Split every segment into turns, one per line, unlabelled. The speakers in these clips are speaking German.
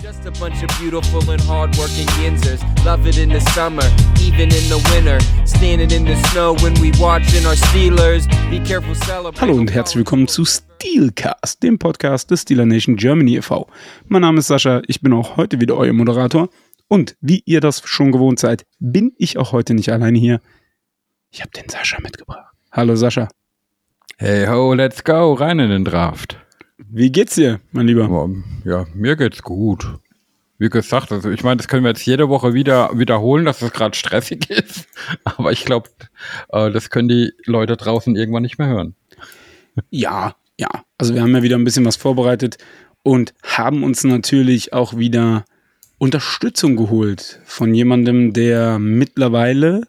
Just a bunch of beautiful and hardworking yinzers. Love it in the summer, even in the winter. Standing in the snow when we watching our Steelers. Be careful, celebrate.
Hallo und herzlich willkommen zu Steelcast, dem Podcast des Steeler Nation Germany e.V. Mein Name ist Sascha, ich bin auch heute wieder euer Moderator. Und wie ihr das schon gewohnt seid, bin ich auch heute nicht alleine hier. Ich habe den Sascha mitgebracht. Hallo Sascha.
Hey ho, let's go, rein in den Draft.
Wie geht's dir, mein Lieber?
Ja, mir geht's gut. Wie gesagt, also ich meine, das können wir jetzt jede Woche wieder wiederholen, dass es gerade stressig ist. Aber ich glaube, äh, das können die Leute draußen irgendwann nicht mehr hören.
Ja, ja. Also wir haben ja wieder ein bisschen was vorbereitet und haben uns natürlich auch wieder Unterstützung geholt von jemandem, der mittlerweile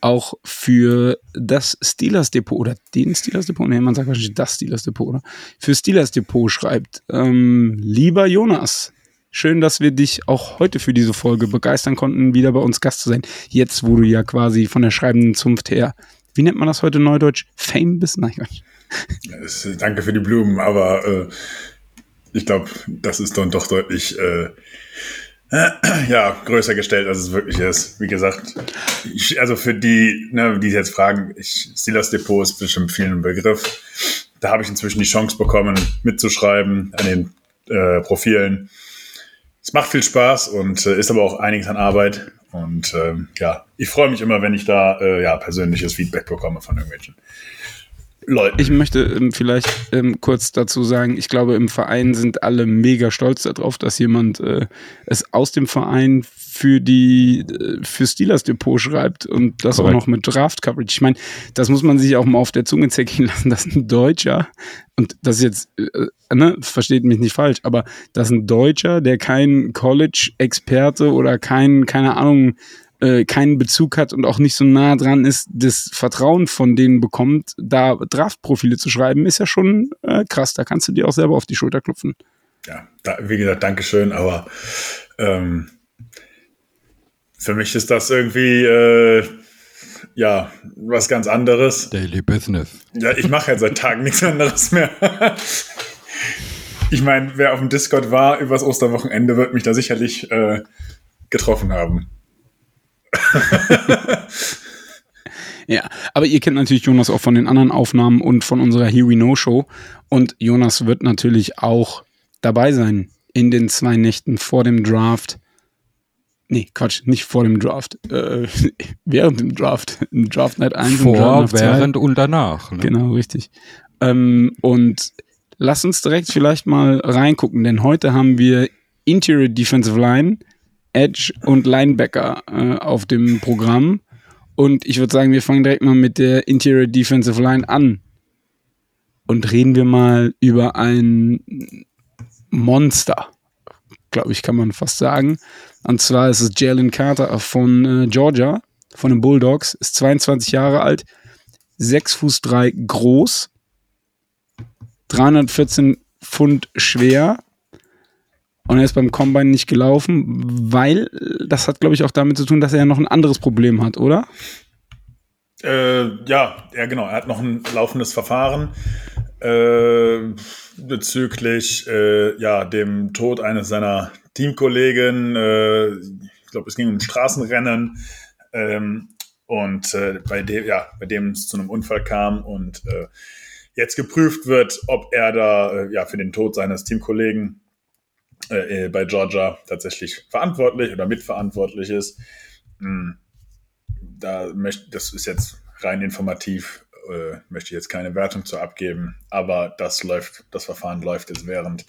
auch für das Steelers Depot oder den Steelers Depot, nee, man sagt wahrscheinlich das Steelers Depot, oder? Für Steelers Depot schreibt. Ähm, lieber Jonas, schön, dass wir dich auch heute für diese Folge begeistern konnten, wieder bei uns Gast zu sein. Jetzt, wo du ja quasi von der schreibenden Zunft her, wie nennt man das heute neudeutsch? Fame bist? Nein, Gott.
Es, danke für die Blumen, aber äh, ich glaube, das ist dann doch deutlich äh, ja, größer gestellt, als es wirklich ist. Wie gesagt, ich, also für die, ne, die jetzt fragen, ich, Steelers Depot ist bestimmt vielen Begriff. Da habe ich inzwischen die Chance bekommen, mitzuschreiben an den äh, Profilen. Es macht viel Spaß und äh, ist aber auch einiges an Arbeit. Und ähm, ja, ich freue mich immer, wenn ich da äh, ja, persönliches Feedback bekomme von irgendwelchen Leuten.
Ich möchte ähm, vielleicht ähm, kurz dazu sagen, ich glaube, im Verein sind alle mega stolz darauf, dass jemand äh, es aus dem Verein für die äh, für Steelers Depot schreibt und das
Korrekt.
auch noch mit Draft Coverage. Ich meine, das muss man sich auch mal auf der Zunge zergehen lassen, dass ein Deutscher und das ist jetzt äh, ne, versteht mich nicht falsch, aber dass ein Deutscher, der kein College Experte oder kein keine Ahnung äh, keinen Bezug hat und auch nicht so nah dran ist, das Vertrauen von denen bekommt, da Draftprofile zu schreiben, ist ja schon äh, krass. Da kannst du dir auch selber auf die Schulter klopfen.
ja, da, wie gesagt, Dankeschön, aber ähm, für mich ist das irgendwie äh, ja was ganz anderes.
Daily Business.
Ja, ich mache ja seit Tagen nichts anderes mehr. ich meine, wer auf dem Discord war übers Osterwochenende, wird mich da sicherlich äh, getroffen haben.
Ja, aber ihr kennt natürlich Jonas auch von den anderen Aufnahmen und von unserer Here We Know Show. Und Jonas wird natürlich auch dabei sein in den zwei Nächten vor dem Draft. Nee, Quatsch, nicht vor dem Draft. Äh, während dem Draft. Im Draft Night 1 und Draft
Vor,
Night 2.
während und danach. Ne?
Genau, richtig. Ähm, und lass uns direkt vielleicht mal reingucken, denn heute haben wir Interior Defensive Line, Edge und Linebacker äh, auf dem Programm. Und ich würde sagen, wir fangen direkt mal mit der Interior Defensive Line an. Und reden wir mal über ein Monster, glaube ich, kann man fast sagen. Und zwar ist es Jalen Carter von äh, Georgia, von den Bulldogs, ist 22 Jahre alt, 6 Fuß 3 groß, 314 Pfund schwer. Und er ist beim Combine nicht gelaufen, weil das hat, glaube ich, auch damit zu tun, dass er noch ein anderes Problem hat, oder?
Äh, ja, ja, genau. Er hat noch ein laufendes Verfahren äh, bezüglich äh, ja, dem Tod eines seiner Teamkollegen. Äh, ich glaube, es ging um Straßenrennen. Ähm, und äh, bei dem, ja, bei dem es zu einem Unfall kam und äh, jetzt geprüft wird, ob er da ja für den Tod seines Teamkollegen äh, äh, bei Georgia tatsächlich verantwortlich oder mitverantwortlich ist. Hm da möchte, das ist jetzt rein informativ, äh, möchte ich jetzt keine Wertung zu abgeben, aber das läuft, das Verfahren läuft jetzt während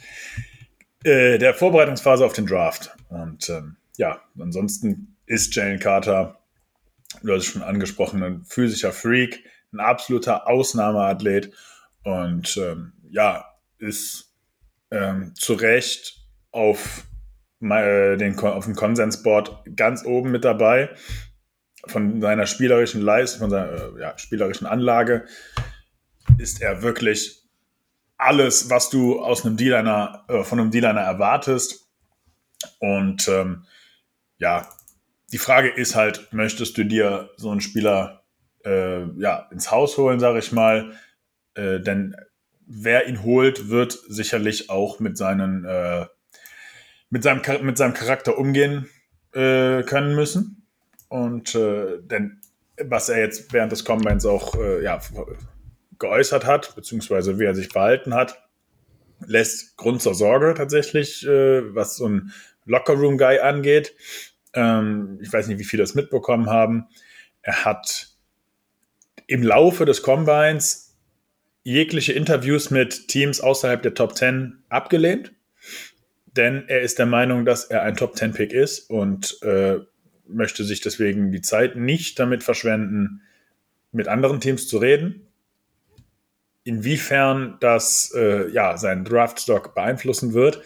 äh, der Vorbereitungsphase auf den Draft. Und ähm, ja, ansonsten ist Jalen Carter, du hast es schon angesprochen, ein physischer Freak, ein absoluter Ausnahmeathlet und ähm, ja, ist ähm, zu Recht auf, äh, den, auf dem Konsensboard ganz oben mit dabei von seiner spielerischen Leistung, von seiner äh, ja, spielerischen Anlage ist er wirklich alles, was du aus einem D-Liner, äh, von einem D-Liner erwartest. Und ähm, ja, die Frage ist halt, möchtest du dir so einen Spieler äh, ja, ins Haus holen, sage ich mal? Äh, denn wer ihn holt, wird sicherlich auch mit seinen äh, mit seinem, mit seinem Charakter umgehen äh, können müssen. Und äh, denn was er jetzt während des Combines auch äh, ja, geäußert hat, beziehungsweise wie er sich verhalten hat, lässt Grund zur Sorge tatsächlich, äh, was so ein Lockerroom-Guy angeht. Ähm, ich weiß nicht, wie viele das mitbekommen haben. Er hat im Laufe des Combines jegliche Interviews mit Teams außerhalb der Top 10 abgelehnt, denn er ist der Meinung, dass er ein Top 10 Pick ist und äh, möchte sich deswegen die Zeit nicht damit verschwenden, mit anderen Teams zu reden. Inwiefern das äh, ja, seinen Draftstock beeinflussen wird,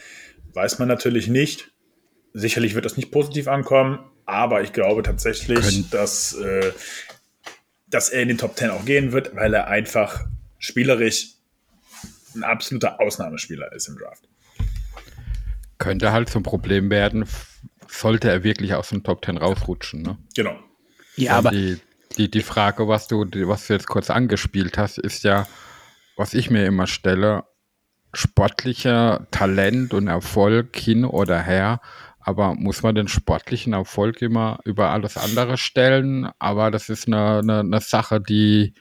weiß man natürlich nicht. Sicherlich wird das nicht positiv ankommen, aber ich glaube tatsächlich, Können. dass, äh, dass er in den Top 10 auch gehen wird, weil er einfach spielerisch ein absoluter Ausnahmespieler ist im Draft.
Könnte halt zum Problem werden, sollte er wirklich aus dem Top 10 rausrutschen. Ne?
Genau.
Ja, aber die, die, die Frage, was du, was du jetzt kurz angespielt hast, ist ja, was ich mir immer stelle, sportlicher Talent und Erfolg hin oder her, aber muss man den sportlichen Erfolg immer über alles andere stellen? Aber das ist eine, eine, eine Sache, die,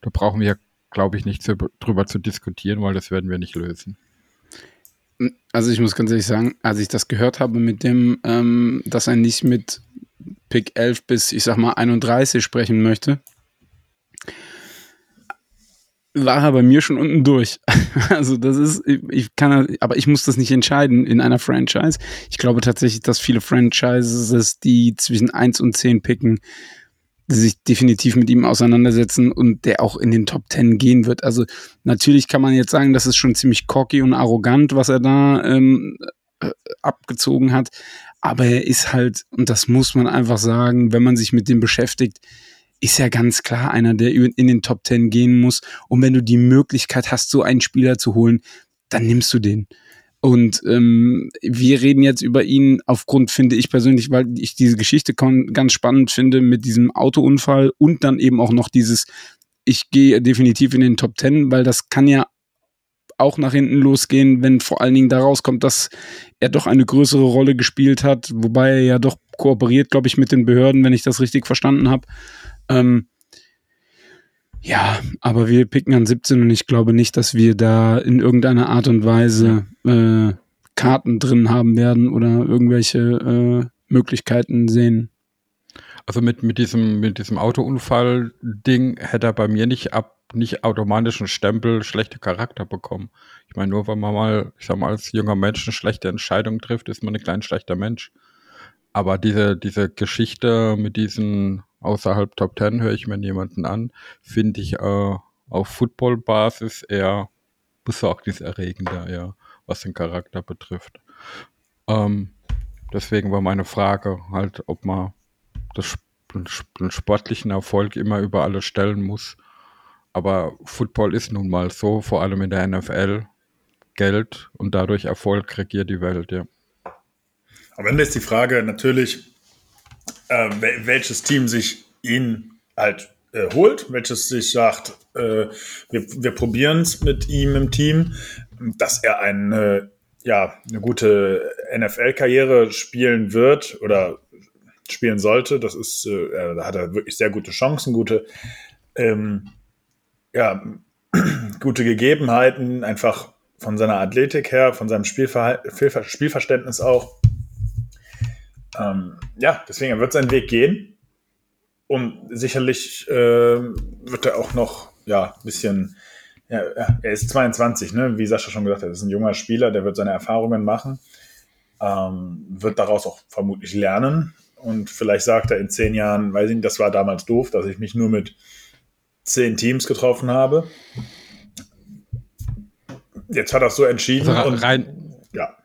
da brauchen wir, glaube ich, nicht zu, drüber zu diskutieren, weil das werden wir nicht lösen.
Also ich muss ganz ehrlich sagen, als ich das gehört habe mit dem, ähm, dass er nicht mit Pick 11 bis, ich sag mal, 31 sprechen möchte, war er bei mir schon unten durch. Also das ist, ich kann, aber ich muss das nicht entscheiden in einer Franchise. Ich glaube tatsächlich, dass viele Franchises, die zwischen 1 und 10 picken, sich definitiv mit ihm auseinandersetzen und der auch in den Top 10 gehen wird. Also natürlich kann man jetzt sagen, das ist schon ziemlich cocky und arrogant, was er da ähm, äh, abgezogen hat. Aber er ist halt, und das muss man einfach sagen, wenn man sich mit dem beschäftigt, ist ja ganz klar einer, der in den Top 10 gehen muss. Und wenn du die Möglichkeit hast, so einen Spieler zu holen, dann nimmst du den. Und ähm, wir reden jetzt über ihn aufgrund, finde ich persönlich, weil ich diese Geschichte ganz spannend finde mit diesem Autounfall und dann eben auch noch dieses, ich gehe definitiv in den Top 10, weil das kann ja auch nach hinten losgehen, wenn vor allen Dingen da rauskommt, dass er doch eine größere Rolle gespielt hat, wobei er ja doch kooperiert, glaube ich, mit den Behörden, wenn ich das richtig verstanden habe. Ähm, ja, aber wir picken an 17 und ich glaube nicht, dass wir da in irgendeiner Art und Weise äh, Karten drin haben werden oder irgendwelche äh, Möglichkeiten sehen.
Also mit, mit diesem, mit diesem Autounfall-Ding hätte er bei mir nicht ab, nicht automatisch einen Stempel schlechter Charakter bekommen. Ich meine, nur wenn man mal, ich sag mal, als junger Mensch eine schlechte Entscheidung trifft, ist man ein klein schlechter Mensch. Aber diese, diese Geschichte mit diesen außerhalb Top Ten höre ich mir niemanden an, finde ich äh, auf Football-Basis eher besorgniserregender, ja, was den Charakter betrifft. Ähm, deswegen war meine Frage halt, ob man das, den sportlichen Erfolg immer über alles stellen muss. Aber Football ist nun mal so, vor allem in der NFL. Geld und dadurch Erfolg regiert die Welt, ja.
Am Ende ist die Frage natürlich, äh, welches Team sich ihn halt äh, holt, welches sich sagt, äh, wir, wir probieren es mit ihm im Team, dass er eine, ja, eine gute NFL-Karriere spielen wird oder spielen sollte. Das ist, äh, da hat er wirklich sehr gute Chancen, gute, ähm, ja, gute Gegebenheiten, einfach von seiner Athletik her, von seinem Spielver Spielverständnis auch. Ähm, ja, deswegen wird sein Weg gehen. Und sicherlich äh, wird er auch noch ja, ein bisschen, ja, er ist 22, ne? wie Sascha schon gesagt hat, er ist ein junger Spieler, der wird seine Erfahrungen machen, ähm, wird daraus auch vermutlich lernen. Und vielleicht sagt er in zehn Jahren, weiß ich nicht, das war damals doof, dass ich mich nur mit zehn Teams getroffen habe. Jetzt hat er es so entschieden.
Also rein, und, ja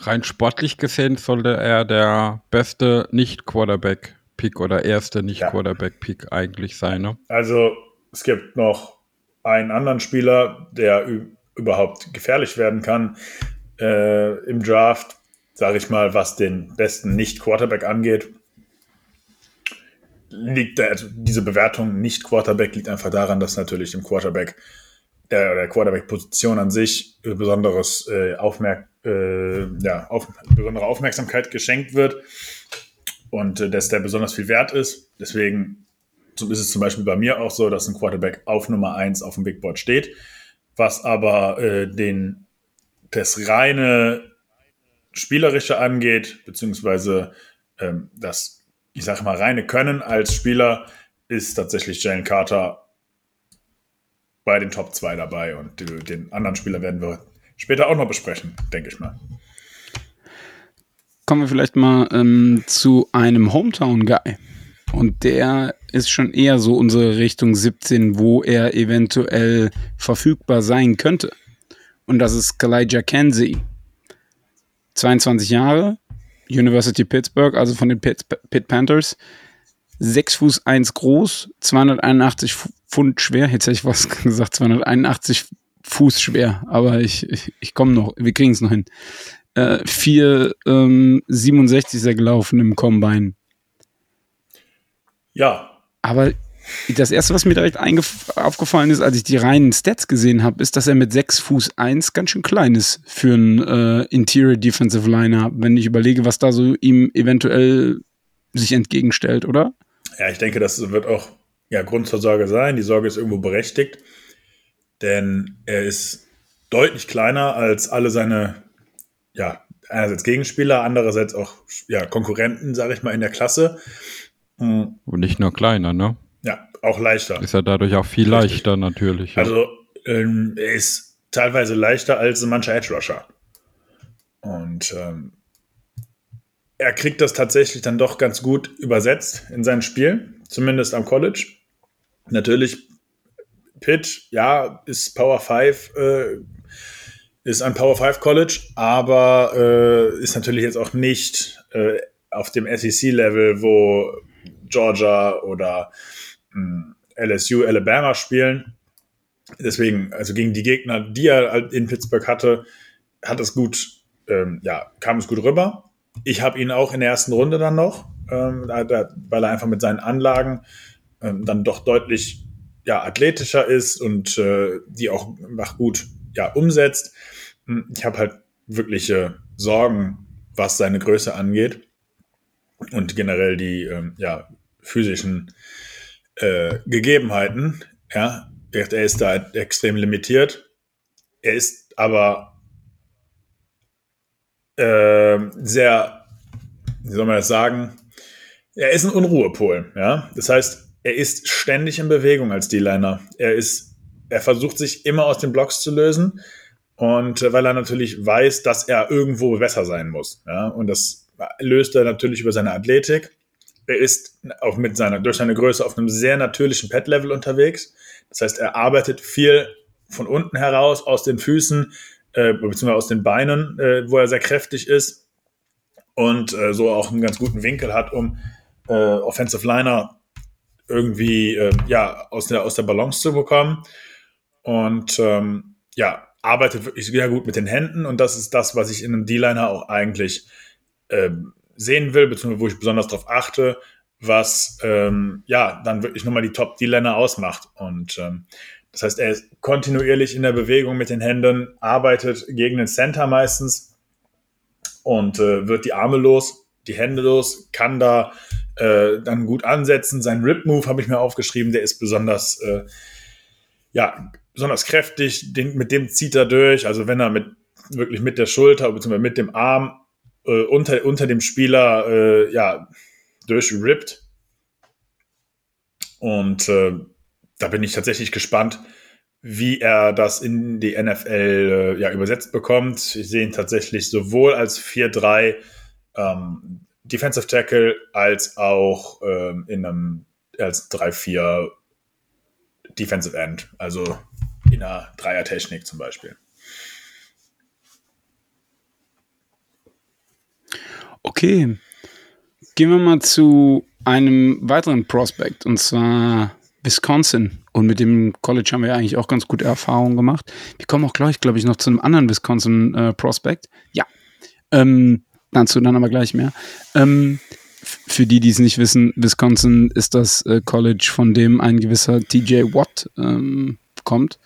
rein sportlich gesehen sollte er der beste Nicht-Quarterback-Pick oder erste Nicht-Quarterback-Pick eigentlich sein. Ne?
Also es gibt noch einen anderen Spieler, der überhaupt gefährlich werden kann äh, im Draft, sage ich mal, was den besten Nicht-Quarterback angeht. Liegt der, also diese Bewertung nicht Quarterback liegt einfach daran, dass natürlich im Quarterback der, der Quarterback-Position an sich besonderes äh, Aufmerk äh, ja, auf, besondere Aufmerksamkeit geschenkt wird und äh, dass der besonders viel wert ist. Deswegen ist es zum Beispiel bei mir auch so, dass ein Quarterback auf Nummer 1 auf dem Big Board steht, was aber äh, den, das reine Spielerische angeht, beziehungsweise ähm, das, ich sage mal, reine Können als Spieler, ist tatsächlich Jalen Carter bei den Top 2 dabei und die, den anderen Spieler werden wir später auch noch besprechen, denke ich mal.
Kommen wir vielleicht mal ähm, zu einem Hometown-Guy. Und der ist schon eher so unsere Richtung 17, wo er eventuell verfügbar sein könnte. Und das ist Kalijah Kenzie. 22 Jahre, University Pittsburgh, also von den Pitt, Pitt Panthers. 6 Fuß 1 groß, 281 Pfund schwer. Jetzt hätte ich was gesagt, 281 Fuß schwer, aber ich, ich, ich komme noch, wir kriegen es noch hin. Äh, 4, ähm, 67 ist er gelaufen im Combine.
Ja.
Aber das erste, was mir direkt aufgefallen ist, als ich die reinen Stats gesehen habe, ist, dass er mit 6 Fuß 1 ganz schön klein ist für einen äh, Interior Defensive Liner, wenn ich überlege, was da so ihm eventuell sich entgegenstellt, oder?
Ja, ich denke, das wird auch ja, Grund zur Sorge sein. Die Sorge ist irgendwo berechtigt, denn er ist deutlich kleiner als alle seine, ja, einerseits Gegenspieler, andererseits auch ja, Konkurrenten, sage ich mal, in der Klasse.
Mhm. Und nicht nur kleiner, ne?
Ja, auch leichter.
Ist er dadurch auch viel Richtig. leichter natürlich.
Ja. Also ähm, er ist teilweise leichter als mancher Edge Rusher. Und ähm, er kriegt das tatsächlich dann doch ganz gut übersetzt in sein Spiel, zumindest am College. Natürlich, Pitt, ja, ist Power 5, äh, ist ein Power 5 College, aber äh, ist natürlich jetzt auch nicht äh, auf dem SEC-Level, wo Georgia oder hm, LSU, Alabama spielen. Deswegen, also gegen die Gegner, die er in Pittsburgh hatte, hat es gut, ähm, ja, kam es gut rüber. Ich habe ihn auch in der ersten Runde dann noch, ähm, weil er einfach mit seinen Anlagen ähm, dann doch deutlich ja, athletischer ist und äh, die auch gut ja, umsetzt. Hm, ich habe halt wirkliche Sorgen, was seine Größe angeht und generell die ähm, ja, physischen äh, Gegebenheiten. Ja, er ist da extrem limitiert. Er ist aber äh, sehr, wie soll man das sagen? Er ist ein Unruhepol. Ja, das heißt, er ist ständig in Bewegung als D-Liner. Er ist, er versucht sich immer aus den Blocks zu lösen. Und äh, weil er natürlich weiß, dass er irgendwo besser sein muss. Ja? Und das löst er natürlich über seine Athletik. Er ist auch mit seiner, durch seine Größe auf einem sehr natürlichen Pad-Level unterwegs. Das heißt, er arbeitet viel von unten heraus, aus den Füßen, äh, beziehungsweise aus den Beinen, äh, wo er sehr kräftig ist und äh, so auch einen ganz guten Winkel hat, um äh, Offensive Liner irgendwie äh, ja, aus, der, aus der Balance zu bekommen. Und ähm, ja, arbeitet wirklich sehr gut mit den Händen und das ist das, was ich in einem D-Liner auch eigentlich ähm, sehen will, beziehungsweise wo ich besonders darauf achte, was ähm, ja dann wirklich nochmal die Top-D-Liner ausmacht. Und ähm, das heißt, er ist kontinuierlich in der Bewegung mit den Händen, arbeitet gegen den Center meistens und äh, wird die Arme los, die Hände los, kann da äh, dann gut ansetzen. Sein Rip-Move habe ich mir aufgeschrieben, der ist besonders, äh, ja, besonders kräftig, den, mit dem zieht er durch. Also wenn er mit wirklich mit der Schulter bzw. mit dem Arm äh, unter, unter dem Spieler äh, ja, durchrippt. Und äh, da bin ich tatsächlich gespannt, wie er das in die NFL äh, ja, übersetzt bekommt. Ich sehe ihn tatsächlich sowohl als 4-3 ähm, Defensive Tackle als auch ähm, in einem als 3-4 Defensive End, also in einer Dreier-Technik zum Beispiel.
Okay, gehen wir mal zu einem weiteren Prospect und zwar Wisconsin. Und mit dem College haben wir ja eigentlich auch ganz gute Erfahrungen gemacht. Wir kommen auch gleich, glaube ich, noch zu einem anderen Wisconsin äh, Prospect. Ja. Ähm, Dazu dann aber gleich mehr. Ähm, für die, die es nicht wissen, Wisconsin ist das äh, College, von dem ein gewisser TJ Watt ähm, kommt.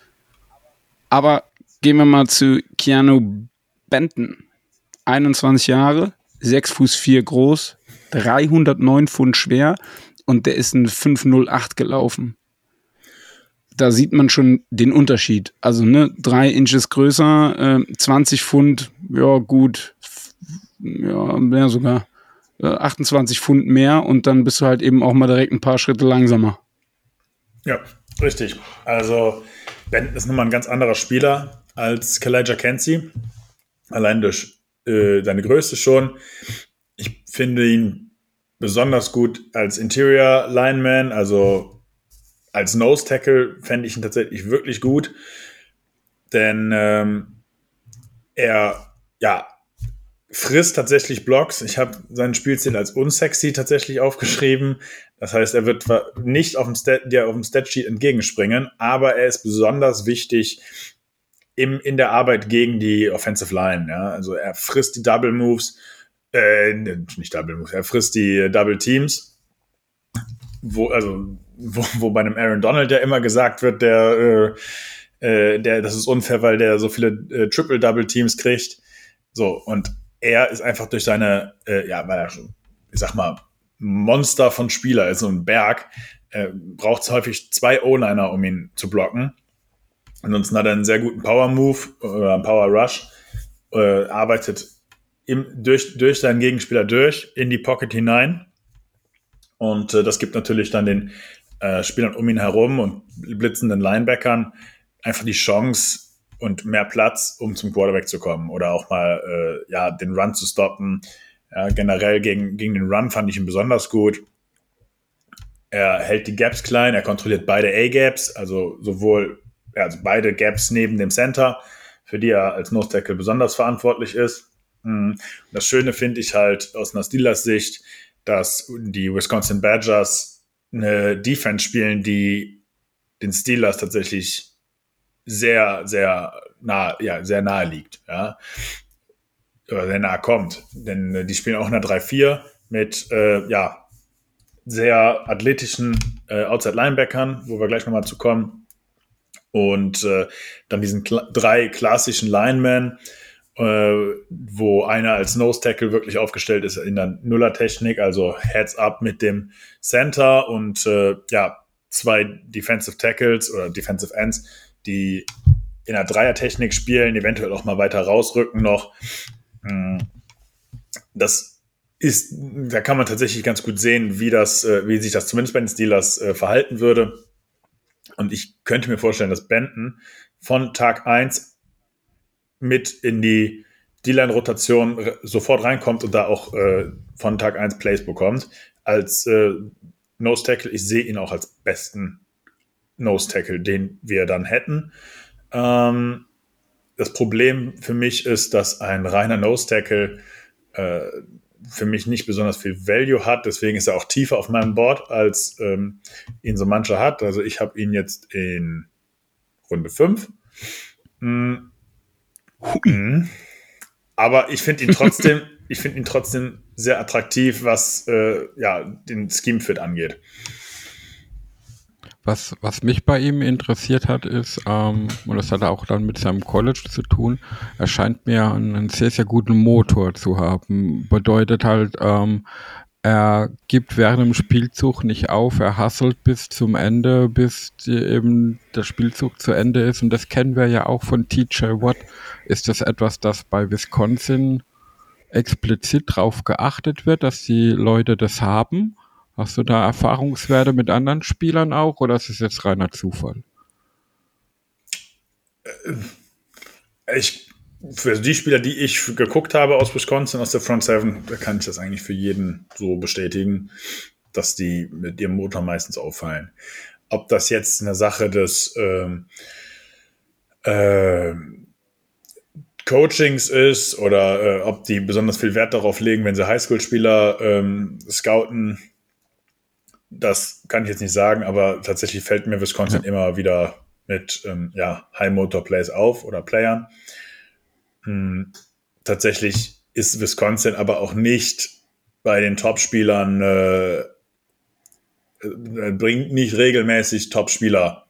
Aber gehen wir mal zu Keanu Benton. 21 Jahre, 6 Fuß 4 groß, 309 Pfund schwer und der ist ein 508 gelaufen. Da sieht man schon den Unterschied. Also, ne, drei Inches größer, äh, 20 Pfund, ja, gut, ja, mehr sogar, 28 Pfund mehr und dann bist du halt eben auch mal direkt ein paar Schritte langsamer.
Ja, richtig. Also, Benton ist nochmal ein ganz anderer Spieler als Kalijah Kenzie. Allein durch äh, seine Größe schon. Ich finde ihn besonders gut als Interior Lineman, also als Nose Tackle fände ich ihn tatsächlich wirklich gut, denn ähm, er ja frisst tatsächlich Blocks. Ich habe seinen Spielstil als unsexy tatsächlich aufgeschrieben. Das heißt, er wird nicht auf dem, Stat, dir auf dem Statsheet entgegenspringen, aber er ist besonders wichtig im, in der Arbeit gegen die Offensive Line. Ja? Also er frisst die Double Moves, äh, nicht Double Moves, er frisst die Double Teams. Wo, also, wo, wo bei einem Aaron Donald ja immer gesagt wird, der, äh, äh, der, das ist unfair, weil der so viele äh, Triple-Double Teams kriegt. So, und er ist einfach durch seine, äh, ja, weil er schon, ich sag mal, Monster von Spieler ist, so ein Berg, äh, braucht es häufig zwei O-Liner, um ihn zu blocken. Ansonsten hat er einen sehr guten Power Move oder einen Power Rush, äh, arbeitet im, durch, durch seinen Gegenspieler durch in die Pocket hinein. Und äh, das gibt natürlich dann den äh, Spielern um ihn herum und blitzenden Linebackern einfach die Chance und mehr Platz, um zum Quarterback zu kommen oder auch mal äh, ja, den Run zu stoppen. Ja, generell gegen, gegen den Run fand ich ihn besonders gut. Er hält die Gaps klein, er kontrolliert beide A-Gaps, also sowohl also beide Gaps neben dem Center, für die er als Nose Tackle besonders verantwortlich ist. Mhm. Das Schöne finde ich halt aus einer Steelers Sicht, dass die Wisconsin Badgers eine Defense spielen, die den Steelers tatsächlich sehr, sehr nah, ja, sehr nahe liegt, ja. Oder sehr nahe kommt. Denn äh, die spielen auch in der 3-4 mit, äh, ja, sehr athletischen äh, Outside Linebackern, wo wir gleich nochmal zu kommen und äh, dann diesen kla drei klassischen Linemen, äh, wo einer als Nose Tackle wirklich aufgestellt ist in der Nuller-Technik, also Heads up mit dem Center und äh, ja, zwei Defensive Tackles oder Defensive Ends, die in der Dreier-Technik spielen, eventuell auch mal weiter rausrücken noch. Hm. Das ist, da kann man tatsächlich ganz gut sehen, wie das, äh, wie sich das zumindest bei den Steelers äh, verhalten würde. Und ich könnte mir vorstellen, dass Benton von Tag 1 mit in die D-Line-Rotation sofort reinkommt und da auch äh, von Tag 1 Plays bekommt. Als äh, Nose Tackle, ich sehe ihn auch als besten Nose Tackle, den wir dann hätten. Ähm, das Problem für mich ist, dass ein reiner Nose Tackle äh, für mich nicht besonders viel Value hat. Deswegen ist er auch tiefer auf meinem Board, als ähm, ihn so mancher hat. Also ich habe ihn jetzt in Runde 5. Mhm. Mhm. Aber ich finde ihn trotzdem, ich finde ihn trotzdem sehr attraktiv, was äh, ja, den Scheme Fit angeht.
Was, was mich bei ihm interessiert hat, ist, ähm, und das hat auch dann mit seinem College zu tun, er scheint mir einen, sehr, sehr guten Motor zu haben. Bedeutet halt, ähm, er gibt während dem Spielzug nicht auf, er hasselt bis zum Ende, bis die, eben der Spielzug zu Ende ist. Und das kennen wir ja auch von TJ Watt. Ist das etwas, das bei Wisconsin explizit drauf geachtet wird, dass die Leute das haben? Hast du da Erfahrungswerte mit anderen Spielern auch oder ist es jetzt reiner Zufall?
Äh, ich, für die Spieler, die ich geguckt habe aus Wisconsin, aus der Front Seven, da kann ich das eigentlich für jeden so bestätigen, dass die mit ihrem Motor meistens auffallen. Ob das jetzt eine Sache des ähm, äh, Coachings ist oder äh, ob die besonders viel Wert darauf legen, wenn sie Highschool-Spieler ähm, scouten, das kann ich jetzt nicht sagen, aber tatsächlich fällt mir Wisconsin ja. immer wieder mit ähm, ja, High Motor Plays auf oder Playern. Hm, tatsächlich ist Wisconsin aber auch nicht bei den Topspielern, äh, äh, bringt nicht regelmäßig Topspieler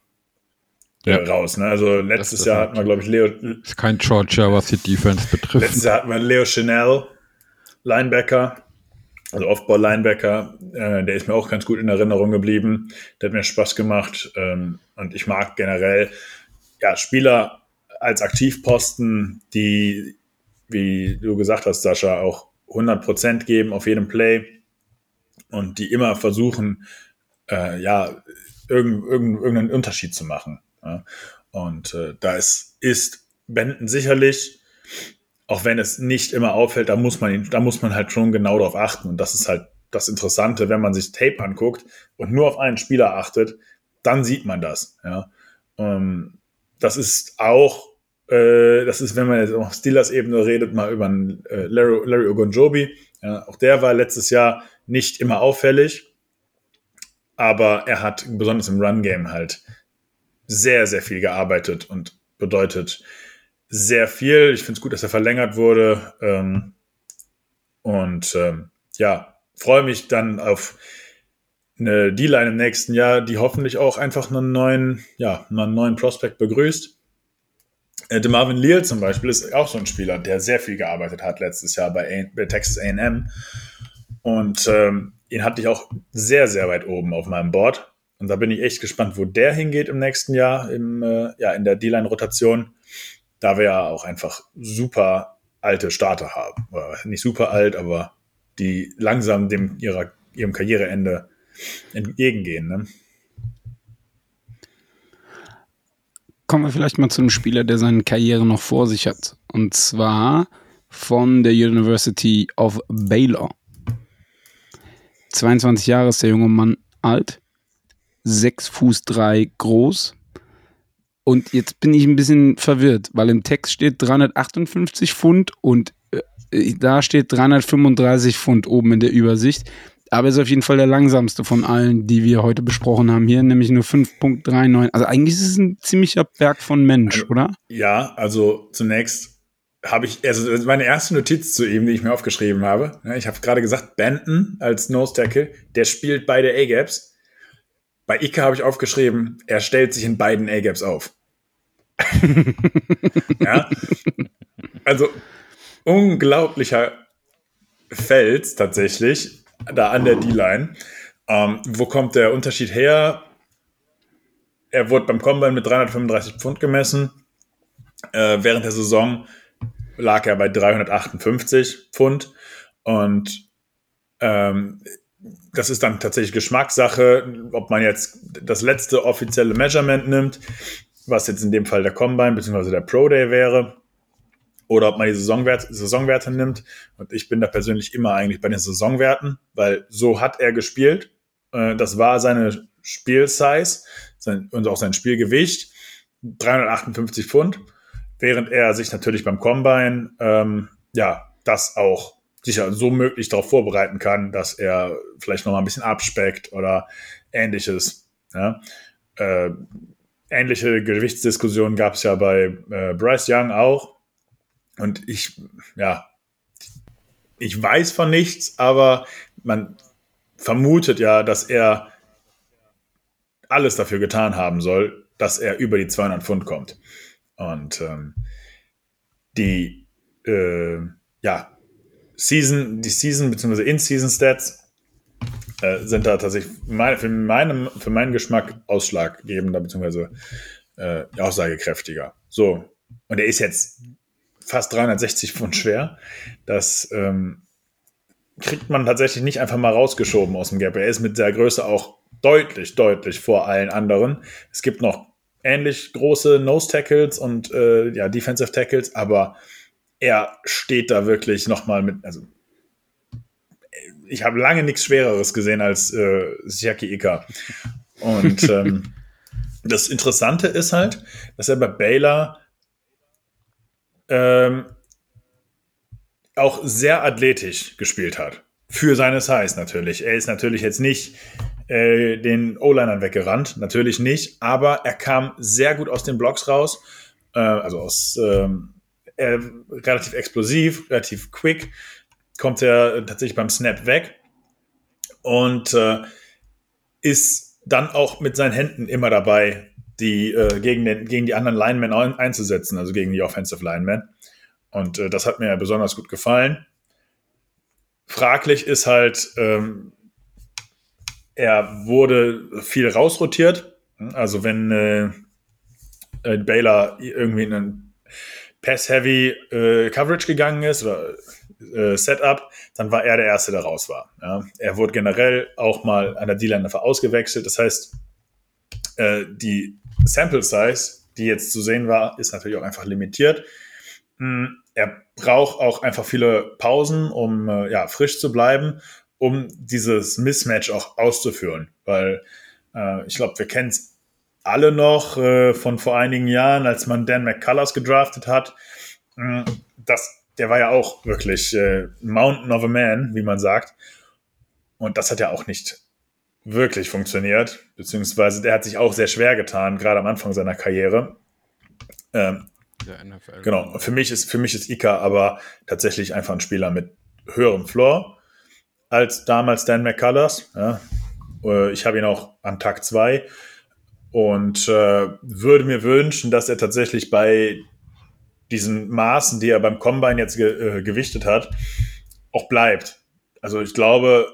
äh,
Ja.
raus. Ne? Also letztes Jahr
halt-
hatten wir, glaube ich, Leo,
Ist kein Georgia, was die Defense betrifft.
letztes Jahr hatten wir Leo Chanel, Linebacker, also Off-Ball-Linebacker, äh, der ist mir auch ganz gut in Erinnerung geblieben. Der hat mir Spaß gemacht ähm, und ich mag generell ja, Spieler als Aktivposten, die, wie du gesagt hast, Sascha, auch 100% geben auf jedem Play und die immer versuchen, äh, ja, irgend, irgend, irgendeinen Unterschied zu machen. Ja. Und äh, da ist, ist Benton sicherlich, auch wenn es nicht immer auffällt, da muss man da muss man halt schon genau darauf achten. Und das ist halt das Interessante, wenn man sich Tape anguckt und nur auf einen Spieler achtet, dann sieht man das. Ja. Ähm, das ist auch, äh, das ist, wenn man jetzt auf Steelers-Ebene redet, mal über einen, äh, Larry, Larry Ogunjobi. Ja, auch der war letztes Jahr nicht immer auffällig, aber er hat besonders im Run-Game halt sehr, sehr viel gearbeitet und bedeutet sehr viel. Ich finde es gut, dass er verlängert wurde. Ähm, und ähm, ja, freue mich dann auf eine D-Line im nächsten Jahr, die hoffentlich auch einfach einen neuen, ja, einen neuen Prospect begrüßt. Äh, der Marvin Leal zum Beispiel ist auch so ein Spieler, der sehr viel gearbeitet hat letztes Jahr bei, A bei Texas A&M. Und ähm, ihn hatte ich auch sehr, sehr weit oben auf meinem Board. Und da bin ich echt gespannt, wo der hingeht im nächsten Jahr im, äh, ja, in der D-Line-Rotation. Da wir ja auch einfach super alte Starter haben. Nicht super alt, aber die langsam dem ihrer, ihrem Karriereende entgegengehen. Ne?
Kommen wir vielleicht mal zu einem Spieler, der seine Karriere noch vor sich hat. Und zwar von der University of Baylor. 22 Jahre ist der junge Mann alt, 6 Fuß 3 groß. Und jetzt bin ich ein bisschen verwirrt, weil im Text steht 358 Pfund und äh, da steht 335 Pfund oben in der Übersicht. Aber er ist auf jeden Fall der langsamste von allen, die wir heute besprochen haben hier, nämlich nur 5.39. Also eigentlich ist es ein ziemlicher Berg von Mensch,
Also-
oder?
Ja, also zunächst habe ich, also meine erste Notiz zu ihm, die ich mir aufgeschrieben habe. Ich habe gerade gesagt, Benton als Nose Tackle, der spielt beide A-Gaps. Bei Ike habe ich aufgeschrieben, er stellt sich in beiden A-Gaps auf. ja, also unglaublicher Fels tatsächlich da an der D-Line. Ähm, wo kommt der Unterschied her? Er wurde beim Combine mit 335 Pfund gemessen. Äh, während der Saison lag er bei 358 Pfund und ähm, das ist dann tatsächlich Geschmackssache, ob man jetzt das letzte offizielle Measurement nimmt, was jetzt in dem Fall der Combine bzw. der Pro Day wäre, oder ob man die Saisonwert, Saisonwerte nimmt. Und ich bin da persönlich immer eigentlich bei den Saisonwerten, weil so hat er gespielt. Äh, das war seine Spielsize sein, und auch sein Spielgewicht. 358 Pfund während er sich natürlich beim Combine ähm, ja das auch sicher so möglich darauf vorbereiten kann, dass er vielleicht noch mal ein bisschen abspeckt oder ähnliches. Ja? Äh, ähnliche Gewichtsdiskussionen gab es ja bei äh, Bryce Young auch. Und ich, ja, ich weiß von nichts, aber man vermutet ja, dass er alles dafür getan haben soll, dass er über die 200 Pfund kommt. Und ähm, die äh, ja, Season, die Season bzw. In-Season-Stats äh, sind da tatsächlich mein, für, meinem, für meinen Geschmack ausschlaggebender bzw. Äh, aussagekräftiger. So, und er ist jetzt fast 360 Pfund schwer. Das ähm, kriegt man tatsächlich nicht einfach mal rausgeschoben aus dem Gap. Er ist mit der Größe auch deutlich, deutlich vor allen anderen. Es gibt noch ähnlich große Nose Tackles und äh, ja, Defensive Tackles, aber er steht da wirklich nochmal mit, also ich habe lange nichts Schwereres gesehen als äh, Siaki Ika. Und ähm, das Interessante ist halt, dass er bei Baylor ähm, auch sehr athletisch gespielt hat. Für seine Size natürlich. Er ist natürlich jetzt nicht äh, den O-Linern weggerannt, natürlich nicht, aber er kam sehr gut aus den Blocks raus, äh, also aus ähm, äh, relativ explosiv, relativ quick, kommt er tatsächlich beim Snap weg und äh, ist dann auch mit seinen Händen immer dabei, die äh, gegen, den, gegen die anderen Linemen ein, einzusetzen, also gegen die Offensive Linemen. Und äh, das hat mir besonders gut gefallen. Fraglich ist halt, ähm, er wurde viel rausrotiert. Also wenn äh, äh, Baylor irgendwie in einen Pass-Heavy äh, Coverage gegangen ist oder äh, Setup, dann war er der Erste, der raus war. Ja. Er wurde generell auch mal an der D-Line ausgewechselt. Das heißt, äh, die Sample Size, die jetzt zu sehen war, ist natürlich auch einfach limitiert. Hm, er braucht auch einfach viele Pausen, um äh, ja, frisch zu bleiben, um dieses Mismatch auch auszuführen. Weil äh, ich glaube, wir kennen es alle noch äh, von vor einigen Jahren, als man Dan McCullers gedraftet hat. Hm, das, der war ja auch wirklich äh, Mountain of a Man, wie man sagt. Und das hat ja auch nicht wirklich funktioniert, beziehungsweise der hat sich auch sehr schwer getan, gerade am Anfang seiner Karriere. Ähm, genau, für mich ist, für mich ist Ika aber tatsächlich einfach ein Spieler mit höherem Floor als damals Dan McCullers. Ja. Äh, ich habe ihn auch an Tag 2 und äh, würde mir wünschen, dass er tatsächlich bei diesen Maßen, die er beim Combine jetzt ge äh, gewichtet hat, auch bleibt. Also ich glaube,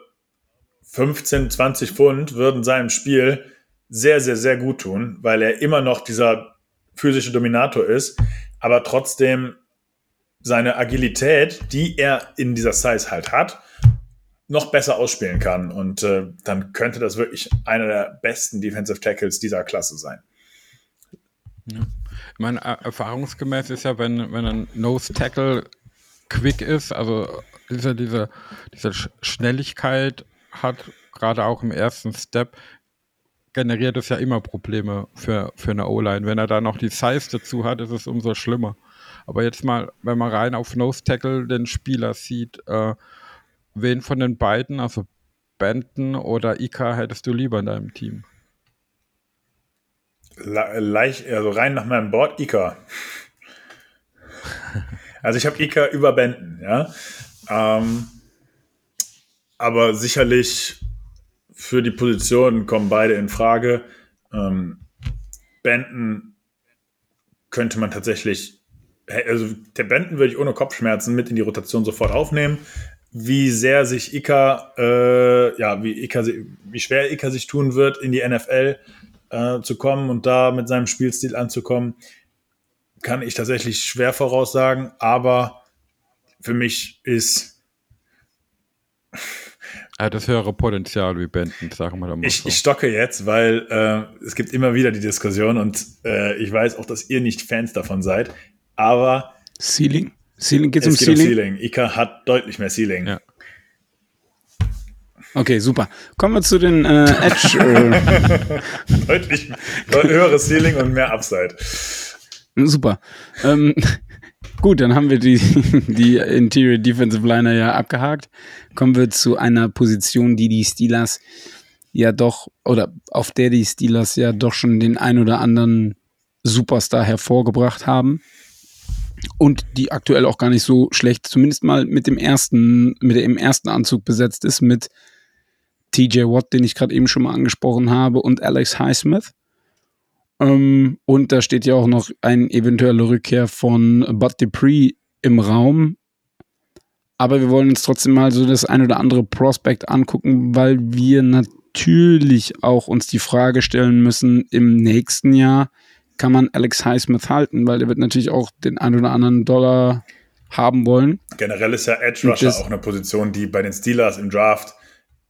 15, 20 Pfund würden seinem Spiel sehr, sehr, sehr gut tun, weil er immer noch dieser physische Dominator ist, aber trotzdem seine Agilität, die er in dieser Size halt hat, noch besser ausspielen kann. Und äh, dann könnte das wirklich einer der besten Defensive Tackles dieser Klasse sein.
Ja. Ich meine, erfahrungsgemäß ist ja, wenn, wenn ein Nose Tackle quick ist, also diese, diese, diese Schnelligkeit hat, gerade auch im ersten Step, generiert es ja immer Probleme für, für eine O-Line. Wenn er da noch die Size dazu hat, ist es umso schlimmer. Aber jetzt mal, wenn man rein auf Nose Tackle den Spieler sieht, äh, wen von den beiden, also Benton oder Ika, hättest du lieber in deinem Team?
Leicht, also rein nach meinem Board, Ika. also ich habe Ika über Benton, ja. Ähm, aber sicherlich für die Position kommen beide in Frage. Ähm, Benton könnte man tatsächlich, also der Benton würde ich ohne Kopfschmerzen mit in die Rotation sofort aufnehmen. Wie sehr sich Ika, äh, ja, wie Ika, wie schwer Ika sich tun wird, in die NFL äh, zu kommen und da mit seinem Spielstil anzukommen, kann ich tatsächlich schwer voraussagen. Aber für mich ist
er hat das höhere Potenzial wie Benton, sagen wir
mal. Ich, so. ich stocke jetzt, weil äh, es gibt immer wieder die Diskussion und äh, ich weiß auch, dass ihr nicht Fans davon seid, aber
Ceiling? Ceiling geht's
es
um
geht Ceiling? um Ceiling. Ika hat deutlich mehr Ceiling. Ja.
Okay, super. Kommen wir zu den äh, Edge.
Äh. deutlich höheres Ceiling und mehr Upside.
Super. Ähm, Gut, dann haben wir die, die Interior Defensive Liner ja abgehakt. Kommen wir zu einer Position, die die Steelers ja doch, oder auf der die Steelers ja doch schon den ein oder anderen Superstar hervorgebracht haben. Und die aktuell auch gar nicht so schlecht, zumindest mal mit dem ersten, mit dem ersten Anzug besetzt ist, mit TJ Watt, den ich gerade eben schon mal angesprochen habe, und Alex Highsmith. Ähm, und da steht ja auch noch eine eventuelle Rückkehr von Bud Dupree im Raum. Aber wir wollen uns trotzdem mal so das ein oder andere Prospect angucken, weil wir natürlich auch uns die Frage stellen müssen, im nächsten Jahr kann man Alex Highsmith halten, weil er wird natürlich auch den ein oder anderen Dollar haben wollen.
Generell ist ja Edge Rusher auch eine Position, die bei den Steelers im Draft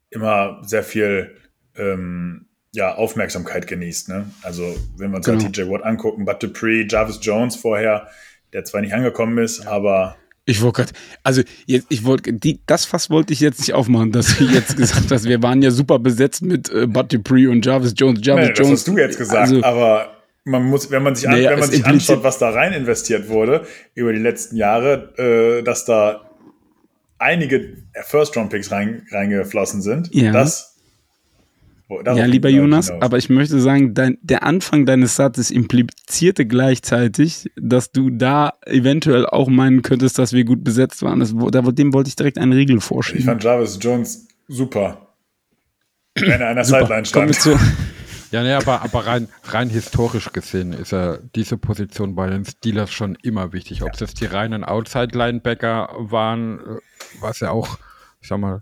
immer sehr viel ähm, ja, Aufmerksamkeit genießt. Ne? Also, wenn wir uns genau. halt TJ Watt angucken, Bud Dupree, Jarvis Jones vorher, der zwar nicht angekommen ist, aber.
Ich wollte gerade, also jetzt, ich wollte, das Fass wollte ich jetzt nicht aufmachen, dass du jetzt gesagt hast, wir waren ja super besetzt mit äh, Bud Dupree und Jarvis Jones. Jarvis
nee,
Jones.
Das hast du jetzt gesagt, also, aber man muss, wenn man sich, an, naja, wenn man sich anschaut, was da rein investiert wurde über die letzten Jahre, äh, dass da einige First-Round-Picks rein, reingeflossen sind,
ja.
das
ja, lieber Jonas, aber ich möchte sagen, dein, der Anfang deines Satzes implizierte gleichzeitig, dass du da eventuell auch meinen könntest, dass wir gut besetzt waren. Das, da, dem wollte ich direkt einen Riegel vorschieben.
Ich fand Jarvis Jones super. Wenn er an der Sideline stand.
Kommen wir, zu,
Ja, nee, aber, aber rein, rein historisch gesehen ist ja diese Position bei den Steelers schon immer wichtig. Ob es jetzt die reinen Outside-Linebacker waren, äh, was ja auch, ich sag mal,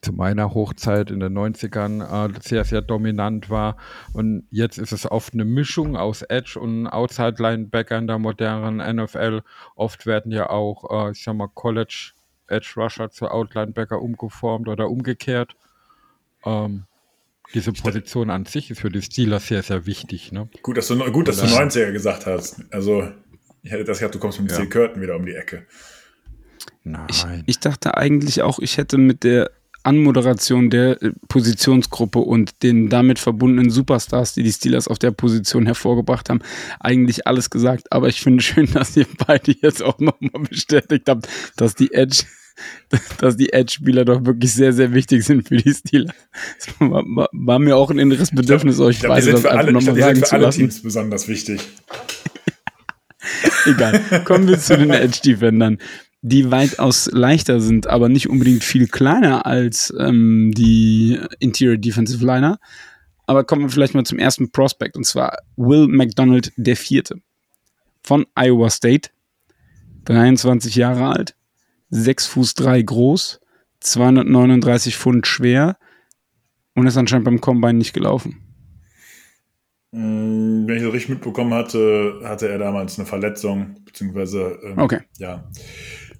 zu meiner Hochzeit in den 90ern äh, sehr, sehr dominant war. Und jetzt ist es oft eine Mischung aus Edge und Outside-Linebacker in der modernen NFL. Oft werden ja auch, äh, ich sag mal, College Edge Rusher zu Outlinebacker umgeformt oder umgekehrt. Ähm, diese Position an sich ist für die Steelers sehr, sehr wichtig. Ne?
Gut, dass du, gut, dass du 90er gesagt hast. Also, ich hätte das gehabt, du kommst mit ja. Curtin wieder um die Ecke.
Nein. Ich, ich, dachte eigentlich auch, ich hätte mit der Anmoderation der äh, Positionsgruppe und den damit verbundenen Superstars, die die Steelers auf der Position hervorgebracht haben, eigentlich alles gesagt. Aber ich finde schön, dass ihr beide jetzt auch nochmal bestätigt habt, dass die Edge dass die Edge-Spieler doch wirklich sehr, sehr wichtig sind für die Steelers. Das war, war, mir auch ein inneres Bedürfnis,
glaub,
euch
beide das einfach nochmal sagen zu alle lassen. Teams besonders wichtig.
Egal. Kommen wir zu den Edge-Defendern, die weitaus leichter sind, aber nicht unbedingt viel kleiner als ähm, die Interior Defensive Liner. Aber kommen wir vielleicht mal zum ersten Prospect, und zwar Will McDonald der Vierte von Iowa State, 23 Jahre alt, 6 Fuß 3 groß, 239 Pfund schwer und ist anscheinend beim Combine nicht gelaufen.
Mm, wenn ich das richtig mitbekommen hatte, hatte er damals eine Verletzung, beziehungsweise ähm,
okay.
ja,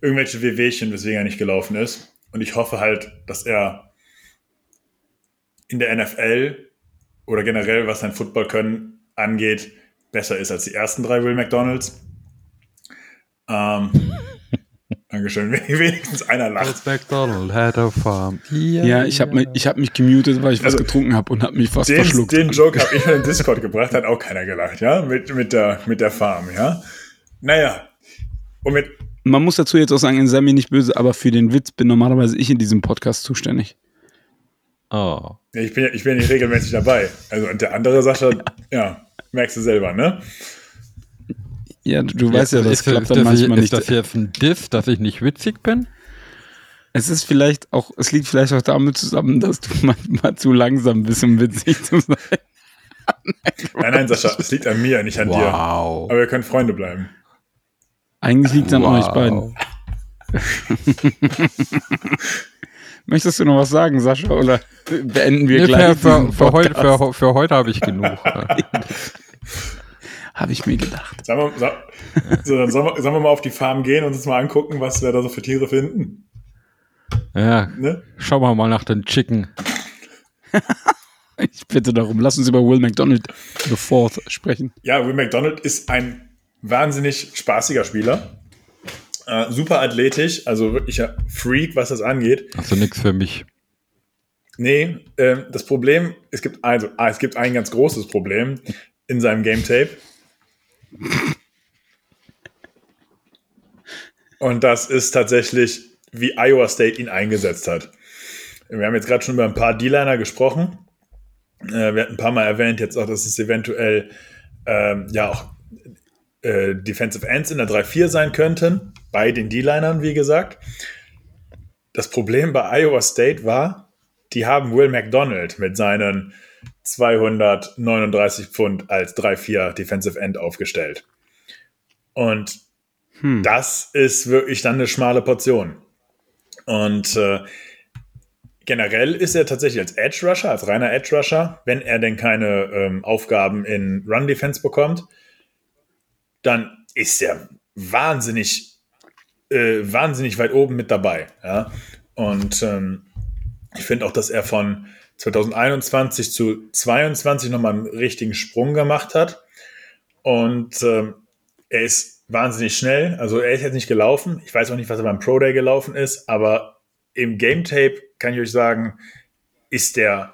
irgendwelche Wehwehchen, weswegen er nicht gelaufen ist. Und ich hoffe halt, dass er in der NFL oder generell, was sein Football können angeht, besser ist als die ersten drei Will McDonalds. Ähm, Dankeschön. Wenigstens einer lacht.
McDonald had a farm.
Yeah, ja, ich habe mich, hab mich gemutet, weil ich also, was getrunken habe und habe mich fast
den,
verschluckt.
Den Joke habe ich in den Discord gebracht, hat auch keiner gelacht, ja, mit, mit, der, mit der Farm, ja. Naja, und mit.
Man muss dazu jetzt auch sagen, sei mir nicht böse, aber für den Witz bin normalerweise ich in diesem Podcast zuständig.
Oh.
Ja, ich bin ja ich bin nicht regelmäßig dabei. Also, und der andere Sascha, ja, merkst du selber, ne?
Ja, du, du weißt ja, das
ist,
klappt dann
das,
manchmal
ist
nicht.
Ist das jetzt ein Diss, dass ich nicht witzig bin?
Es ist vielleicht auch, es liegt vielleicht auch damit zusammen, dass du manchmal zu langsam bist, um witzig zu sein.
nein, nein, Sascha, es liegt an mir, nicht an
wow.
dir. Aber wir können Freunde bleiben.
Eigentlich liegt es an euch beiden. Möchtest du noch was sagen, Sascha, oder beenden wir nee, gleich?
Für, für, heute, für, für heute habe ich genug.
Habe ich mir gedacht.
Sagen wir, sag, so, dann sollen wir, sollen wir mal auf die Farm gehen und uns mal angucken, was wir da so für Tiere finden.
Ja, ne? schauen wir mal nach den Chicken.
ich bitte darum, lass uns über Will McDonald the Fourth sprechen.
Ja, Will McDonald ist ein wahnsinnig spaßiger Spieler. Äh, super athletisch, also wirklicher Freak, was das angeht.
Also nichts für mich.
Nee, äh, das Problem, es gibt, also, ah, es gibt ein ganz großes Problem in seinem Game Tape. Und das ist tatsächlich, wie Iowa State ihn eingesetzt hat. Wir haben jetzt gerade schon über ein paar D-Liner gesprochen. Äh, wir hatten ein paar Mal erwähnt jetzt auch, dass es eventuell ähm, ja auch äh, Defensive Ends in der 3-4 sein könnten, bei den D-Linern, wie gesagt. Das Problem bei Iowa State war, die haben Will McDonald mit seinen 239 Pfund als 3-4 Defensive End aufgestellt. Und hm. das ist wirklich dann eine schmale Portion. Und äh, generell ist er tatsächlich als Edge Rusher, als reiner Edge Rusher, wenn er denn keine ähm, Aufgaben in Run Defense bekommt, dann ist er wahnsinnig, äh, wahnsinnig weit oben mit dabei. Ja? Und ähm, ich finde auch, dass er von 2021 zu 22 nochmal einen richtigen Sprung gemacht hat. Und ähm, er ist wahnsinnig schnell. Also er ist jetzt nicht gelaufen. Ich weiß auch nicht, was er beim Pro Day gelaufen ist, aber im Game Tape kann ich euch sagen, ist der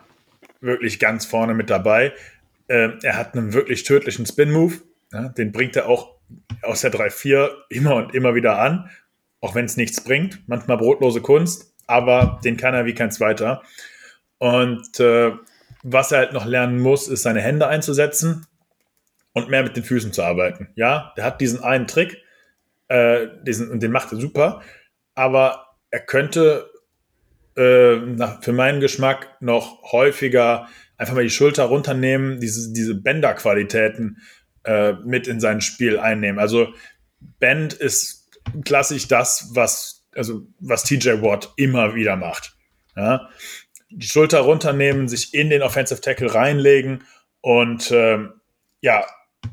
wirklich ganz vorne mit dabei. Ähm, er hat einen wirklich tödlichen Spin-Move. Ja, den bringt er auch aus der 3-4 immer und immer wieder an, auch wenn es nichts bringt. Manchmal brotlose Kunst, aber den kann er wie kein zweiter. Und äh, was er halt noch lernen muss, ist seine Hände einzusetzen und mehr mit den Füßen zu arbeiten. Ja, der hat diesen einen Trick, äh, diesen, und den macht er super, aber er könnte äh, nach, für meinen Geschmack noch häufiger einfach mal die Schulter runternehmen, diese, diese Bender-Qualitäten äh, mit in sein Spiel einnehmen. Also Bend ist klassisch das, was, also, was TJ Watt immer wieder macht. Ja? Die Schulter runternehmen, sich in den Offensive Tackle reinlegen und ähm, ja,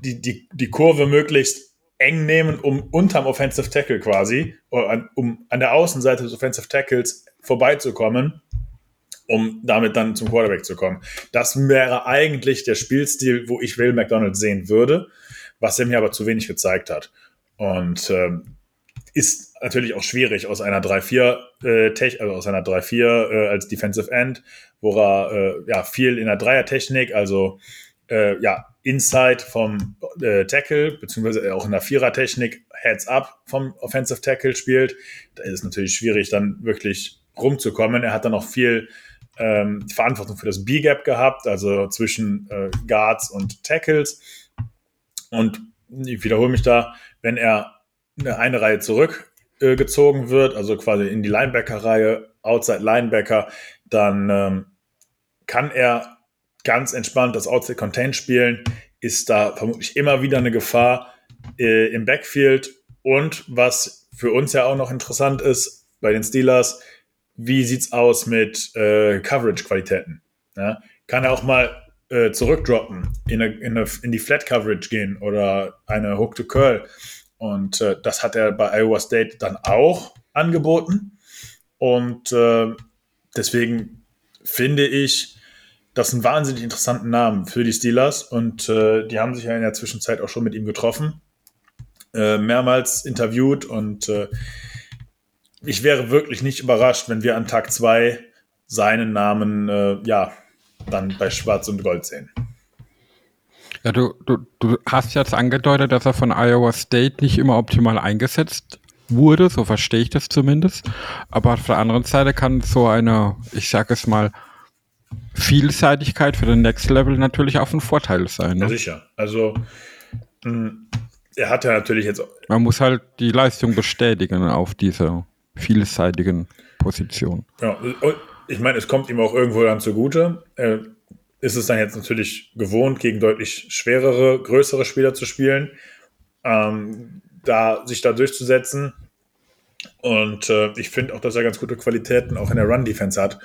die, die, die Kurve möglichst eng nehmen, um unterm Offensive Tackle quasi, an, um an der Außenseite des Offensive Tackles vorbeizukommen, um damit dann zum Quarterback zu kommen. Das wäre eigentlich der Spielstil, wo ich Will McDonald sehen würde, was er mir aber zu wenig gezeigt hat. Und ähm, ist natürlich auch schwierig aus einer 3-4 äh, also aus einer 3-4 äh, als Defensive End, wo er äh, ja viel in der Dreier-Technik, also äh, ja, Inside vom äh, Tackle, beziehungsweise auch in der Vierer-Technik Heads Up vom Offensive Tackle spielt. Da ist es natürlich schwierig, dann wirklich rumzukommen. Er hat dann auch viel ähm, Verantwortung für das B-Gap gehabt, also zwischen äh, Guards und Tackles. Und ich wiederhole mich da, wenn er eine, eine Reihe zurückgezogen äh, wird, also quasi in die Linebacker-Reihe, Outside Linebacker, dann ähm, kann er ganz entspannt das Outside Contain spielen, ist da vermutlich immer wieder eine Gefahr äh, im Backfield. Und was für uns ja auch noch interessant ist bei den Steelers, wie sieht's aus mit äh, Coverage-Qualitäten? Ja? Kann er auch mal äh, zurückdroppen, in, eine, in, eine, in, die Flat Coverage gehen oder eine Hook to Curl. Und äh, das hat er bei Iowa State dann auch angeboten. Und äh, deswegen finde ich das einen wahnsinnig interessanten Namen für die Steelers. Und äh, die haben sich ja in der Zwischenzeit auch schon mit ihm getroffen, äh, mehrmals interviewt. Und äh, ich wäre wirklich nicht überrascht, wenn wir an Tag zwei seinen Namen ja dann bei Schwarz und Gold sehen.
Ja, du, du, du hast jetzt angedeutet, dass er von Iowa State nicht immer optimal eingesetzt wurde, so verstehe ich das zumindest. Aber auf der anderen Seite kann so eine, ich sage es mal, Vielseitigkeit für den Next Level natürlich auch ein Vorteil sein.
Ne? Ja, sicher. Also mh, hm, er hat ja natürlich jetzt.
Man muss halt die Leistung bestätigen auf dieser vielseitigen Position.
Ja, ich meine, es kommt ihm auch irgendwo dann zugute. Ist es dann jetzt natürlich gewohnt, gegen deutlich schwerere, größere Spieler zu spielen, ähm, da sich da durchzusetzen. Und äh, ich finde auch, dass er ganz gute Qualitäten auch in der Run-Defense hat,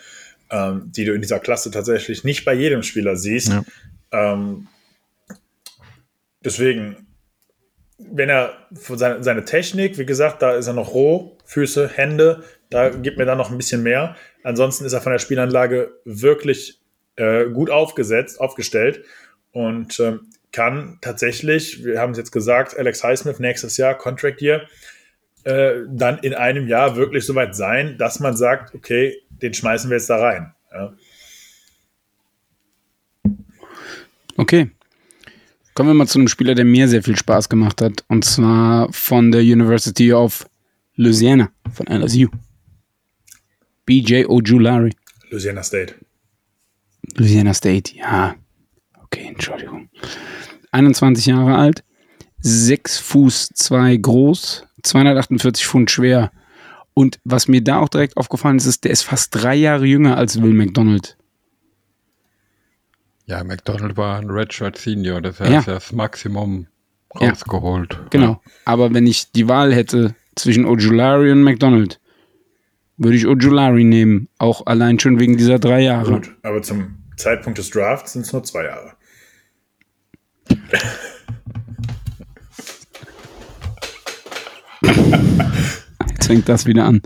ähm, die du in dieser Klasse tatsächlich nicht bei jedem Spieler siehst. Ja. Ähm, deswegen, wenn er seine, seine Technik, wie gesagt, da ist er noch roh, Füße, Hände, da gibt mir dann noch ein bisschen mehr. Ansonsten ist er von der Spielanlage wirklich äh, gut aufgesetzt, aufgestellt und ähm, kann tatsächlich, wir haben es jetzt gesagt, Alex Highsmith nächstes Jahr, Contract Year, äh, dann in einem Jahr wirklich soweit sein, dass man sagt, okay, den schmeißen wir jetzt da rein. Ja.
Okay. Kommen wir mal zu einem Spieler, der mir sehr viel Spaß gemacht hat. Und zwar von der University of Louisiana, von LSU. BJ Ojulari.
Louisiana State.
Louisiana State, ja. Okay, Entschuldigung. 21 Jahre alt, 6 Fuß 2 groß, 248 Pfund schwer. Und was mir da auch direkt aufgefallen ist, ist, der ist fast drei Jahre jünger als Will McDonald.
Ja, McDonald war ein Redshirt Senior, das heißt, ja. das Maximum rausgeholt. Ja,
genau. Ja. Aber wenn ich die Wahl hätte zwischen Ojulari und McDonald, würde ich Ojulari nehmen, auch allein schon wegen dieser drei Jahre. Gut,
aber zum Zeitpunkt des Drafts sind es nur zwei Jahre.
Jetzt fängt das wieder an.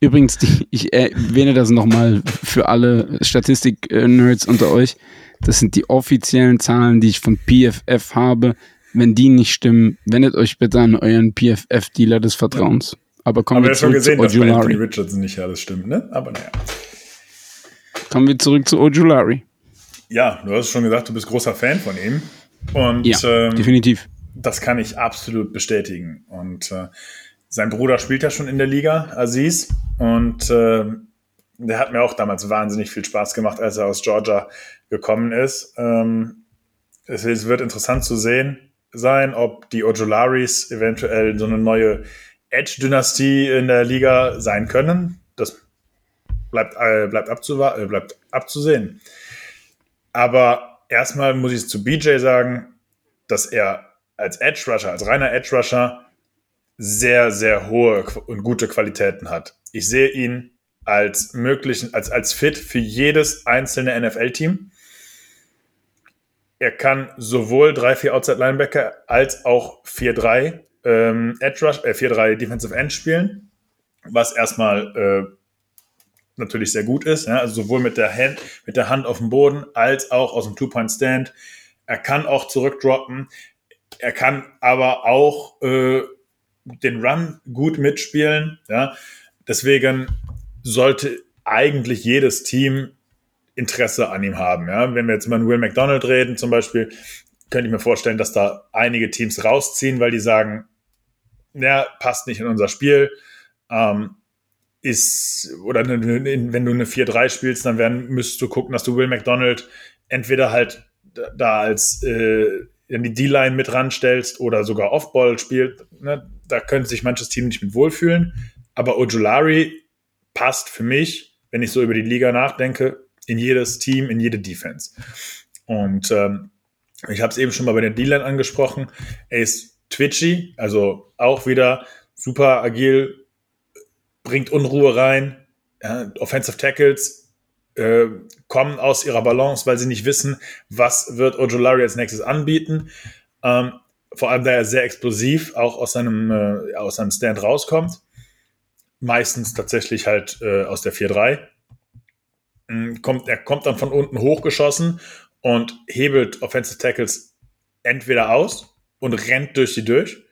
Übrigens, die, ich erwähne das nochmal für alle Statistik-Nerds unter euch. Das sind die offiziellen Zahlen, die ich von PFF habe. Wenn die nicht stimmen, wendet euch bitte an euren PFF-Dealer des Vertrauens. Aber kommen Aber wir zurück gesehen, zu Ojulari. Dass Anthony
Richardson nicht alles stimmt, ne? Aber naja.
Kommen wir zurück zu Ojulari.
Ja, du hast schon gesagt, du bist großer Fan von ihm. Und
ja, ähm, definitiv.
Das kann ich absolut bestätigen. Und äh, sein Bruder spielt ja schon in der Liga, Aziz. Und äh, der hat mir auch damals wahnsinnig viel Spaß gemacht, als er aus Georgia gekommen ist. Ähm, es wird interessant zu sehen sein, ob die Ojularis eventuell so eine neue Edge-Dynastie in der Liga sein können. Das bleibt, äh, bleibt, abzuwa äh, bleibt abzusehen. Aber erstmal muss ich zu BJ sagen, dass er als Edge Rusher, als reiner Edge Rusher sehr, sehr hohe und gute Qualitäten hat. Ich sehe ihn als möglichen, als, als fit für jedes einzelne NFL-Team. Er kann sowohl 3-4 Outside Linebacker als auch 4-3 ähm, Edge Rush, äh, 4-3 Defensive End spielen, was erstmal äh, natürlich sehr gut ist. Ja? Also sowohl mit der, Hand, mit der Hand auf dem Boden als auch aus dem Two-Point-Stand. Er kann auch zurückdroppen. Er kann aber auch äh, den Run gut mitspielen. Ja? Deswegen sollte eigentlich jedes Team Interesse an ihm haben. Ja? Wenn wir jetzt über Will McDonald reden zum Beispiel, könnte ich mir vorstellen, dass da einige Teams rausziehen, weil die sagen, ja, passt nicht in unser Spiel. Ähm, ist, oder wenn du eine 4-3 spielst, dann werden, müsstest du gucken, dass du Will McDonald entweder halt da als äh, in die D-Line mit ranstellst oder sogar Off-Ball spielt. Ne? Da könnte sich manches Team nicht mit wohlfühlen. Aber Ojulari passt für mich, wenn ich so über die Liga nachdenke, in jedes Team, in jede Defense. Und ähm, ich habe es eben schon mal bei der D-Line angesprochen. Er ist twitchy, also auch wieder super agil, bringt Unruhe rein. Ja, Offensive Tackles äh, kommen aus ihrer Balance, weil sie nicht wissen, was wird Ojolari als nächstes anbieten. Ähm, vor allem, da er sehr explosiv auch aus seinem, äh, aus seinem Stand rauskommt. Meistens tatsächlich halt äh, aus der 4-3. Mm, kommt, er kommt dann von unten hochgeschossen und hebelt Offensive Tackles entweder aus und rennt durch die durch.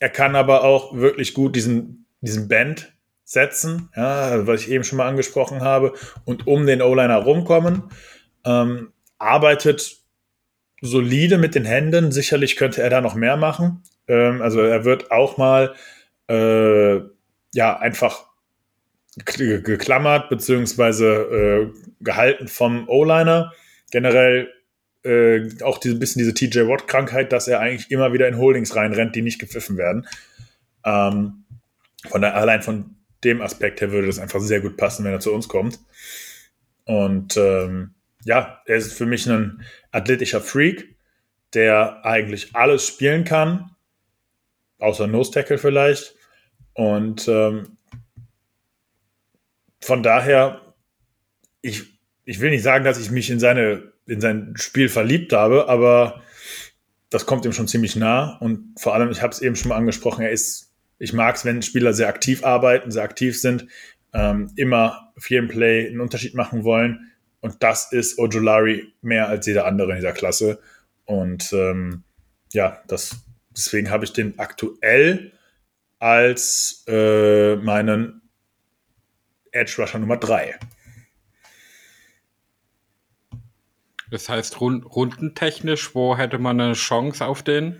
Er kann aber auch wirklich gut diesen, diesen Band setzen, ja, was ich eben schon mal angesprochen habe, und um den O-Liner rumkommen. Ähm, arbeitet solide mit den Händen. Sicherlich könnte er da noch mehr machen. Ähm, also er wird auch mal äh, ja einfach geklammert beziehungsweise äh, gehalten vom O-Liner. Generell äh, auch ein bisschen diese TJ Watt-Krankheit, dass er eigentlich immer wieder in Holdings reinrennt, die nicht gepfiffen werden. Ähm, von der, allein von dem Aspekt her würde das einfach sehr gut passen, wenn er zu uns kommt. Und ähm, ja, er ist für mich ein athletischer Freak, der eigentlich alles spielen kann, außer Nose Tackle vielleicht. Und ähm, von daher, ich, ich will nicht sagen, dass ich mich in, seine, in sein Spiel verliebt habe, aber das kommt ihm schon ziemlich nah. Und vor allem, ich habe es eben schon mal angesprochen, er ist, ich mag es, wenn Spieler sehr aktiv arbeiten, sehr aktiv sind, ähm, immer auf jedem Play einen Unterschied machen wollen. Und das ist Ojolari mehr als jeder andere in dieser Klasse. Und ähm, ja, das, deswegen habe ich den aktuell als äh, meinen Edge Rusher Nummer 3.
Das heißt, rund, rundentechnisch, wo hätte man eine Chance auf den?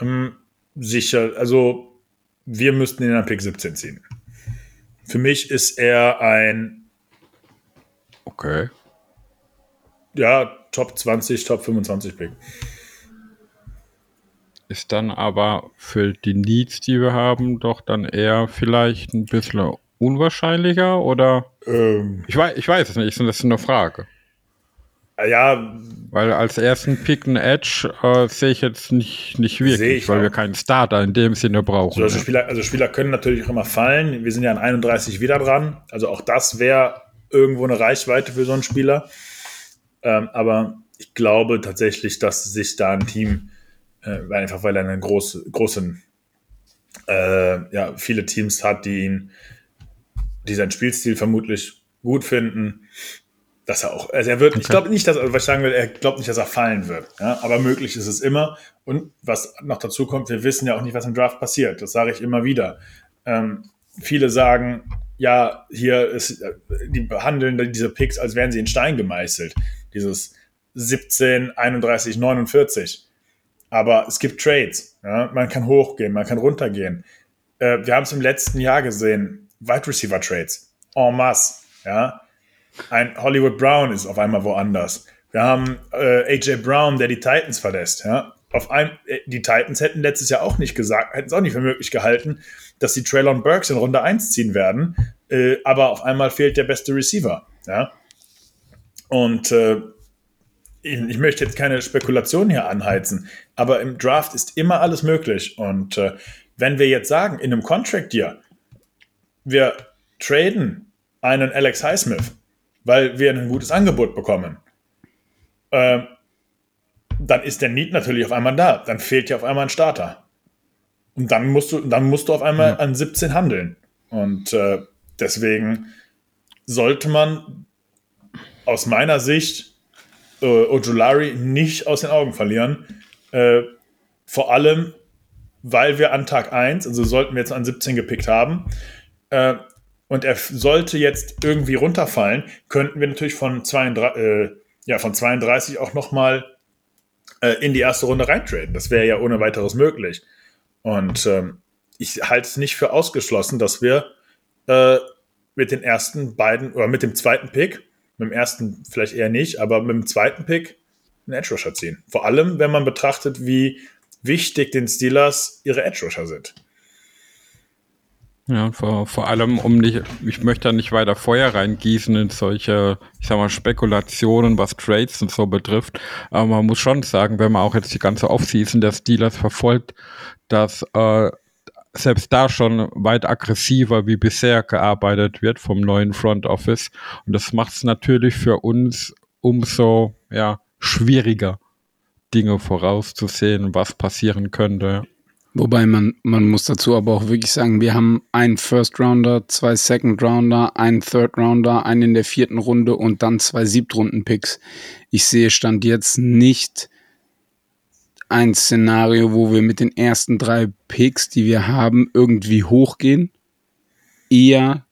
Ähm, sicher, also wir müssten ihn an Pick 17 ziehen. Für mich ist er ein.
Okay.
Ja, Top 20, Top 25 Pick.
Ist dann aber für die Needs, die wir haben, doch dann eher vielleicht ein bisschen unwahrscheinlicher oder? Ähm, ich, weiß, ich weiß es nicht, das ist eine Frage.
Ja.
Weil als ersten Pick and Edge äh, sehe ich jetzt nicht, nicht wirklich, weil auch. wir keinen Starter in dem Sinne brauchen.
So, also, Spieler, also Spieler können natürlich auch immer fallen. Wir sind ja an 31 wieder dran. Also auch das wäre irgendwo eine Reichweite für so einen Spieler. Ähm, aber ich glaube tatsächlich, dass sich da ein Team, äh, einfach weil er einen groß, großen, äh, ja, viele Teams hat, die ihn die seinen Spielstil vermutlich gut finden, dass er auch, also er wird, okay. ich glaube nicht, dass, also was ich sagen will, er glaubt nicht, dass er fallen wird, ja, aber möglich ist es immer. Und was noch dazu kommt, wir wissen ja auch nicht, was im Draft passiert. Das sage ich immer wieder. Ähm, viele sagen, ja, hier ist, die behandeln diese Picks, als wären sie in Stein gemeißelt. Dieses 17, 31, 49. Aber es gibt Trades. Ja? Man kann hochgehen, man kann runtergehen. Äh, wir haben es im letzten Jahr gesehen. Wide Receiver Trades en masse. Ja, ein Hollywood Brown ist auf einmal woanders. Wir haben äh, AJ Brown, der die Titans verlässt. Ja, auf ein, äh, die Titans hätten letztes Jahr auch nicht gesagt, hätten es auch nicht für möglich gehalten, dass die Traylon Burks in Runde 1 ziehen werden. Äh, aber auf einmal fehlt der beste Receiver. Ja, und äh, ich möchte jetzt keine Spekulation hier anheizen, aber im Draft ist immer alles möglich. Und äh, wenn wir jetzt sagen, in einem Contract Year, wir traden einen Alex Highsmith, weil wir ein gutes Angebot bekommen, äh, dann ist der Need natürlich auf einmal da. Dann fehlt ja auf einmal ein Starter. Und dann musst du, dann musst du auf einmal an 17 handeln. Und äh, deswegen sollte man aus meiner Sicht äh, Ojulari nicht aus den Augen verlieren. Äh, vor allem, weil wir an Tag 1, also sollten wir jetzt an 17 gepickt haben, äh, und er sollte jetzt irgendwie runterfallen, könnten wir natürlich von 32, äh, ja, von 32 auch nochmal äh, in die erste Runde reintraden. Das wäre ja ohne weiteres möglich. Und ähm, ich halte es nicht für ausgeschlossen, dass wir äh, mit den ersten beiden oder mit dem zweiten Pick, mit dem ersten vielleicht eher nicht, aber mit dem zweiten Pick einen Edge Rusher ziehen. Vor allem, wenn man betrachtet, wie wichtig den Steelers ihre Edge Rusher sind.
Ja, vor, vor allem, um nicht, ich möchte da nicht weiter Feuer reingießen in solche, ich sag mal, Spekulationen, was Trades und so betrifft. Aber man muss schon sagen, wenn man auch jetzt die ganze Offseason der Steelers verfolgt, dass äh, selbst da schon weit aggressiver wie bisher gearbeitet wird vom neuen Front Office. Und das macht es natürlich für uns umso ja, schwieriger, Dinge vorauszusehen, was passieren könnte.
Wobei man, man muss dazu aber auch wirklich sagen, wir haben einen First Rounder, zwei Second Rounder, einen Third Rounder, einen in der vierten Runde und dann zwei Siebtrunden-Picks. Ich sehe Stand jetzt nicht ein Szenario, wo wir mit den ersten drei Picks, die wir haben, irgendwie hochgehen. Eher,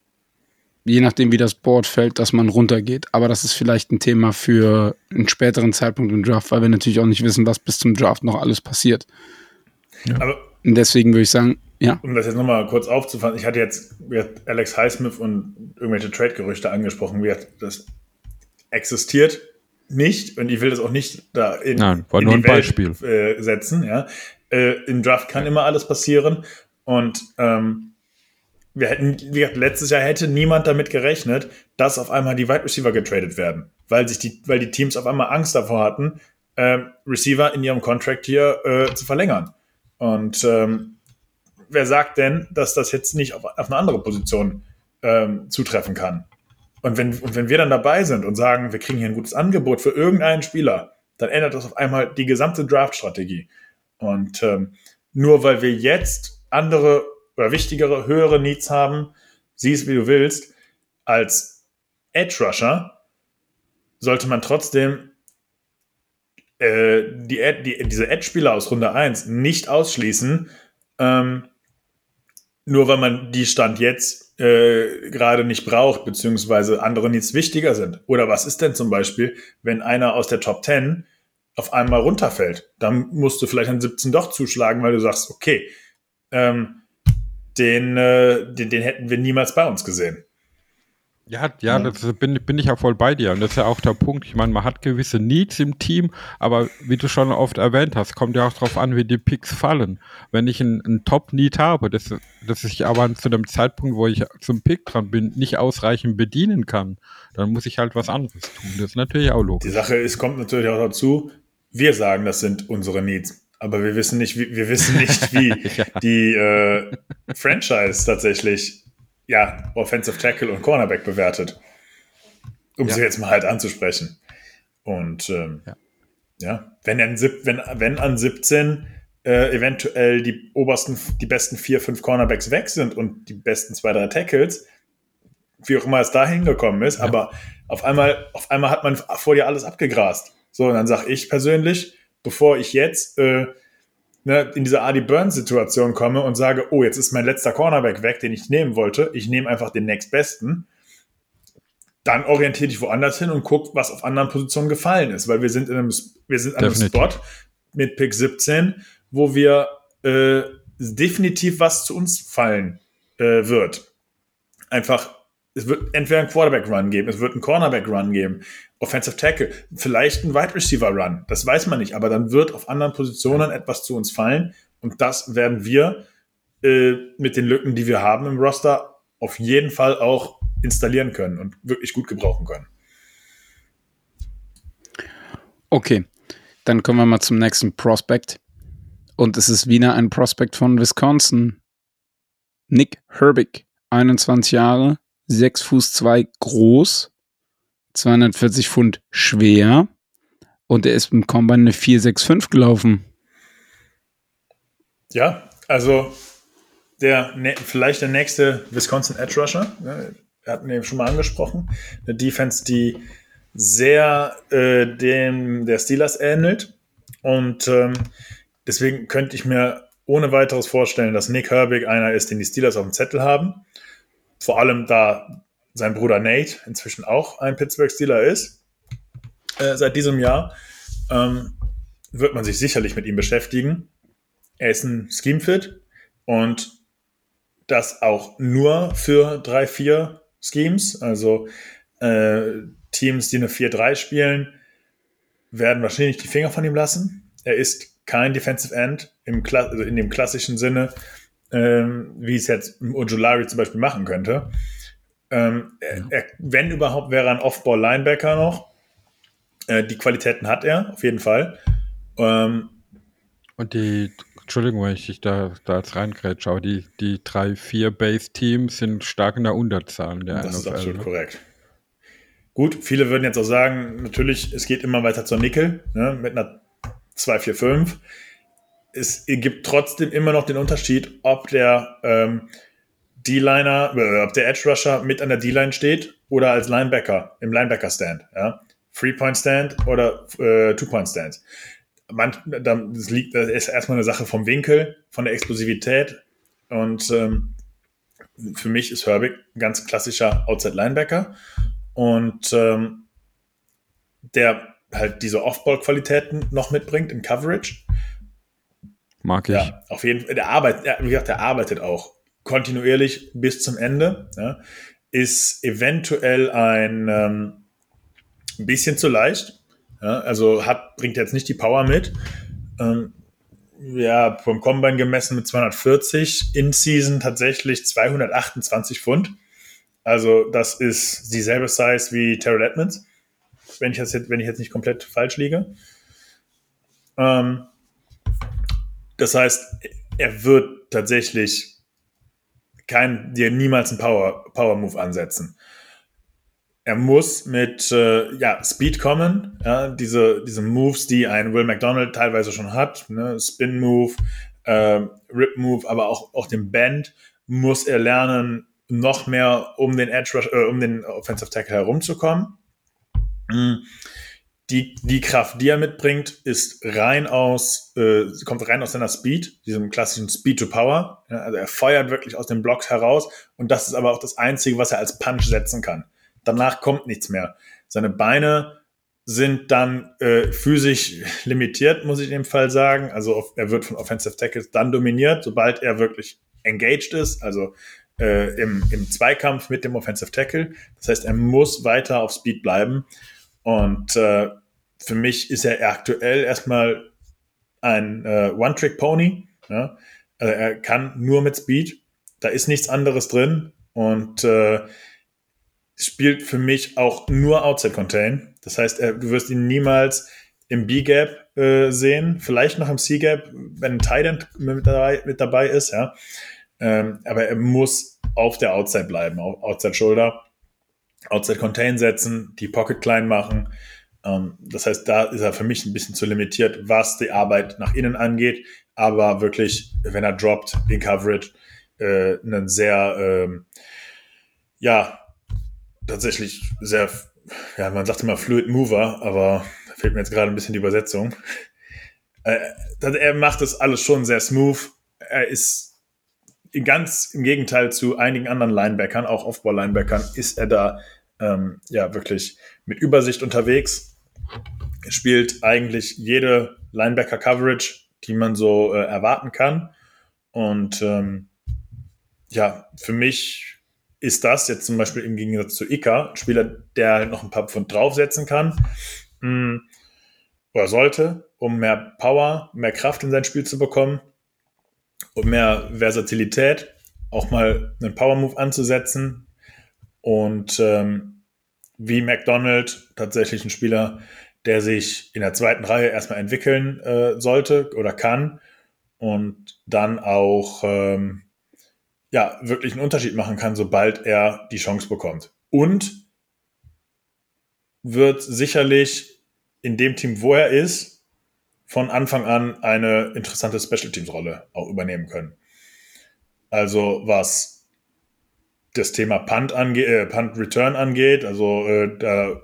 je nachdem wie das Board fällt, dass man runtergeht. Aber das ist vielleicht ein Thema für einen späteren Zeitpunkt im Draft, weil wir natürlich auch nicht wissen, was bis zum Draft noch alles passiert. Ja. Aber und deswegen würde ich sagen, ja.
Um das jetzt nochmal kurz aufzufassen, ich hatte jetzt Alex Highsmith und irgendwelche Trade-Gerüchte angesprochen. Das existiert nicht und ich will das auch nicht da in,
Nein, war in nur ein Welt, Beispiel.
Äh, setzen. Ja. Äh, Im Draft kann immer alles passieren und ähm, wir hätten, wie gesagt, letztes Jahr hätte niemand damit gerechnet, dass auf einmal die Wide Receiver getradet werden, weil sich die, weil die Teams auf einmal Angst davor hatten, äh, Receiver in ihrem Contract hier äh, zu verlängern. Und ähm, wer sagt denn, dass das jetzt nicht auf, auf eine andere Position ähm, zutreffen kann? Und wenn, und wenn wir dann dabei sind und sagen, wir kriegen hier ein gutes Angebot für irgendeinen Spieler, dann ändert das auf einmal die gesamte Draft-Strategie. Und ähm, nur weil wir jetzt andere oder wichtigere, höhere Needs haben, siehst wie du willst, als Edge Rusher, sollte man trotzdem äh, die, die, diese Edge-Spieler aus Runde 1 nicht ausschließen, ähm, nur weil man die Stand jetzt äh, gerade nicht braucht, beziehungsweise andere Needs wichtiger sind. Oder was ist denn zum Beispiel, wenn einer aus der Top 10 auf einmal runterfällt? Dann musst du vielleicht an 17 doch zuschlagen, weil du sagst, okay, ähm, den, äh, den, den hätten wir niemals bei uns gesehen.
Ja, ja, das bin, bin ich ja voll bei dir. Und das ist ja auch der Punkt. Ich meine, man hat gewisse Needs im Team, aber wie du schon oft erwähnt hast, kommt ja auch darauf an, wie die Picks fallen. Wenn ich einen Top-Need habe, das, das ich aber zu dem Zeitpunkt, wo ich zum Pick dran bin, nicht ausreichend bedienen kann, dann muss ich halt was anderes tun. Das ist natürlich auch logisch.
Die Sache ist, kommt natürlich auch dazu, wir sagen, das sind unsere Needs. Aber wir wissen nicht, wie, wir wissen nicht, wie ja. die äh, Franchise tatsächlich ja, Offensive Tackle und Cornerback bewertet. Um ja. sie jetzt mal halt anzusprechen. Und ähm, ja. ja, wenn, an, wenn, wenn an 17 äh, eventuell die obersten, die besten vier, fünf Cornerbacks weg sind und die besten zwei, drei Tackles, wie auch immer es da hingekommen ist, ja. aber auf einmal, auf einmal hat man vor dir alles abgegrast. So, und dann sage ich persönlich, bevor ich jetzt äh, ne, in diese Adi Burns-Situation komme und sage, oh, jetzt ist mein letzter Cornerback weg, den ich nehmen wollte, ich nehme einfach den nächstbesten, dann orientiere dich woanders hin und guck, was auf anderen Positionen gefallen ist, weil wir sind in einem, wir sind an einem Spot mit Pick 17, wo wir äh, definitiv was zu uns fallen äh, wird. Einfach, es wird entweder ein Quarterback-Run geben, es wird ein Cornerback-Run geben, Offensive Tackle, vielleicht ein Wide Receiver Run, das weiß man nicht, aber dann wird auf anderen Positionen etwas zu uns fallen und das werden wir äh, mit den Lücken, die wir haben im Roster, auf jeden Fall auch installieren können und wirklich gut gebrauchen können.
Okay, dann kommen wir mal zum nächsten Prospect. Und es ist wieder ein Prospect von Wisconsin. Nick Herbig, 21 Jahre, 6 Fuß 2 groß, 240 Pfund schwer und er ist im Combine eine 465 gelaufen.
Ja, also der ne, vielleicht der nächste Wisconsin Edge Rusher. Ne, wir hatten eben schon mal angesprochen. Eine Defense, die sehr äh, dem der Steelers ähnelt. Und ähm, deswegen könnte ich mir ohne weiteres vorstellen, dass Nick Herbig einer ist, den die Steelers auf dem Zettel haben. Vor allem da sein Bruder Nate inzwischen auch ein Pittsburgh Steeler ist. Äh, seit diesem Jahr ähm, wird man sich sicherlich mit ihm beschäftigen. Er ist ein Scheme-Fit und das auch nur für 3-4 Schemes. Also äh, Teams, die eine 4-3 spielen, werden wahrscheinlich die Finger von ihm lassen. Er ist kein Defensive End im also in dem klassischen Sinne, ähm, wie es jetzt Ojulari zum Beispiel machen könnte. Ähm, ja. er, wenn überhaupt, wäre er ein Off-Ball-Linebacker noch. Äh, die Qualitäten hat er, auf jeden Fall. Ähm,
und die, Entschuldigung, wenn ich dich da, da jetzt reingrätsche, aber die, die drei, vier Base-Teams sind stark in der Unterzahl. Der
das NFL, ist absolut ne? korrekt. Gut, viele würden jetzt auch sagen, natürlich, es geht immer weiter zur Nickel, ne, mit einer 2-4-5. Es gibt trotzdem immer noch den Unterschied, ob der ähm, D-Liner, äh, ob der Edge Rusher mit an der D-Line steht oder als Linebacker im Linebacker-Stand. Ja? Three-Point-Stand oder äh, Two-Point-Stand. das, das ist erstmal eine Sache vom Winkel, von der Explosivität. Und ähm, für mich ist Herbig ein ganz klassischer Outside-Linebacker und ähm, der halt diese Off-Ball-Qualitäten noch mitbringt in Coverage.
Mag ich.
Ja, auf jeden Fall. Der arbeitet, wie gesagt, der arbeitet auch kontinuierlich bis zum Ende. Ja. Ist eventuell ein ähm, bisschen zu leicht. Ja, also hat, bringt jetzt nicht die Power mit. Ähm, ja, vom Combine gemessen mit 240, in Season tatsächlich 228 Pfund. Also das ist dieselbe Size wie Terrell Edmonds, wenn ich, jetzt, wenn ich jetzt nicht komplett falsch liege. Ähm, das heißt, er wird tatsächlich kein, dir niemals einen Power, Power Move ansetzen. Er muss mit äh, ja, Speed kommen, ja, diese, diese Moves, die ein Will McDonald teilweise schon hat, ne? Spin Move, äh, Rip Move, aber auch, auch den Band, muss er lernen, noch mehr um den Edge Rush, äh, um den Offensive Tackle herumzukommen. Die, die Kraft, die er mitbringt, ist rein aus, äh, kommt rein aus seiner Speed, diesem klassischen Speed to Power. Ja, also er feuert wirklich aus den Blocks heraus und das ist aber auch das Einzige, was er als Punch setzen kann. Danach kommt nichts mehr. Seine Beine sind dann äh, physisch limitiert, muss ich in dem Fall sagen. Also er wird von Offensive Tackles dann dominiert, sobald er wirklich engaged ist, also äh, im, im Zweikampf mit dem Offensive Tackle. Das heißt, er muss weiter auf Speed bleiben. Und äh, für mich ist er aktuell erstmal ein äh, One-Trick-Pony. Ja? Also er kann nur mit Speed. Da ist nichts anderes drin. Und äh, spielt für mich auch nur Outside Contain. Das heißt, er, du wirst ihn niemals im B-Gap äh, sehen, vielleicht noch im C-Gap, wenn ein Tight mit dabei, mit dabei ist, ja. Ähm, aber er muss auf der Outside bleiben, auf Outside Shoulder, Outside Contain setzen, die Pocket klein machen. Ähm, das heißt, da ist er für mich ein bisschen zu limitiert, was die Arbeit nach innen angeht. Aber wirklich, wenn er droppt in Coverage, äh, einen sehr, ähm, ja, tatsächlich sehr, ja, man sagt immer Fluid Mover, aber da fehlt mir jetzt gerade ein bisschen die Übersetzung. Äh, er macht das alles schon sehr smooth. Er ist ganz im Gegenteil zu einigen anderen Linebackern, auch Off-Ball-Linebackern, ist er da ähm, ja wirklich mit Übersicht unterwegs. Er spielt eigentlich jede Linebacker-Coverage, die man so äh, erwarten kann. Und ähm, ja, für mich ist das jetzt zum Beispiel im Gegensatz zu Ika ein Spieler, der halt noch ein paar Pfund draufsetzen kann. Mh, hm, oder sollte, um mehr Power, mehr Kraft in sein Spiel zu bekommen und mehr Versatilität, auch mal einen Power Move anzusetzen und ähm, wie McDonald tatsächlich ein Spieler, der sich in der zweiten Reihe erstmal entwickeln äh, sollte oder kann und dann auch ähm, ja, wirklich einen Unterschied machen kann, sobald er die Chance bekommt. Und wird sicherlich in dem Team, wo er ist, von Anfang an eine interessante Special Teams Rolle auch übernehmen können. Also was das Thema Punt, ange äh, Punt Return angeht, also äh, da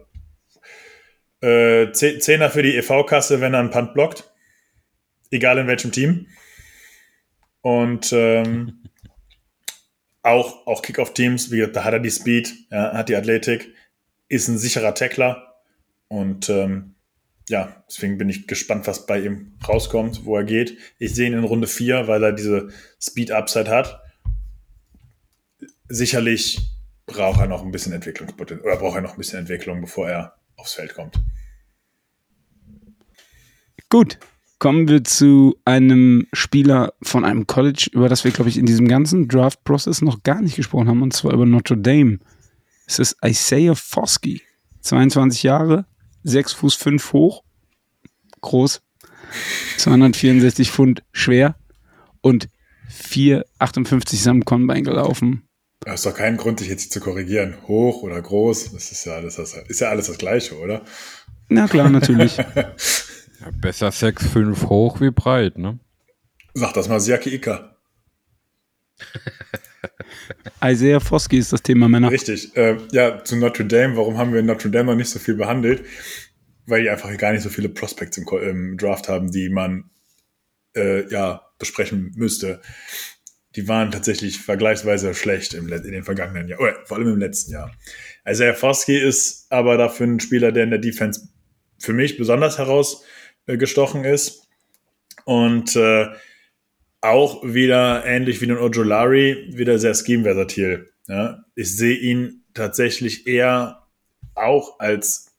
äh, Zehner für die EV-Kasse, wenn er einen Punt blockt. Egal in welchem Team. Und ähm, auch, auch Kickoff-Teams, wie da hat er die Speed, ja, hat die Athletik, ist ein sicherer Tackler. Und ähm, ja, deswegen bin ich gespannt, was bei ihm rauskommt, wo er geht. Ich sehe ihn in Runde 4, weil er diese Speed-Upside hat. Sicherlich braucht er noch ein bisschen Entwicklungspotenzial oder braucht er noch ein bisschen Entwicklung, bevor er aufs Feld kommt.
Gut, kommen wir zu einem Spieler von einem College, über das wir, glaube ich, in diesem ganzen Draft-Prozess noch gar nicht gesprochen haben, und zwar über Notre Dame. Es ist Isaiah Foskey, 22 Jahre, 6 Fuß 5 hoch, groß, 264 Pfund schwer und 4,58 samt Combine gelaufen.
Das ist doch kein Grund, dich jetzt zu korrigieren. Hoch oder groß, das ist ja alles das, ist ja alles das Gleiche, oder?
Na klar, natürlich.
Ja, besser 6,5 hoch wie breit, ne?
Sag das mal Siaki Ika.
Isaiah Foskey ist das Thema Männer.
Richtig. Äh, ja, zu Notre Dame. Warum haben wir Notre Dame noch nicht so viel behandelt? Weil die einfach gar nicht so viele Prospects im, im Draft haben, die man äh, ja besprechen müsste. Die waren tatsächlich vergleichsweise schlecht im, in den vergangenen Jahren, oder vor allem im letzten Jahr. Isaiah Foskey ist aber dafür ein Spieler, der in der Defense für mich besonders herausgestochen ist. Und äh, auch wieder ähnlich wie den Ojolari, wieder sehr scheme-versatil. Ja, ich sehe ihn tatsächlich eher auch als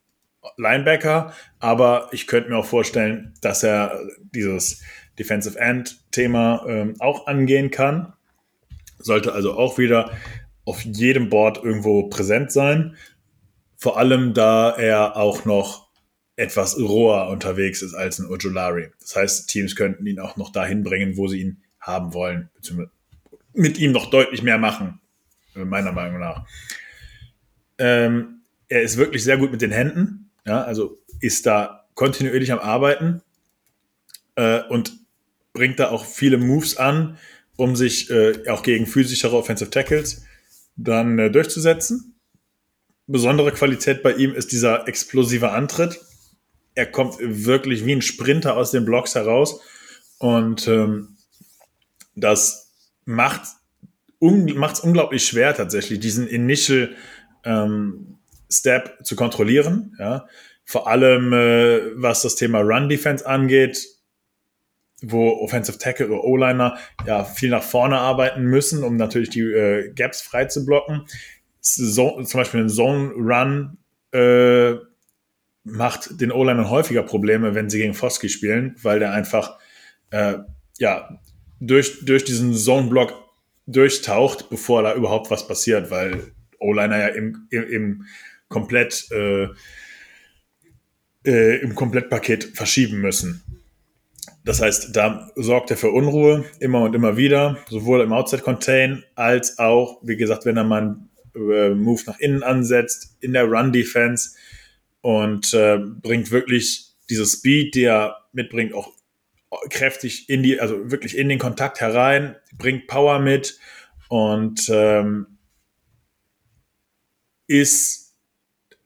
Linebacker, aber ich könnte mir auch vorstellen, dass er dieses Defensive End-Thema ähm, auch angehen kann. Sollte also auch wieder auf jedem Board irgendwo präsent sein. Vor allem, da er auch noch etwas roher unterwegs ist als ein Ojolari. Das heißt, Teams könnten ihn auch noch dahin bringen, wo sie ihn haben wollen, beziehungsweise mit ihm noch deutlich mehr machen, äh, meiner Meinung nach. Ähm, er ist wirklich sehr gut mit den Händen, ja, also ist da kontinuierlich am Arbeiten äh, und bringt da auch viele Moves an, um sich äh, auch gegen physischere Offensive Tackles dann äh, durchzusetzen. Besondere Qualität bei ihm ist dieser explosive Antritt er kommt wirklich wie ein Sprinter aus den Blocks heraus und ähm, das macht es unglaublich schwer tatsächlich, diesen Initial ähm, Step zu kontrollieren. Ja? Vor allem, äh, was das Thema Run Defense angeht, wo Offensive Tackle oder O-Liner ja viel nach vorne arbeiten müssen, um natürlich die äh, Gaps frei zu blocken. So, zum Beispiel ein Zone Run äh, macht den O-Linern häufiger Probleme, wenn sie gegen Foskey spielen, weil der einfach äh, ja durch, durch diesen Zone-Block durchtaucht, bevor da überhaupt was passiert, weil O-Liner ja im, im, im komplett äh, äh, im Komplettpaket verschieben müssen. Das heißt, da sorgt er für Unruhe immer und immer wieder, sowohl im Outside-Contain als auch, wie gesagt, wenn er mal einen äh, Move nach innen ansetzt, in der Run-Defense und äh, bringt wirklich dieses Speed, die er mitbringt, auch kräftig in die, also wirklich in den Kontakt herein, bringt Power mit und ähm, ist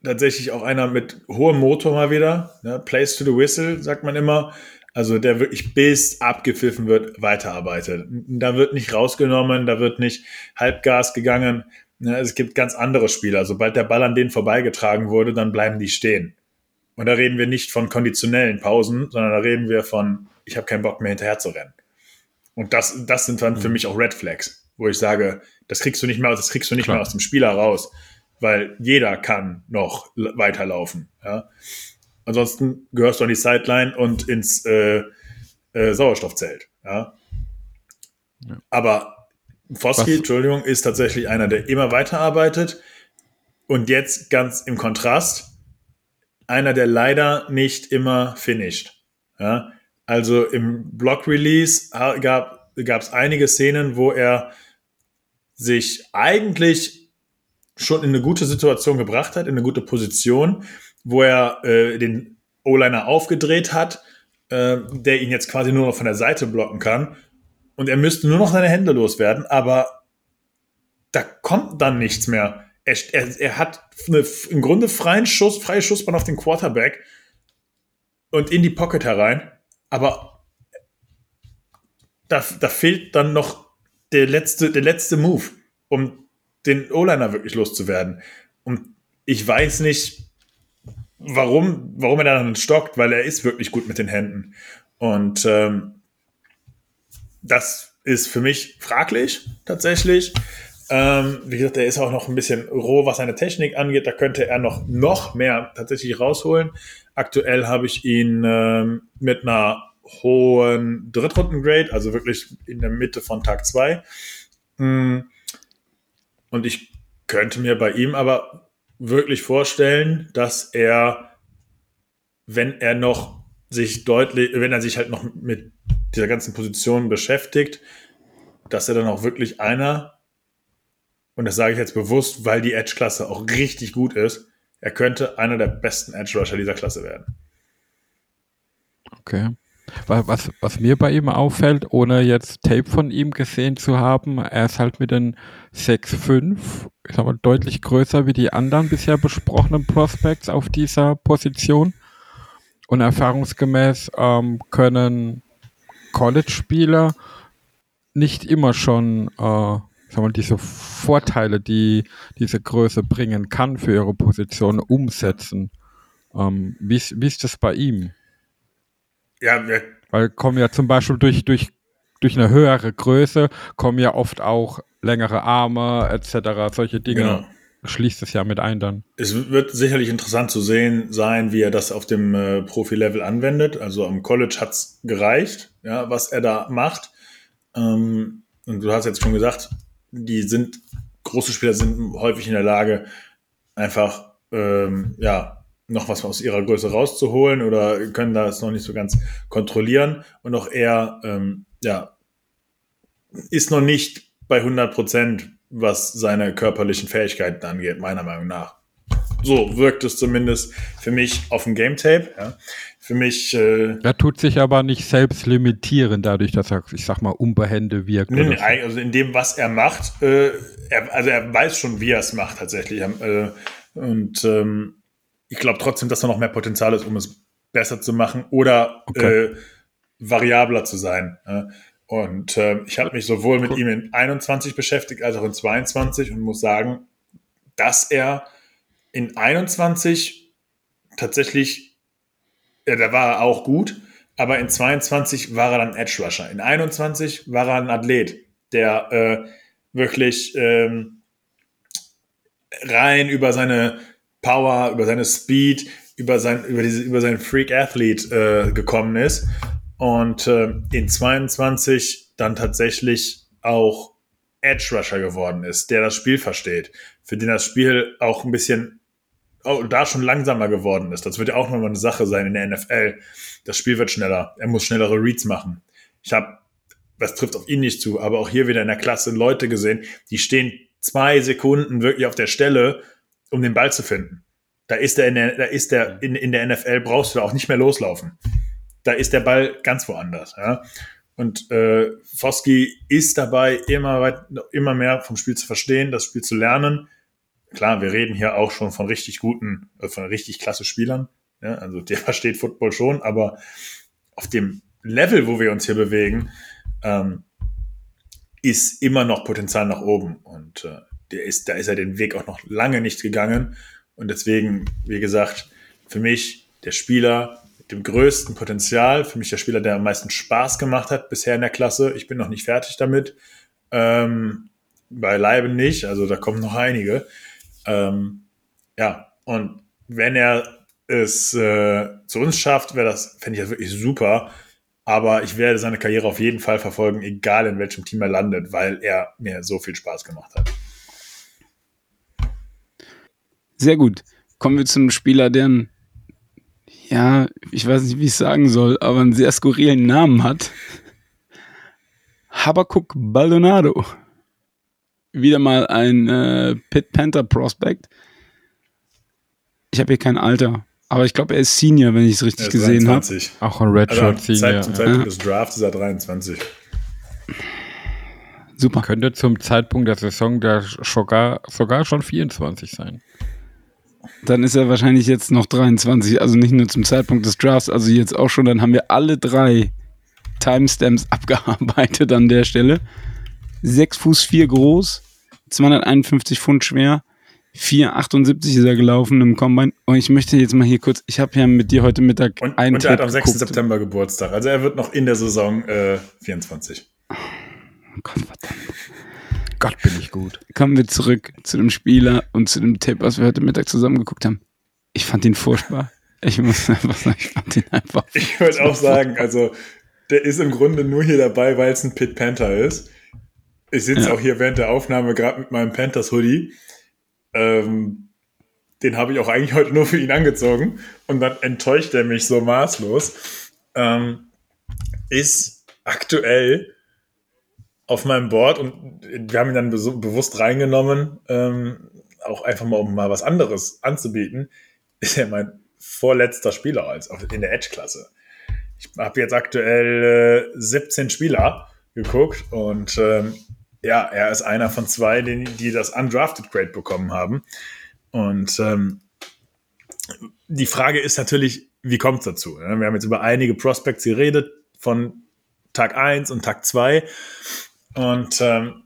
tatsächlich auch einer mit hohem Motor mal wieder. Ne? Place to the whistle, sagt man immer. Also der wirklich bis abgepfiffen wird, weiterarbeitet. Da wird nicht rausgenommen, da wird nicht Halbgas gegangen. Ja, es gibt ganz andere Spieler. Sobald der Ball an denen vorbeigetragen wurde, dann bleiben die stehen. Und da reden wir nicht von konditionellen Pausen, sondern da reden wir von, ich habe keinen Bock mehr hinterher zu rennen. Und das, das sind dann mhm. für mich auch Red Flags, wo ich sage, das kriegst du nicht mehr, das kriegst du nicht Klar. mehr aus dem Spieler raus, weil jeder kann noch weiterlaufen. Ja? Ansonsten gehörst du an die Sideline und ins äh, äh, Sauerstoffzelt. Ja? ja. Aber Foski, Entschuldigung, ist tatsächlich einer, der immer weiterarbeitet und jetzt ganz im Kontrast einer, der leider nicht immer finisht. Ja? Also im Block-Release gab es einige Szenen, wo er sich eigentlich schon in eine gute Situation gebracht hat, in eine gute Position, wo er äh, den O-Liner aufgedreht hat, äh, der ihn jetzt quasi nur noch von der Seite blocken kann. Und er müsste nur noch seine Hände loswerden, aber da kommt dann nichts mehr. Er, er, er hat eine, im Grunde freien Schuss, freie Schussbahn auf den Quarterback und in die Pocket herein, aber da, da fehlt dann noch der letzte, der letzte Move, um den O-Liner wirklich loszuwerden. Und ich weiß nicht, warum, warum er dann stockt, weil er ist wirklich gut mit den Händen. Und ähm, das ist für mich fraglich, tatsächlich. Ähm, wie gesagt, er ist auch noch ein bisschen roh, was seine Technik angeht. Da könnte er noch, noch mehr tatsächlich rausholen. Aktuell habe ich ihn ähm, mit einer hohen Drittrunden-Grade, also wirklich in der Mitte von Tag 2. Mm. Und ich könnte mir bei ihm aber wirklich vorstellen, dass er, wenn er noch sich deutlich, wenn er sich halt noch mit dieser ganzen Position beschäftigt, dass er dann auch wirklich einer, und das sage ich jetzt bewusst, weil die Edge-Klasse auch richtig gut ist, er könnte einer der besten Edge-Rusher dieser Klasse werden.
Okay. Was, was mir bei ihm auffällt, ohne jetzt Tape von ihm gesehen zu haben, er ist halt mit den 6'5, ich sag mal, deutlich größer wie die anderen bisher besprochenen Prospects auf dieser Position. Und erfahrungsgemäß ähm, können College-Spieler nicht immer schon äh, sag mal, diese Vorteile, die diese Größe bringen kann für ihre Position, umsetzen. Ähm, wie, ist, wie ist das bei ihm?
Ja, wir
Weil kommen ja zum Beispiel durch, durch, durch eine höhere Größe, kommen ja oft auch längere Arme etc. Solche Dinge. Genau. Schließt es ja mit ein dann.
Es wird sicherlich interessant zu sehen sein, wie er das auf dem äh, Profi-Level anwendet. Also am College hat es gereicht, ja, was er da macht. Ähm, und du hast jetzt schon gesagt, die sind, große Spieler sind häufig in der Lage, einfach ähm, ja, noch was aus ihrer Größe rauszuholen oder können das noch nicht so ganz kontrollieren. Und auch er, ähm, ja, ist noch nicht bei 100 Prozent, was seine körperlichen Fähigkeiten angeht, meiner Meinung nach. So wirkt es zumindest für mich auf dem Game Tape. Ja. Für mich. Äh,
er tut sich aber nicht selbst limitieren, dadurch, dass er, ich sag mal, unbehende wirkt.
Nee, nee, also in dem, was er macht, äh, er, also er weiß schon, wie er es macht tatsächlich. Äh, und ähm, ich glaube trotzdem, dass da noch mehr Potenzial ist, um es besser zu machen oder okay. äh, variabler zu sein. Ja. Und äh, ich habe mich sowohl mit ihm in 21 beschäftigt als auch in 22 und muss sagen, dass er in 21 tatsächlich, ja, da war er auch gut, aber in 22 war er dann Edge Rusher. In 21 war er ein Athlet, der äh, wirklich ähm, rein über seine Power, über seine Speed, über sein, über diese, über seinen Freak Athlete äh, gekommen ist und äh, in 22 dann tatsächlich auch Edge Rusher geworden ist, der das Spiel versteht, für den das Spiel auch ein bisschen oh, da schon langsamer geworden ist. Das wird ja auch nochmal eine Sache sein in der NFL. Das Spiel wird schneller. Er muss schnellere Reads machen. Ich habe, das trifft auf ihn nicht zu, aber auch hier wieder in der Klasse Leute gesehen, die stehen zwei Sekunden wirklich auf der Stelle um den Ball zu finden. Da ist der in der, da ist der in, in der NFL brauchst du auch nicht mehr loslaufen. Da ist der Ball ganz woanders. Ja? Und äh, Foski ist dabei, immer, weit, immer mehr vom Spiel zu verstehen, das Spiel zu lernen. Klar, wir reden hier auch schon von richtig guten, äh, von richtig klasse Spielern. Ja? Also der versteht Football schon, aber auf dem Level, wo wir uns hier bewegen, ähm, ist immer noch Potenzial nach oben. Und äh, der ist, da ist er den Weg auch noch lange nicht gegangen. Und deswegen, wie gesagt, für mich der Spieler dem größten Potenzial, für mich der Spieler, der am meisten Spaß gemacht hat bisher in der Klasse. Ich bin noch nicht fertig damit. Ähm, beileibe nicht, also da kommen noch einige. Ähm, ja, und wenn er es äh, zu uns schafft, wäre das, fände ich das wirklich super. Aber ich werde seine Karriere auf jeden Fall verfolgen, egal in welchem Team er landet, weil er mir so viel Spaß gemacht hat.
Sehr gut. Kommen wir zu einem Spieler, der ein ja, ich weiß nicht, wie ich es sagen soll, aber einen sehr skurrilen Namen hat. Habakuk Baldonado. Wieder mal ein äh, Pit Panther Prospect. Ich habe hier kein Alter, aber ich glaube, er ist Senior, wenn ich es richtig
Er ist
gesehen habe.
23.
Auch ein
Also
Redshirt
am
Senior.
Zeit, zum
ja.
Zeitpunkt des Drafts ist er 23.
Super.
Könnte zum Zeitpunkt der Saison der sogar, sogar schon 24 sein.
Dann ist er wahrscheinlich jetzt noch 23, also nicht nur zum Zeitpunkt des Drafts, also jetzt auch schon. Dann haben wir alle drei Timestamps abgearbeitet an der Stelle. 6 Fuß 4 groß, 251 Pfund schwer, 4,78 ist er gelaufen im Combine. Und ich möchte jetzt mal hier kurz, ich habe ja mit dir heute Mittag
Und,
einen
und er hat am 6.
geguckt.
September Geburtstag. Also er wird noch in der Saison äh, 24.
Oh Gott, verdammt.
Gott, bin ich gut.
Kommen wir zurück zu dem Spieler und zu dem Tape, was wir heute Mittag zusammen geguckt haben. Ich fand ihn furchtbar. Ich muss einfach sagen, ich fand ihn einfach.
Ich würde auch sagen, also der ist im Grunde nur hier dabei, weil es ein Pit Panther ist. Ich sitze
Ja.
auch hier während der Aufnahme gerade mit meinem Panthers Hoodie. Ähm, den habe ich auch eigentlich heute nur für ihn angezogen. Und dann enttäuscht er mich so maßlos. Ähm, ist aktuell auf meinem Board und wir haben ihn dann bewusst reingenommen, ähm, auch einfach mal, um mal was anderes anzubieten, ist er mein vorletzter Spieler als in der Edge-Klasse. Ich habe jetzt aktuell äh, 17 Spieler geguckt und ähm, ja, er ist einer von zwei, die, die das Undrafted Grade bekommen haben. Und ähm, die Frage ist natürlich, wie kommt es dazu? Wir haben jetzt über einige Prospects geredet, von Tag 1 und Tag 2. Und ähm,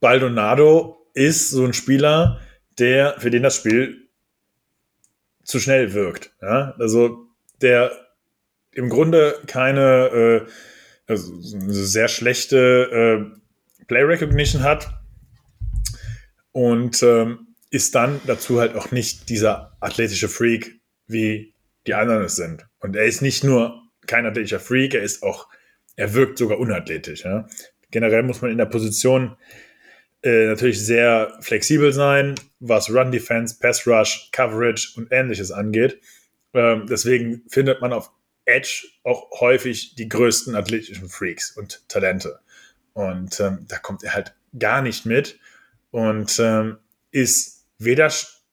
Baldonado ist so ein Spieler, der, für den das Spiel zu schnell wirkt. Ja? Also der im Grunde keine äh, also sehr schlechte äh, Play Recognition hat und ähm, ist dann dazu halt auch nicht dieser athletische Freak, wie die anderen es sind. Und er ist nicht nur kein athletischer Freak, er ist auch, er wirkt sogar unathletisch. Ja? Generell muss man in der Position äh, natürlich sehr flexibel sein, was Run Defense, Pass Rush, Coverage und ähnliches angeht. Ähm, deswegen findet man auf Edge auch häufig die größten athletischen Freaks und Talente. Und ähm, da kommt er halt gar nicht mit und ähm, ist weder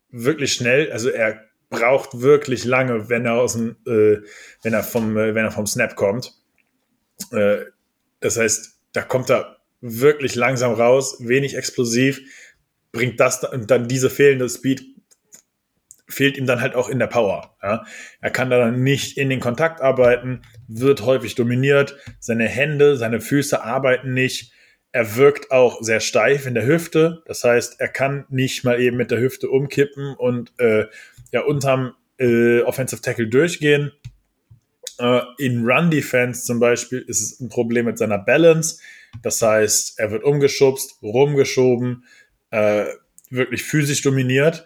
wirklich schnell, also er braucht wirklich lange, wenn er aus dem, äh, wenn er vom, äh, wenn er vom Snap kommt. Äh, das heißt, da kommt er wirklich langsam raus, wenig explosiv, bringt das da- und dann diese fehlende Speed fehlt ihm dann halt auch in der Power. Ja? Er kann da dann nicht in den Kontakt arbeiten, wird häufig dominiert, seine Hände, seine Füße arbeiten nicht. Er wirkt auch sehr steif in der Hüfte, das heißt, er kann nicht mal eben mit der Hüfte umkippen und äh, ja unterm äh, Offensive Tackle durchgehen. Äh, in Run Defense zum Beispiel ist es ein Problem mit seiner Balance. Das heißt, er wird umgeschubst, rumgeschoben, äh, wirklich physisch dominiert.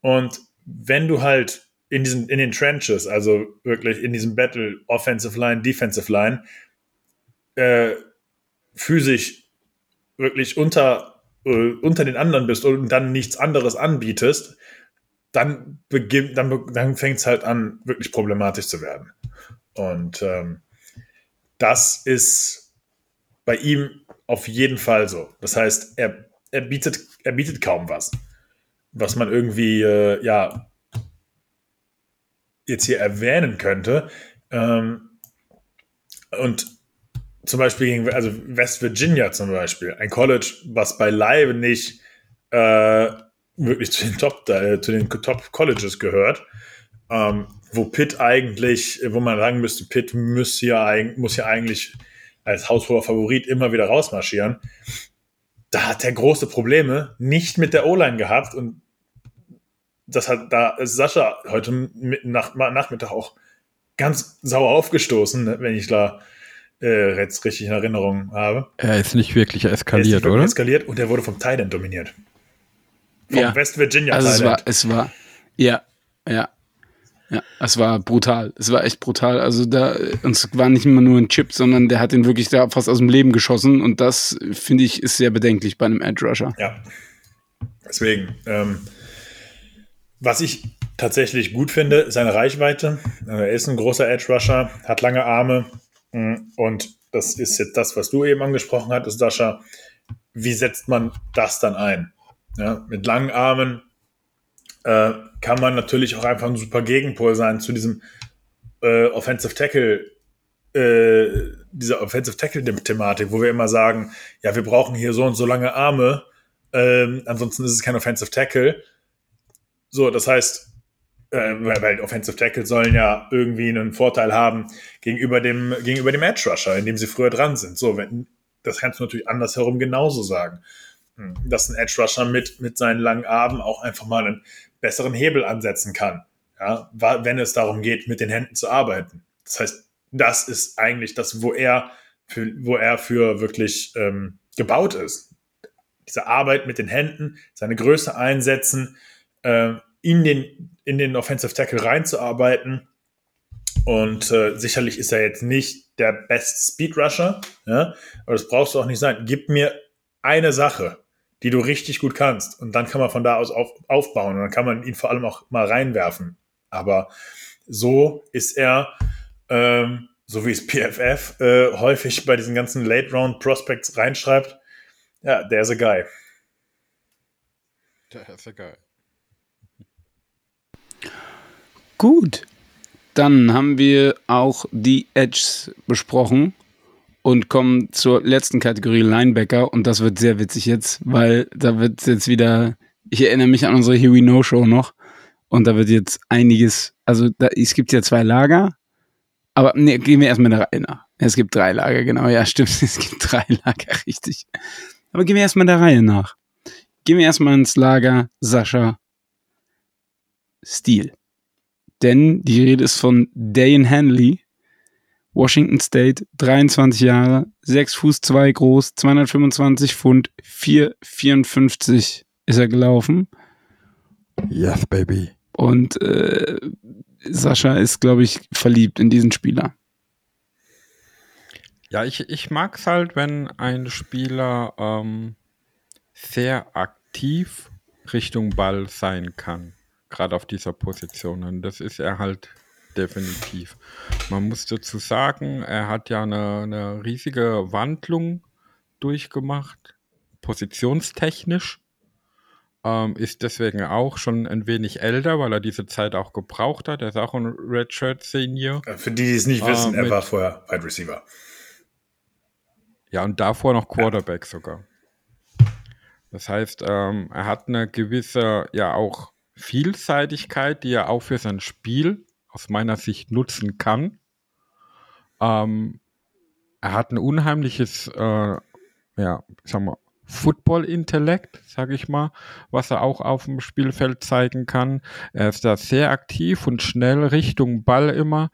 Und wenn du halt in diesen, in den Trenches, also wirklich in diesem Battle, Offensive Line, Defensive Line, äh, physisch wirklich unter, äh, unter den anderen bist und dann nichts anderes anbietest, dann dann, dann fängt es halt an, wirklich problematisch zu werden. Und ähm, das ist bei ihm auf jeden Fall so. Das heißt, er, er, bietet, er bietet kaum was, was man irgendwie, äh, ja, jetzt hier erwähnen könnte. Ähm, und zum Beispiel gegen, also West Virginia zum Beispiel, ein College, was beileibe nicht äh, wirklich zu den Top, äh, zu den Top Colleges gehört, ähm, wo Pitt eigentlich, wo man sagen müsste, Pitt muss ja, muss ja eigentlich als haushoher Favorit immer wieder rausmarschieren. Da hat er große Probleme, nicht mit der O-Line gehabt und das hat da ist Sascha heute nach, Nachmittag auch ganz sauer aufgestoßen, ne, wenn ich da äh, jetzt richtig in Erinnerung habe.
Er ist nicht wirklich
Er ist
eskaliert,
wirklich
oder?
Eskaliert und er wurde vom Thailand dominiert. Vom
Ja.
West Virginia
Also es war, es war, ja, ja, ja, es war brutal. Es war echt brutal. Also da, uns war nicht immer nur ein Chip, sondern der hat ihn wirklich da fast aus dem Leben geschossen und das finde ich ist sehr bedenklich bei einem Edge Rusher.
Ja. Deswegen, ähm, was ich tatsächlich gut finde, seine Reichweite. Er ist ein großer Edge Rusher, hat lange Arme mm, und das ist jetzt das, was du eben angesprochen hattest, Sascha. Wie setzt man das dann ein? Ja, mit langen Armen äh, kann man natürlich auch einfach ein super Gegenpol sein zu diesem äh, Offensive Tackle, äh, dieser Offensive Tackle-Thematik, wo wir immer sagen, ja, wir brauchen hier so und so lange Arme, ähm, ansonsten ist es kein Offensive Tackle. So, das heißt, äh, weil Offensive Tackle sollen ja irgendwie einen Vorteil haben gegenüber dem, gegenüber dem Edge Rusher, indem sie früher dran sind. So, wenn, das kannst du natürlich andersherum genauso sagen. Hm, dass ein Edge Rusher mit, mit seinen langen Armen auch einfach mal einen besseren Hebel ansetzen kann. Ja, wenn es darum geht, mit den Händen zu arbeiten. Das heißt, das ist eigentlich das, wo er für, wo er für wirklich ähm, gebaut ist. Diese Arbeit mit den Händen, seine Größe einsetzen, äh, in den, in den Offensive Tackle reinzuarbeiten. Und äh, sicherlich ist er jetzt nicht der beste Speed Rusher, ja, aber das brauchst du auch nicht sein. Gib mir eine Sache, die du richtig gut kannst, und dann kann man von da aus auf, aufbauen und dann kann man ihn vor allem auch mal reinwerfen. Aber so ist er, ähm, so wie es PFF äh, häufig bei diesen ganzen Late Round Prospects reinschreibt, ja, there's a guy.
There's a guy.
Gut, dann haben wir auch die Edges besprochen und kommen zur letzten Kategorie Linebacker und das wird sehr witzig jetzt, weil da wird jetzt wieder, ich erinnere mich an unsere Here We Know Show noch und da wird jetzt einiges, also da, es gibt ja zwei Lager, aber nee, gehen wir erstmal der Reihe nach. Es gibt drei Lager, genau, ja stimmt, es gibt drei Lager, richtig. Aber gehen wir erstmal der Reihe nach. Gehen wir erstmal ins Lager Sascha Stil denn die Rede ist von Dayan Hanley, Washington State, 23 Jahre, 6 Fuß 2 groß, 225 Pfund, 4,54 ist er gelaufen.
Yes, baby.
Und äh, Sascha ist, glaube ich, verliebt in diesen Spieler.
Ja, ich, ich mag es halt, wenn ein Spieler ähm, sehr aktiv Richtung Ball sein kann gerade auf dieser Position. Und das ist er halt definitiv. Man muss dazu sagen, er hat ja eine, eine riesige Wandlung durchgemacht, positionstechnisch. Ähm, ist deswegen auch schon ein wenig älter, weil er diese Zeit auch gebraucht hat. Er ist auch ein Redshirt Senior.
Für die, die es nicht wissen, äh, er war vorher Wide Receiver.
Ja, und davor noch Quarterback ja. sogar. Das heißt, ähm, er hat eine gewisse, ja auch Vielseitigkeit, die er auch für sein Spiel aus meiner Sicht nutzen kann. Ähm, er hat ein unheimliches, äh, ja, sagen wir, Football-Intellekt, sage ich mal, was er auch auf dem Spielfeld zeigen kann. Er ist da sehr aktiv und schnell Richtung Ball immer.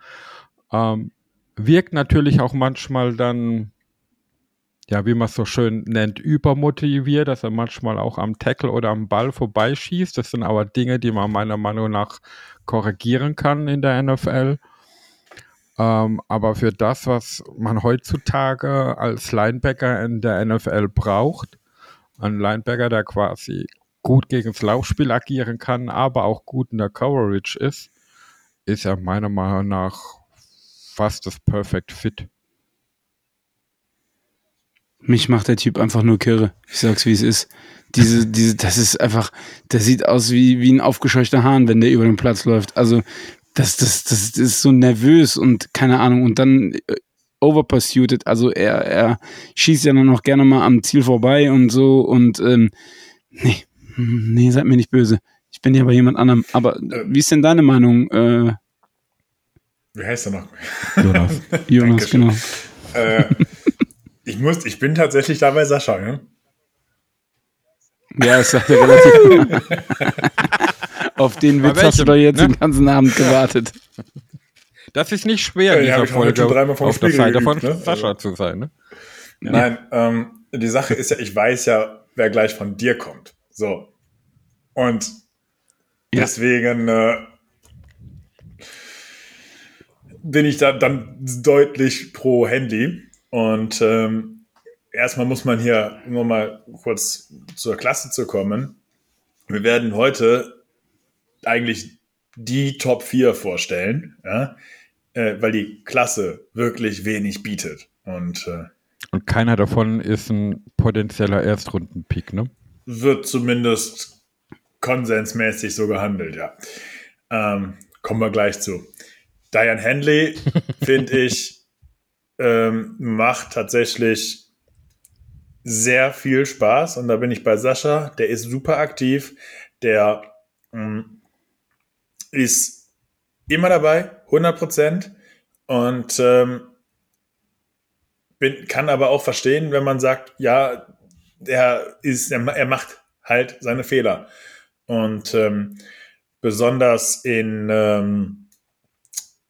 Ähm, wirkt natürlich auch manchmal dann ja, wie man es so schön nennt, übermotiviert, dass er manchmal auch am Tackle oder am Ball vorbeischießt. Das sind aber Dinge, die man meiner Meinung nach korrigieren kann in der NFL. Ähm, aber für das, was man heutzutage als Linebacker in der NFL braucht, ein Linebacker, der quasi gut gegen das Laufspiel agieren kann, aber auch gut in der Coverage ist, ist er meiner Meinung nach fast das Perfect Fit.
Mich macht der Typ einfach nur kirre. Ich sag's, wie es ist. Diese, diese, das ist einfach, der sieht aus wie, wie ein aufgescheuchter Hahn, wenn der über den Platz läuft. Also, das, das, das, das ist so nervös und keine Ahnung. Und dann äh, overpursuited. Also, er, er schießt ja dann noch gerne mal am Ziel vorbei und so. Und, ähm, nee, nee, seid mir nicht böse. Ich bin ja bei jemand anderem. Aber äh, wie ist denn deine Meinung? Äh,
wie heißt er noch?
Jonas. Jonas, genau.
Äh, ich, muss, ich bin tatsächlich dabei Sascha, ne?
Ja, ist ja relativ. Auf den Witz hast du doch jetzt ne? den ganzen Abend gewartet.
Das ist nicht schwer,
ja,
dieser Folge auf der Seite von ne? Sascha
also.
zu sein. Ne?
Ja. Nein, ähm, die Sache ist ja, ich weiß ja, wer gleich von dir kommt. So. Und ja. deswegen äh, bin ich da dann deutlich pro Handy. Und ähm, erstmal muss man hier nur mal kurz zur Klasse zu kommen. Wir werden heute eigentlich die Top 4 vorstellen, ja, äh, weil die Klasse wirklich wenig bietet. Und, äh,
Und keiner davon ist ein potenzieller Erstrunden-Pick, ne?
wird zumindest konsensmäßig so gehandelt, ja. Ähm, kommen wir gleich zu. Diane Handley, finde ich, ähm, macht tatsächlich sehr viel Spaß und da bin ich bei Sascha. Der ist super aktiv, der ähm, ist immer dabei, 100 Prozent. Und ähm, bin, kann aber auch verstehen, wenn man sagt, ja, er ist, er, er macht halt seine Fehler. Und ähm, besonders in ähm,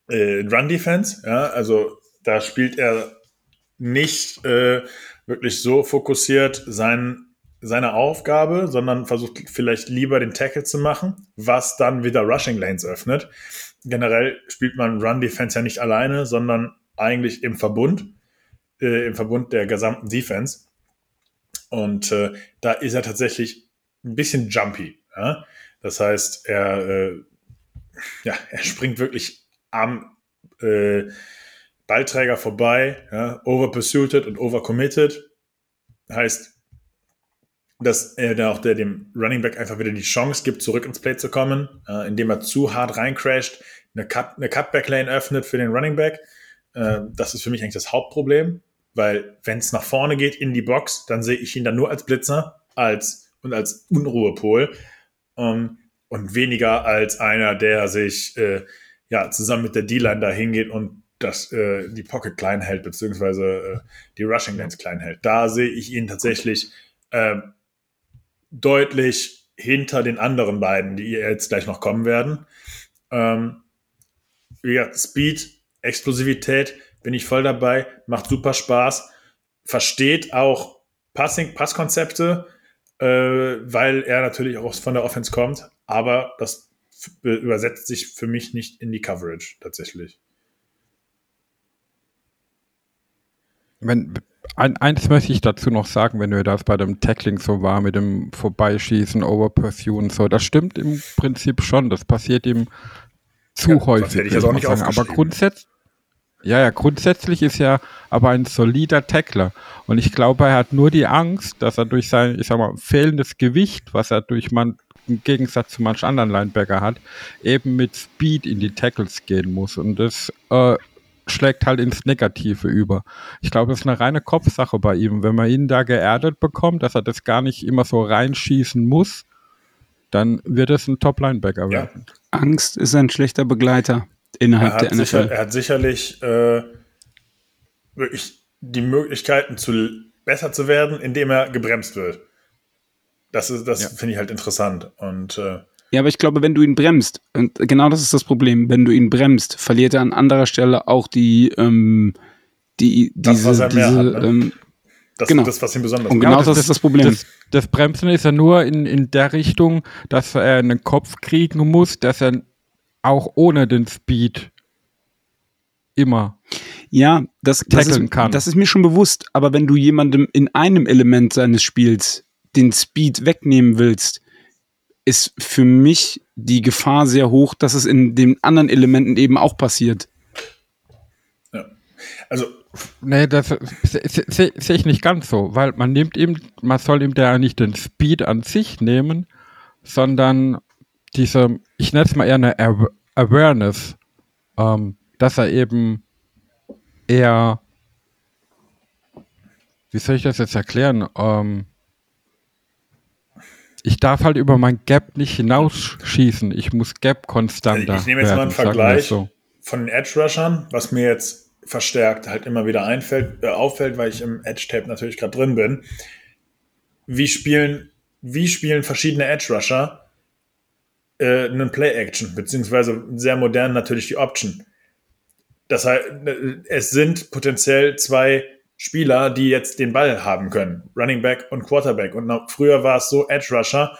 äh, Run Defense, ja, also da spielt er nicht äh, wirklich so fokussiert sein, seine Aufgabe, sondern versucht vielleicht lieber den Tackle zu machen, was dann wieder Rushing Lanes öffnet. Generell spielt man Run Defense ja nicht alleine, sondern eigentlich im Verbund, äh, im Verbund der gesamten Defense. Und äh, da ist er tatsächlich ein bisschen jumpy. Ja? Das heißt, er, äh, ja, er springt wirklich am äh, Ballträger vorbei, ja, overpursuited und overcommitted. Heißt, dass er da auch der, dem Running Back einfach wieder die Chance gibt, zurück ins Play zu kommen, äh, indem er zu hart reincrasht, eine, Cut, eine Cutback-Lane öffnet für den Running Back. Äh, das ist für mich eigentlich das Hauptproblem, weil wenn es nach vorne geht in die Box, dann sehe ich ihn dann nur als Blitzer als, und als Unruhepol ähm, und weniger als einer, der sich äh, ja, zusammen mit der D-Line da hingeht und das, äh, die Pocket klein hält, beziehungsweise äh, die Rushing Lanes klein hält. Da sehe ich ihn tatsächlich äh, deutlich hinter den anderen beiden, die jetzt gleich noch kommen werden. Ähm, wie gesagt, Speed, Explosivität, bin ich voll dabei, macht super Spaß, versteht auch Passing, Passkonzepte, äh, weil er natürlich auch von der Offense kommt, aber das übersetzt sich für mich nicht in die Coverage tatsächlich.
Wenn, ein, eins möchte ich dazu noch sagen, wenn wir das bei dem Tackling so war, mit dem Vorbeischießen, Overpursue und so, das stimmt im Prinzip schon. Das passiert ihm zu
Ja,
häufig.
hätte ich das auch nicht
sagen. Aber grundsätzlich, ja, ja, grundsätzlich ist er aber ein solider Tackler. Und ich glaube, er hat nur die Angst, dass er durch sein, ich sag mal, fehlendes Gewicht, was er durch man, im Gegensatz zu manch anderen Linebacker hat, eben mit Speed in die Tackles gehen muss. Und das äh, schlägt halt ins Negative über. Ich glaube, das ist eine reine Kopfsache bei ihm. Wenn man ihn da geerdet bekommt, dass er das gar nicht immer so reinschießen muss, dann wird es ein Top-Linebacker
Ja.
werden.
Angst ist ein schlechter Begleiter
Er
innerhalb der
sicher,
NFL.
er hat sicherlich äh, wirklich die Möglichkeiten, zu, besser zu werden, indem er gebremst wird. Das, ist- das
Ja.
finde ich halt interessant. Und äh,
Ja, aber ich glaube, wenn du ihn bremst, und genau das ist das Problem, wenn du ihn bremst, verliert er an anderer Stelle auch die, ähm, die,
Das,
diese,
was er mehr
diese,
hat, ne?
ähm,
das
Genau.
ist das, was ihn besonders
Und
macht.
genau das ist das Problem.
Das, das Bremsen ist ja nur in, in der Richtung, dass er einen Kopf kriegen muss, dass er auch ohne den Speed immer.
ja, das, das,
tackeln
ist,
kann.
das ist mir schon bewusst, aber wenn du jemandem in einem Element seines Spiels den Speed wegnehmen willst, ist für mich die Gefahr sehr hoch, dass es in den anderen Elementen eben auch passiert.
Also,
Nee, das sehe seh, ich nicht ganz so, weil man nimmt ihm, man soll ihm da nicht den Speed an sich nehmen, sondern diese, ich nenne es mal eher eine Awa- Awareness, ähm, dass er eben eher, wie soll ich das jetzt erklären? Ähm, ich darf halt über mein Gap nicht hinausschießen. Ich muss Gap konstanter
ich nehme jetzt mal einen
werden, sagen wir
Vergleich
so.
von den Edge-Rushern, was mir jetzt verstärkt halt immer wieder einfällt, äh, auffällt, weil ich im Edge-Tape natürlich gerade drin bin. Wie spielen, wie spielen verschiedene Edge-Rusher äh, einen Play-Action, beziehungsweise sehr modern natürlich die Option. Das heißt, äh, es sind potenziell zwei Spieler, die jetzt den Ball haben können. Running Back und Quarterback. Und noch, früher war es so, Edge Rusher,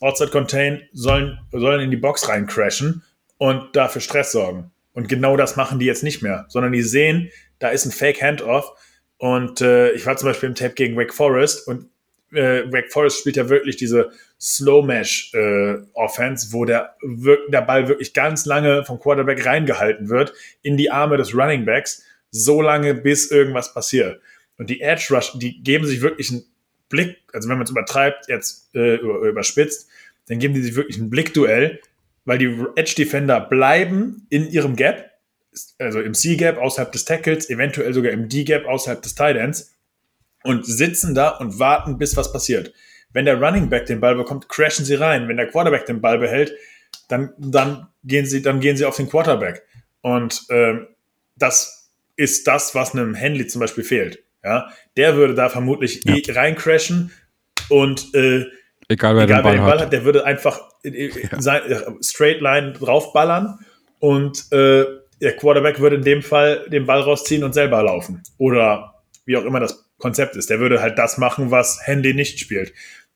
Outside Contain, sollen, sollen in die Box rein crashen und dafür Stress sorgen. Und genau das machen die jetzt nicht mehr, sondern die sehen, da ist ein Fake Handoff. Und äh, ich war zum Beispiel im Tape gegen Wake Forest und äh, Wake Forest spielt ja wirklich diese Slow Mesh äh, Offense, wo der, der Ball wirklich ganz lange vom Quarterback reingehalten wird in die Arme des Running Backs, so lange bis irgendwas passiert. Und die Edge Rush, die geben sich wirklich einen Blick, also wenn man es übertreibt, jetzt äh, über- überspitzt, dann geben die sich wirklich ein Blickduell, weil die Edge Defender bleiben in ihrem Gap, also im C-Gap außerhalb des Tackles, eventuell sogar im D-Gap außerhalb des Tight Ends und sitzen da und warten, bis was passiert. Wenn der Running Back den Ball bekommt, crashen sie rein. Wenn der Quarterback den Ball behält, dann, dann, gehen, sie, dann gehen sie auf den Quarterback. Und ähm, das ist das, was einem Henley zum Beispiel fehlt. Ja? Der würde da vermutlich eh reincrashen und äh,
Egal wer
egal
den
wer
Ball,
den Ball
hat.
hat, der würde einfach äh, sein, äh, straight line draufballern und äh, der Quarterback würde in dem Fall den Ball rausziehen und selber laufen. Oder wie auch immer das Konzept ist. Der würde halt das machen, was Handy nicht spielt.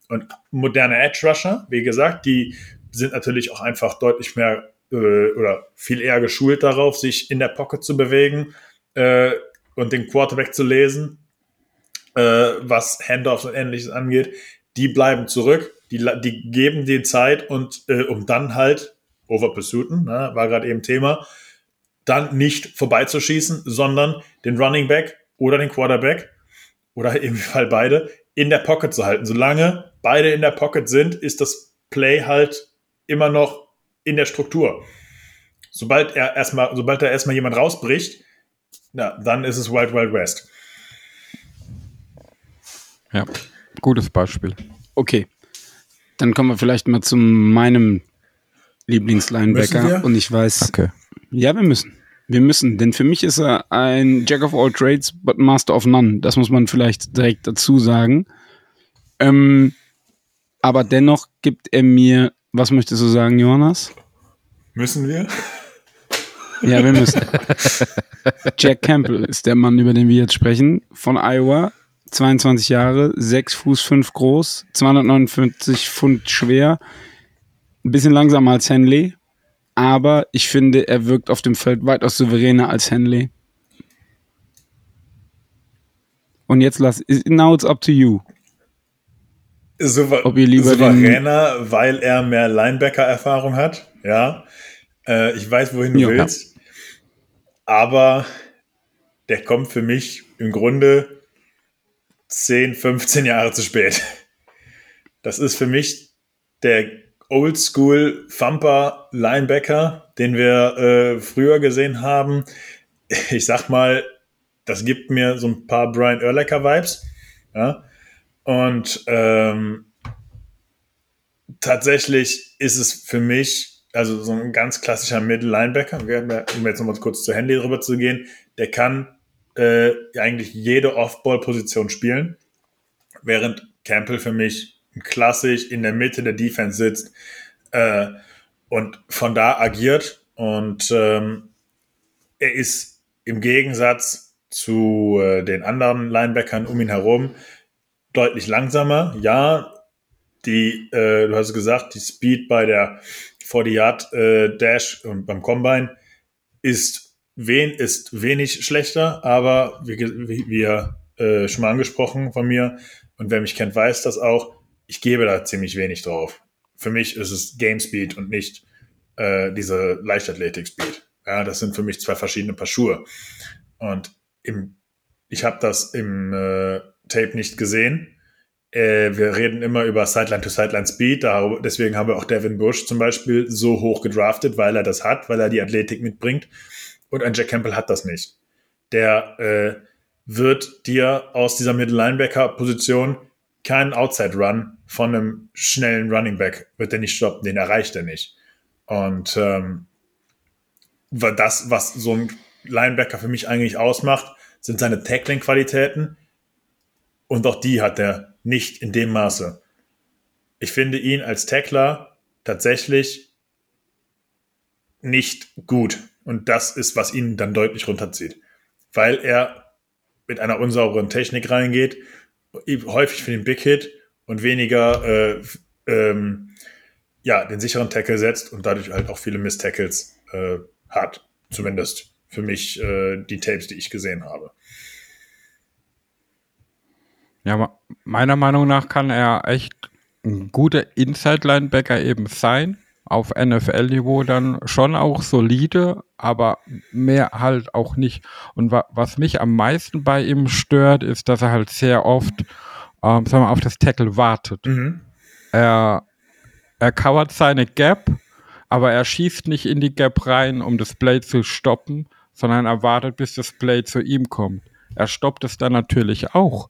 Und moderne Edge Rusher, wie gesagt, die sind natürlich auch einfach deutlich mehr äh, oder viel eher geschult darauf, sich in der Pocket zu bewegen äh, und den Quarterback zu lesen, äh, was Handoffs und ähnliches angeht. Die bleiben zurück, die, die geben die Zeit und äh, um dann halt over pursuiten, ne, war gerade eben Thema, dann nicht vorbeizuschießen, sondern den Running Back oder den Quarterback oder im Fall beide in der Pocket zu halten. Solange beide in der Pocket sind, ist das Play halt immer noch in der Struktur. Sobald er erstmal, sobald da erstmal jemand rausbricht, na, dann ist es Wild Wild West.
Ja, gutes Beispiel.
Okay. Dann kommen wir vielleicht mal zu meinem Lieblingslinebacker. Und ich weiß,
Okay.
ja, wir müssen. Wir müssen, denn für mich ist er ein Jack of all trades, but master of none. Das muss man vielleicht direkt dazu sagen. Ähm, aber dennoch gibt er mir, was möchtest du sagen, Jonas?
Müssen wir?
Ja, wir müssen. Jack Campbell ist der Mann, über den wir jetzt sprechen, von Iowa. 22 Jahre, 6 Fuß 5 groß, 249 Pfund schwer, ein bisschen langsamer als Henley, aber ich finde, er wirkt auf dem Feld weitaus souveräner als Henley. Und jetzt lass, now it's up to you.
Souver
Ob ihr lieber
souveräner, weil er mehr Linebacker-Erfahrung hat. Ja. Äh, ich weiß, wohin du
Ja.
willst. Aber der kommt für mich im Grunde 10, 15 Jahre zu spät. Das ist für mich der Oldschool Thumper Linebacker, den wir äh, früher gesehen haben. Ich sag mal, das gibt mir so ein paar Brian Urlacher Vibes. Ja. Und ähm, tatsächlich ist es für mich, also so ein ganz klassischer Middle-Linebacker, um jetzt nochmal kurz zu Handy rüber zu gehen, der kann äh, eigentlich jede Off-Ball-Position spielen, während Campbell für mich klassisch in der Mitte der Defense sitzt äh, und von da agiert und ähm, er ist im Gegensatz zu äh, den anderen Linebackern um ihn herum deutlich langsamer. Ja, die, äh, du hast gesagt, die Speed bei der 40 Yard äh, Dash und beim Combine ist, wen, ist wenig schlechter, aber wie, wie, äh, schon mal angesprochen von mir und wer mich kennt, weiß das auch. Ich gebe da ziemlich wenig drauf. Für mich ist es Game Speed und nicht äh, diese Leichtathletik Speed. Ja, das sind für mich zwei verschiedene Paar Schuhe. Und im, ich habe das im äh, Tape nicht gesehen. Äh, wir reden immer über Sideline-to-Sideline-Speed. Deswegen haben wir auch Devin Bush zum Beispiel so hoch gedraftet, weil er das hat, weil er die Athletik mitbringt. Und ein Jack Campbell hat das nicht. Der äh, wird dir aus dieser Middle-Linebacker-Position keinen Outside-Run von einem schnellen Running Back wird er nicht stoppen, den erreicht er nicht. Und ähm, das, was so ein Linebacker für mich eigentlich ausmacht, sind seine Tackling-Qualitäten. Und auch die hat er nicht in dem Maße. Ich finde ihn als Tackler tatsächlich nicht gut. Und das ist, was ihn dann deutlich runterzieht. Weil er mit einer unsauberen Technik reingeht, häufig für den Big Hit und weniger äh, ähm, ja, den sicheren Tackle setzt und dadurch halt auch viele Miss-Tackles äh, hat. Zumindest für mich äh, die Tapes, die ich gesehen habe.
Ja, meiner Meinung nach kann er echt ein guter Inside-Linebacker eben sein. Auf NFL-Niveau dann schon auch solide, aber mehr halt auch nicht. Und wa was mich am meisten bei ihm stört, ist, dass er halt sehr oft, ähm, sagen wir, auf das Tackle wartet.
Mhm.
Er, er covert seine Gap, aber er schießt nicht in die Gap rein, um das Play zu stoppen, sondern er wartet, bis das Play zu ihm kommt. Er stoppt es dann natürlich auch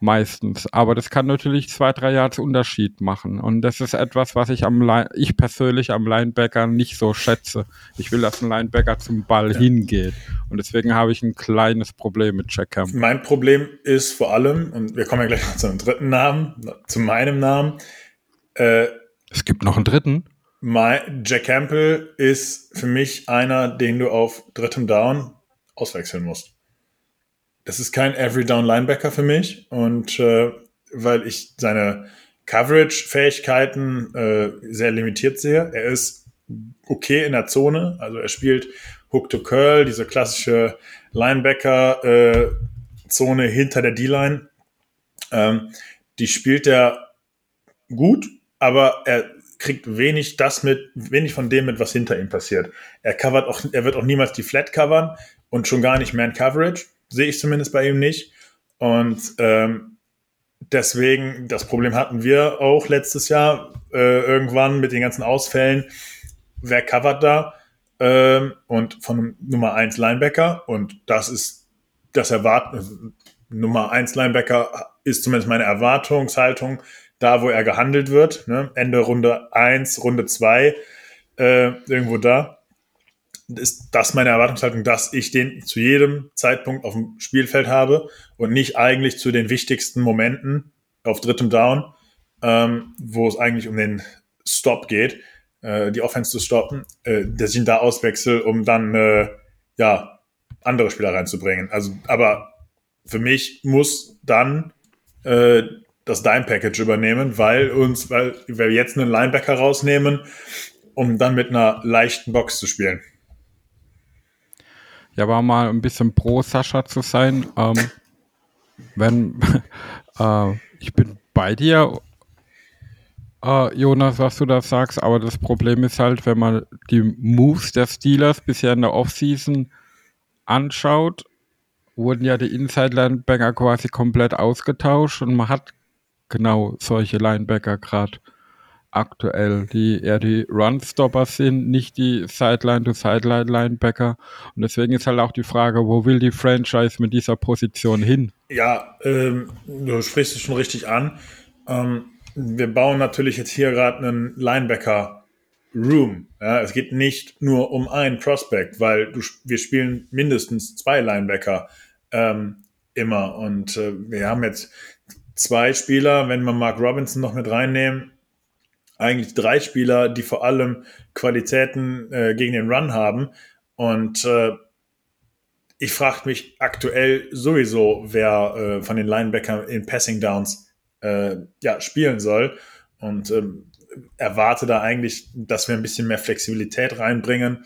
meistens. Aber das kann natürlich zwei, drei Yards Unterschied machen. Und das ist etwas, was ich am Line ich persönlich am Linebacker nicht so schätze. Ich will, dass ein Linebacker zum Ball
Ja.
hingeht. Und deswegen habe ich ein kleines Problem mit Jack Campbell.
Mein Problem ist vor allem, und wir kommen ja gleich noch zu einem dritten Namen, zu meinem Namen, äh,
Es gibt noch einen dritten.
mein, Jack Campbell ist für mich einer, den du auf drittem Down auswechseln musst. Das ist kein Every Down Linebacker für mich und äh, weil ich seine Coverage-Fähigkeiten äh, sehr limitiert sehe. Er ist okay in der Zone, also er spielt Hook to Curl, diese klassische Linebacker-Zone hinter der D-Line. Ähm, die spielt er gut, aber er kriegt wenig das mit, wenig von dem mit, was hinter ihm passiert. Er covert auch, er wird auch niemals die Flat covern und schon gar nicht Man Coverage. Sehe ich zumindest bei ihm nicht. Und ähm, deswegen, das Problem hatten wir auch letztes Jahr äh, irgendwann mit den ganzen Ausfällen. Wer covert da? Ähm, und von Nummer 1 Linebacker. Und das ist das Erwarten. Nummer 1 Linebacker ist zumindest meine Erwartungshaltung, da wo er gehandelt wird. Ne? Ende Runde 1, Runde 2, äh, irgendwo da ist das meine Erwartungshaltung, dass ich den zu jedem Zeitpunkt auf dem Spielfeld habe und nicht eigentlich zu den wichtigsten Momenten auf drittem Down, ähm, wo es eigentlich um den Stop geht, äh, die Offense zu stoppen, äh, dass ich ihn da auswechsel, um dann äh, ja andere Spieler reinzubringen. Also, aber für mich muss dann äh, das Dime Package übernehmen, weil uns, weil wir jetzt einen Linebacker rausnehmen, um dann mit einer leichten Box zu spielen.
Ja, aber mal ein bisschen pro Sascha zu sein. Ähm, wenn äh, ich bin bei dir, äh, Jonas, was du da sagst, aber das Problem ist halt, wenn man die Moves der Steelers bisher in der Offseason anschaut, wurden ja die Inside Linebacker quasi komplett ausgetauscht und man hat genau solche Linebacker gerade aktuell, die eher die Runstopper sind, nicht die Sideline-to-Sideline-Linebacker. Und deswegen ist halt auch die Frage, wo will die Franchise mit dieser Position hin?
Ja, ähm, du sprichst es schon richtig an. Ähm, wir bauen natürlich jetzt hier gerade einen Linebacker-Room. Ja, es geht nicht nur um einen Prospect, weil du, wir spielen mindestens zwei Linebacker ähm, immer. Und äh, wir haben jetzt zwei Spieler, wenn wir Mark Robinson noch mit reinnehmen, eigentlich drei Spieler, die vor allem Qualitäten äh, gegen den Run haben. Und äh, ich frage mich aktuell sowieso, wer äh, von den Linebackern in Passing Downs äh, ja, spielen soll. Und ähm, erwarte da eigentlich, dass wir ein bisschen mehr Flexibilität reinbringen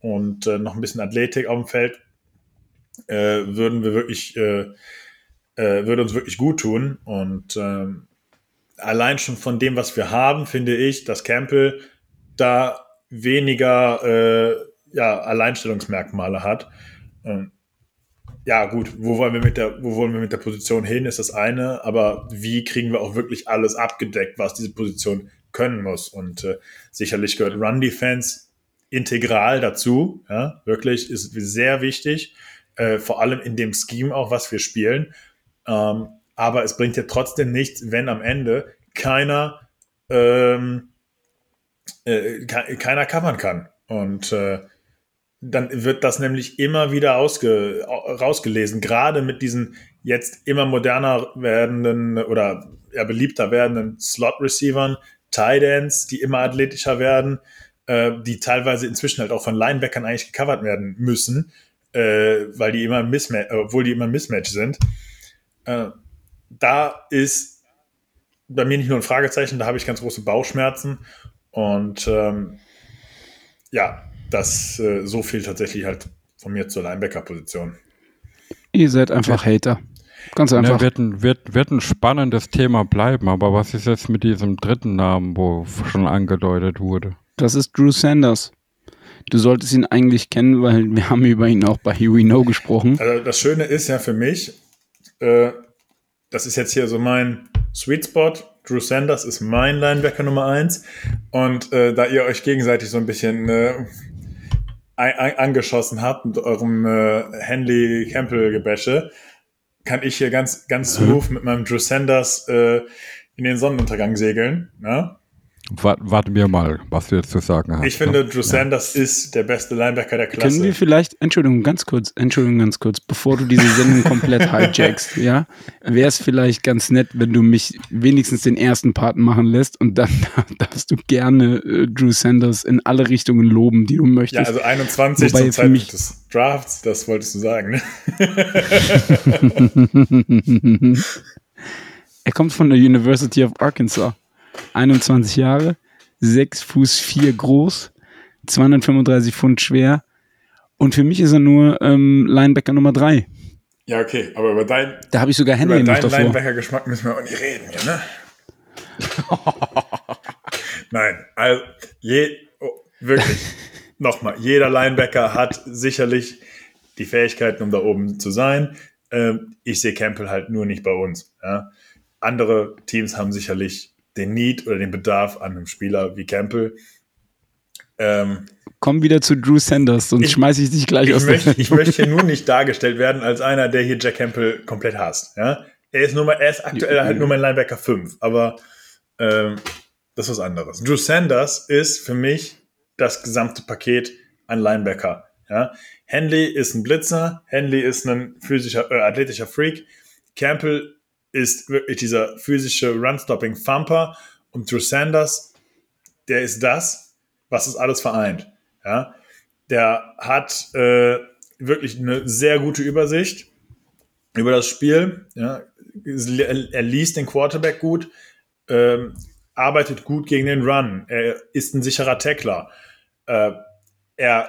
und äh, noch ein bisschen Athletik auf dem Feld. Äh, würden wir wirklich, würde uns wirklich gut tun. Und ähm, allein schon von dem, was wir haben, finde ich, dass Campbell da weniger äh, ja, Alleinstellungsmerkmale hat. Ähm, ja, gut, wo wollen wir mit der, wo wollen wir mit der Position hin, ist das eine, aber wie kriegen wir auch wirklich alles abgedeckt, was diese Position können muss? Und äh, sicherlich gehört Run Defense integral dazu, ja, wirklich ist sehr wichtig, äh, vor allem in dem Scheme auch, was wir spielen. Ähm, aber es bringt ja trotzdem nichts, wenn am Ende keiner ähm, äh, ke keiner covern kann. Und äh, dann wird das nämlich immer wieder ausge, rausgelesen, gerade mit diesen jetzt immer moderner werdenden oder ja, beliebter werdenden Slot-Receivern, Tight Ends, die immer athletischer werden, äh, die teilweise inzwischen halt auch von Linebackern eigentlich gecovert werden müssen, äh, weil die immer Mismatch, obwohl die immer Mismatch sind. Äh, da ist bei mir nicht nur ein Fragezeichen, da habe ich ganz große Bauchschmerzen und ähm, ja, das äh, so viel tatsächlich halt von mir zur Linebacker-Position.
Ihr seid einfach Hater. Ganz einfach.
Ja, wird, ein, wird, wird ein spannendes Thema bleiben, aber was ist jetzt mit diesem dritten Namen, wo schon angedeutet wurde?
Das ist Drew Sanders. Du solltest ihn eigentlich kennen, weil wir haben über ihn auch bei Here We Know gesprochen.
Also das Schöne ist ja für mich, äh, das ist jetzt hier so mein Sweet Spot. Drew Sanders ist mein Linebacker Nummer eins. Und äh, da ihr euch gegenseitig so ein bisschen äh, angeschossen habt mit eurem äh, Henley Campbell Gebäsche, kann ich hier ganz, ganz smooth mit meinem Drew Sanders äh, in den Sonnenuntergang segeln. Ne?
Warten wir mal, was du jetzt zu sagen hast.
Ich finde, Drew Sanders ja. ist der beste Linebacker der Klasse.
Können wir vielleicht, Entschuldigung, ganz kurz, Entschuldigung, ganz kurz, bevor du diese Sendung komplett hijackst, ja, wäre es vielleicht ganz nett, wenn du mich wenigstens den ersten Part machen lässt und dann darfst du gerne äh, Drew Sanders in alle Richtungen loben, die du möchtest.
Ja, also 21 Wobei zum Zeitpunkt des Drafts, das wolltest du sagen, ne?
er kommt von der University of Arkansas. 21 Jahre, 6 Fuß 4 groß, 235 Pfund schwer. Und für mich ist er nur ähm, Linebacker Nummer 3.
Ja, okay, aber über dein,
da habe ich sogar Henry
über deinen Linebacker-Geschmack müssen wir auch nicht reden hier, ne? Nein, also je, oh, wirklich, nochmal, jeder Linebacker hat sicherlich die Fähigkeiten, um da oben zu sein. Ähm, ich sehe Campbell halt nur nicht bei uns. Ja? Andere Teams haben sicherlich den Need oder den Bedarf an einem Spieler wie Campbell.
Ähm, Komm wieder zu Drew Sanders, sonst schmeiße ich dich gleich
ich
aus
möchte, der Ich möchte hier nur nicht dargestellt werden als einer, der hier Jack Campbell komplett hasst. Ja? Er, ist nur mal, er ist aktuell halt nur mein Linebacker 5, aber ähm, das ist was anderes. Drew Sanders ist für mich das gesamte Paket an Linebacker. Ja? Henley ist ein Blitzer, Henley ist ein physischer, äh, athletischer Freak. Campbell ist wirklich dieser physische Run-Stopping-Thumper und Drew Sanders, der ist das, was es alles vereint. Ja? Der hat äh, wirklich eine sehr gute Übersicht über das Spiel. Ja? Er liest den Quarterback gut, ähm, arbeitet gut gegen den Run, er ist ein sicherer Tackler. Äh, er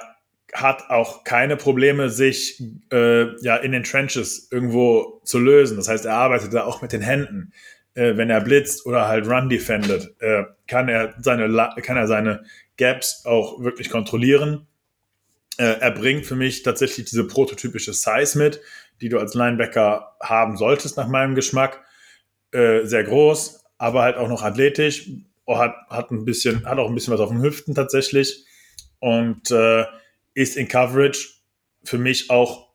hat auch keine Probleme, sich äh, ja in den Trenches irgendwo zu lösen. Das heißt, er arbeitet da auch mit den Händen. Äh, wenn er blitzt oder halt Run defendet, äh, kann er seine kann er seine Gaps auch wirklich kontrollieren. Äh, er bringt für mich tatsächlich diese prototypische Size mit, die du als Linebacker haben solltest nach meinem Geschmack. Äh, sehr groß, aber halt auch noch athletisch. Hat, hat ein bisschen, hat auch ein bisschen was auf den Hüften tatsächlich. Und äh, ist in Coverage für mich auch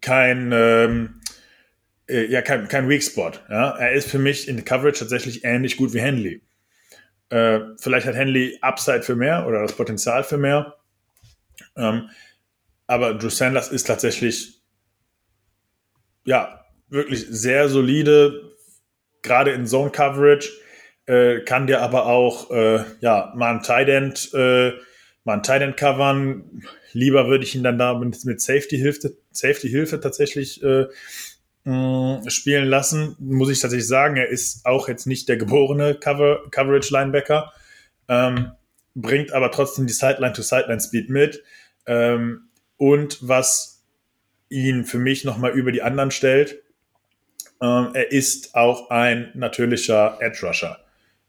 kein, ähm, äh, ja, kein, kein Weak Spot. Ja? Er ist für mich in Coverage tatsächlich ähnlich gut wie Henley. Äh, vielleicht hat Henley Upside für mehr oder das Potenzial für mehr. Ähm, aber Drew Sanders ist tatsächlich ja wirklich sehr solide, gerade in Zone Coverage. Äh, kann dir aber auch äh, ja mal ein Tight End äh, mal ein Tight covern. Lieber würde ich ihn dann da mit, mit Safety-Hilfe Safety -Hilfe tatsächlich äh, mh, mm, spielen lassen. Muss ich tatsächlich sagen, er ist auch jetzt nicht der geborene Cover Coverage-Linebacker, ähm, bringt aber trotzdem die Sideline-to-Sideline-Speed mit. Ähm, und was ihn für mich nochmal über die anderen stellt, ähm, er ist auch ein natürlicher Edge-Rusher.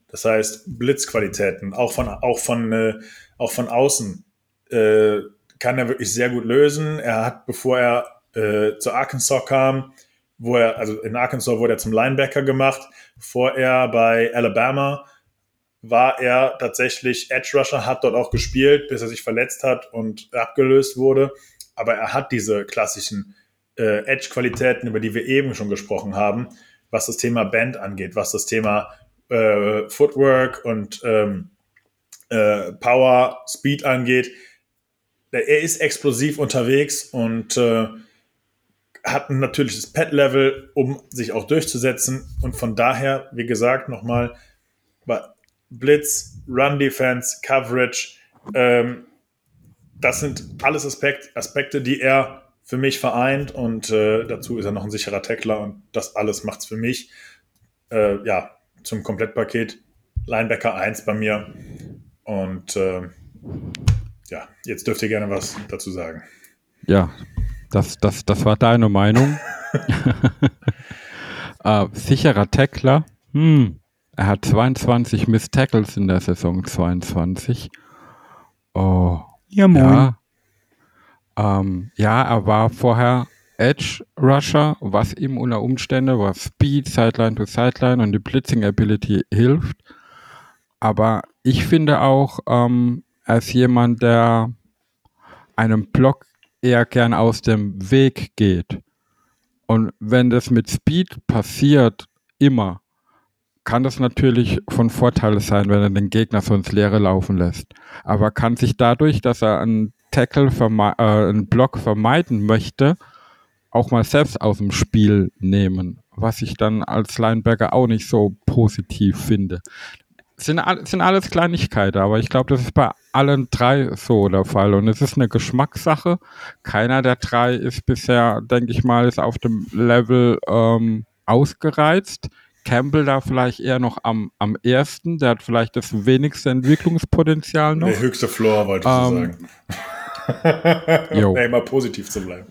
Das heißt, Blitzqualitäten, auch von, auch von äh, auch von außen, äh, kann er wirklich sehr gut lösen. Er hat, bevor er äh, zu Arkansas kam, wo er, also in Arkansas wurde er zum Linebacker gemacht, bevor er bei Alabama war er tatsächlich Edge Rusher, hat dort auch gespielt, bis er sich verletzt hat und abgelöst wurde. Aber er hat diese klassischen äh, Edge-Qualitäten, über die wir eben schon gesprochen haben, was das Thema Band angeht, was das Thema äh, Footwork und ähm, äh, Power, Speed angeht. Er ist explosiv unterwegs und äh, hat ein natürliches Pet-Level, um sich auch durchzusetzen. Und von daher, wie gesagt, nochmal, Blitz, Run-Defense, Coverage, ähm, das sind alles Aspekt, Aspekte, die er für mich vereint und äh, dazu ist er noch ein sicherer Tackler und das alles macht es für mich äh, ja, zum Komplettpaket. Linebacker 1 bei mir und äh, ja, jetzt dürft ihr gerne was dazu sagen.
Ja, das, das, das war deine Meinung. äh, sicherer Tackler. Hm. Er hat 22 Miss Tackles in der Saison 22. Oh.
Ja, moin.
Ja. Ähm, ja, er war vorher Edge Rusher, was ihm unter Umständen, was Speed, Sideline to Sideline und die Blitzing Ability hilft. Aber ich finde auch, ähm, ist jemand, der einem Block eher gern aus dem Weg geht. Und wenn das mit Speed passiert, immer, kann das natürlich von Vorteil sein, wenn er den Gegner so ins Leere laufen lässt. Aber kann sich dadurch, dass er einen Tackle, äh, einen Block vermeiden möchte, auch mal selbst aus dem Spiel nehmen, was ich dann als Linebacker auch nicht so positiv finde. Sind, all- sind alles Kleinigkeiten, aber ich glaube, das ist bei allen drei so der Fall und es ist eine Geschmackssache. Keiner der drei ist bisher, denke ich mal, ist auf dem Level ähm, ausgereizt. Campbell da vielleicht eher noch am, am ersten, der hat vielleicht das wenigste Entwicklungspotenzial noch.
Der höchste Floor, wollte ich so
Ähm,
sagen.
jo.
Ja, immer positiv zu bleiben.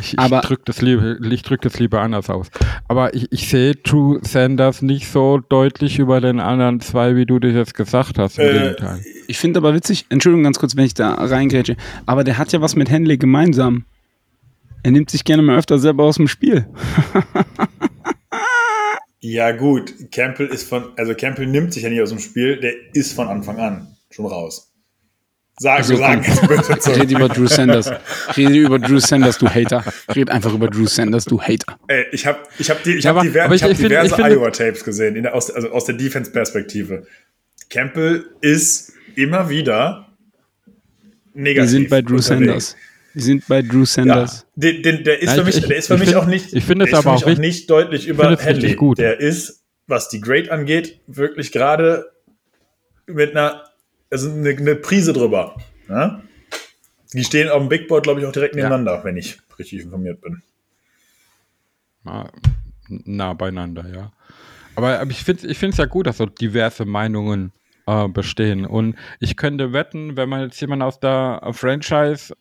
Ich, ich drücke das, ich drück das lieber anders aus. Aber ich, ich sehe Drew Sanders nicht so deutlich über den anderen zwei, wie du das jetzt gesagt hast. Im
Äh,
Gegenteil.
Ich finde aber witzig, Entschuldigung ganz kurz, wenn ich da reingrätsche, aber der hat ja was mit Henley gemeinsam. Er nimmt sich gerne mal öfter selber aus dem Spiel.
Ja, gut. Campbell ist von, also Campbell nimmt sich ja nicht aus dem Spiel, der ist von Anfang an schon raus. Sag,
Also,
jetzt bitte zu.
Rede über Drew Sanders. Rede über Drew Sanders, du Hater. Red einfach über Drew Sanders, du Hater.
Ey, ich habe ich hab die, ich
Ja,
hab
aber-
diver
aber ich-
ich hab
ich find-
diverse Iowa-Tapes gesehen, in aus, also aus der Defense-Perspektive. Campbell ist immer wieder negativ.
Wir sind bei Drew
unterwegs.
Sanders. Wir sind bei Drew
Ja,
Sanders.
den, den, der ist
Ja,
für
ich-
mich,
ich-
der ist für
ich
mich
find-
auch nicht,
ich finde es aber auch richtig-
nicht deutlich über Henley.
gut.
Der ist, was die Grade angeht, wirklich gerade mit einer, also eine, eine Prise drüber. Ja? Die stehen auf dem Big Board, glaube ich, auch direkt
Ja.
nebeneinander, wenn ich richtig informiert bin.
nah, nah beieinander, ja. Aber, aber ich finde es ja gut, dass so diverse Meinungen äh, bestehen. Und ich könnte wetten, wenn man jetzt jemanden aus der Franchise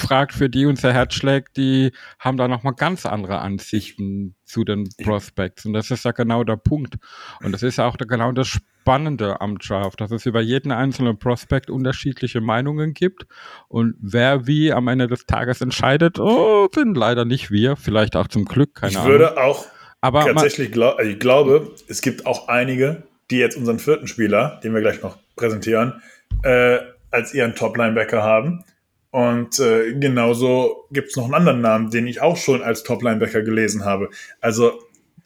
fragt, für die unser Herz schlägt, die haben da nochmal ganz andere Ansichten zu den Prospects. Und das ist ja genau der Punkt. Und das ist ja auch der, genau das Spannende am Draft, dass es über jeden einzelnen Prospect unterschiedliche Meinungen gibt. Und wer wie am Ende des Tages entscheidet, oh, sind leider nicht wir. Vielleicht auch zum Glück, keine
ich
Ahnung.
würde auch
Aber
tatsächlich glaub, ich glaube, es gibt auch einige, die jetzt unseren vierten Spieler, den wir gleich noch präsentieren, äh, als ihren Top-Linebacker haben. Und äh, genauso gibt es noch einen anderen Namen, den ich auch schon als Top-Linebacker gelesen habe. Also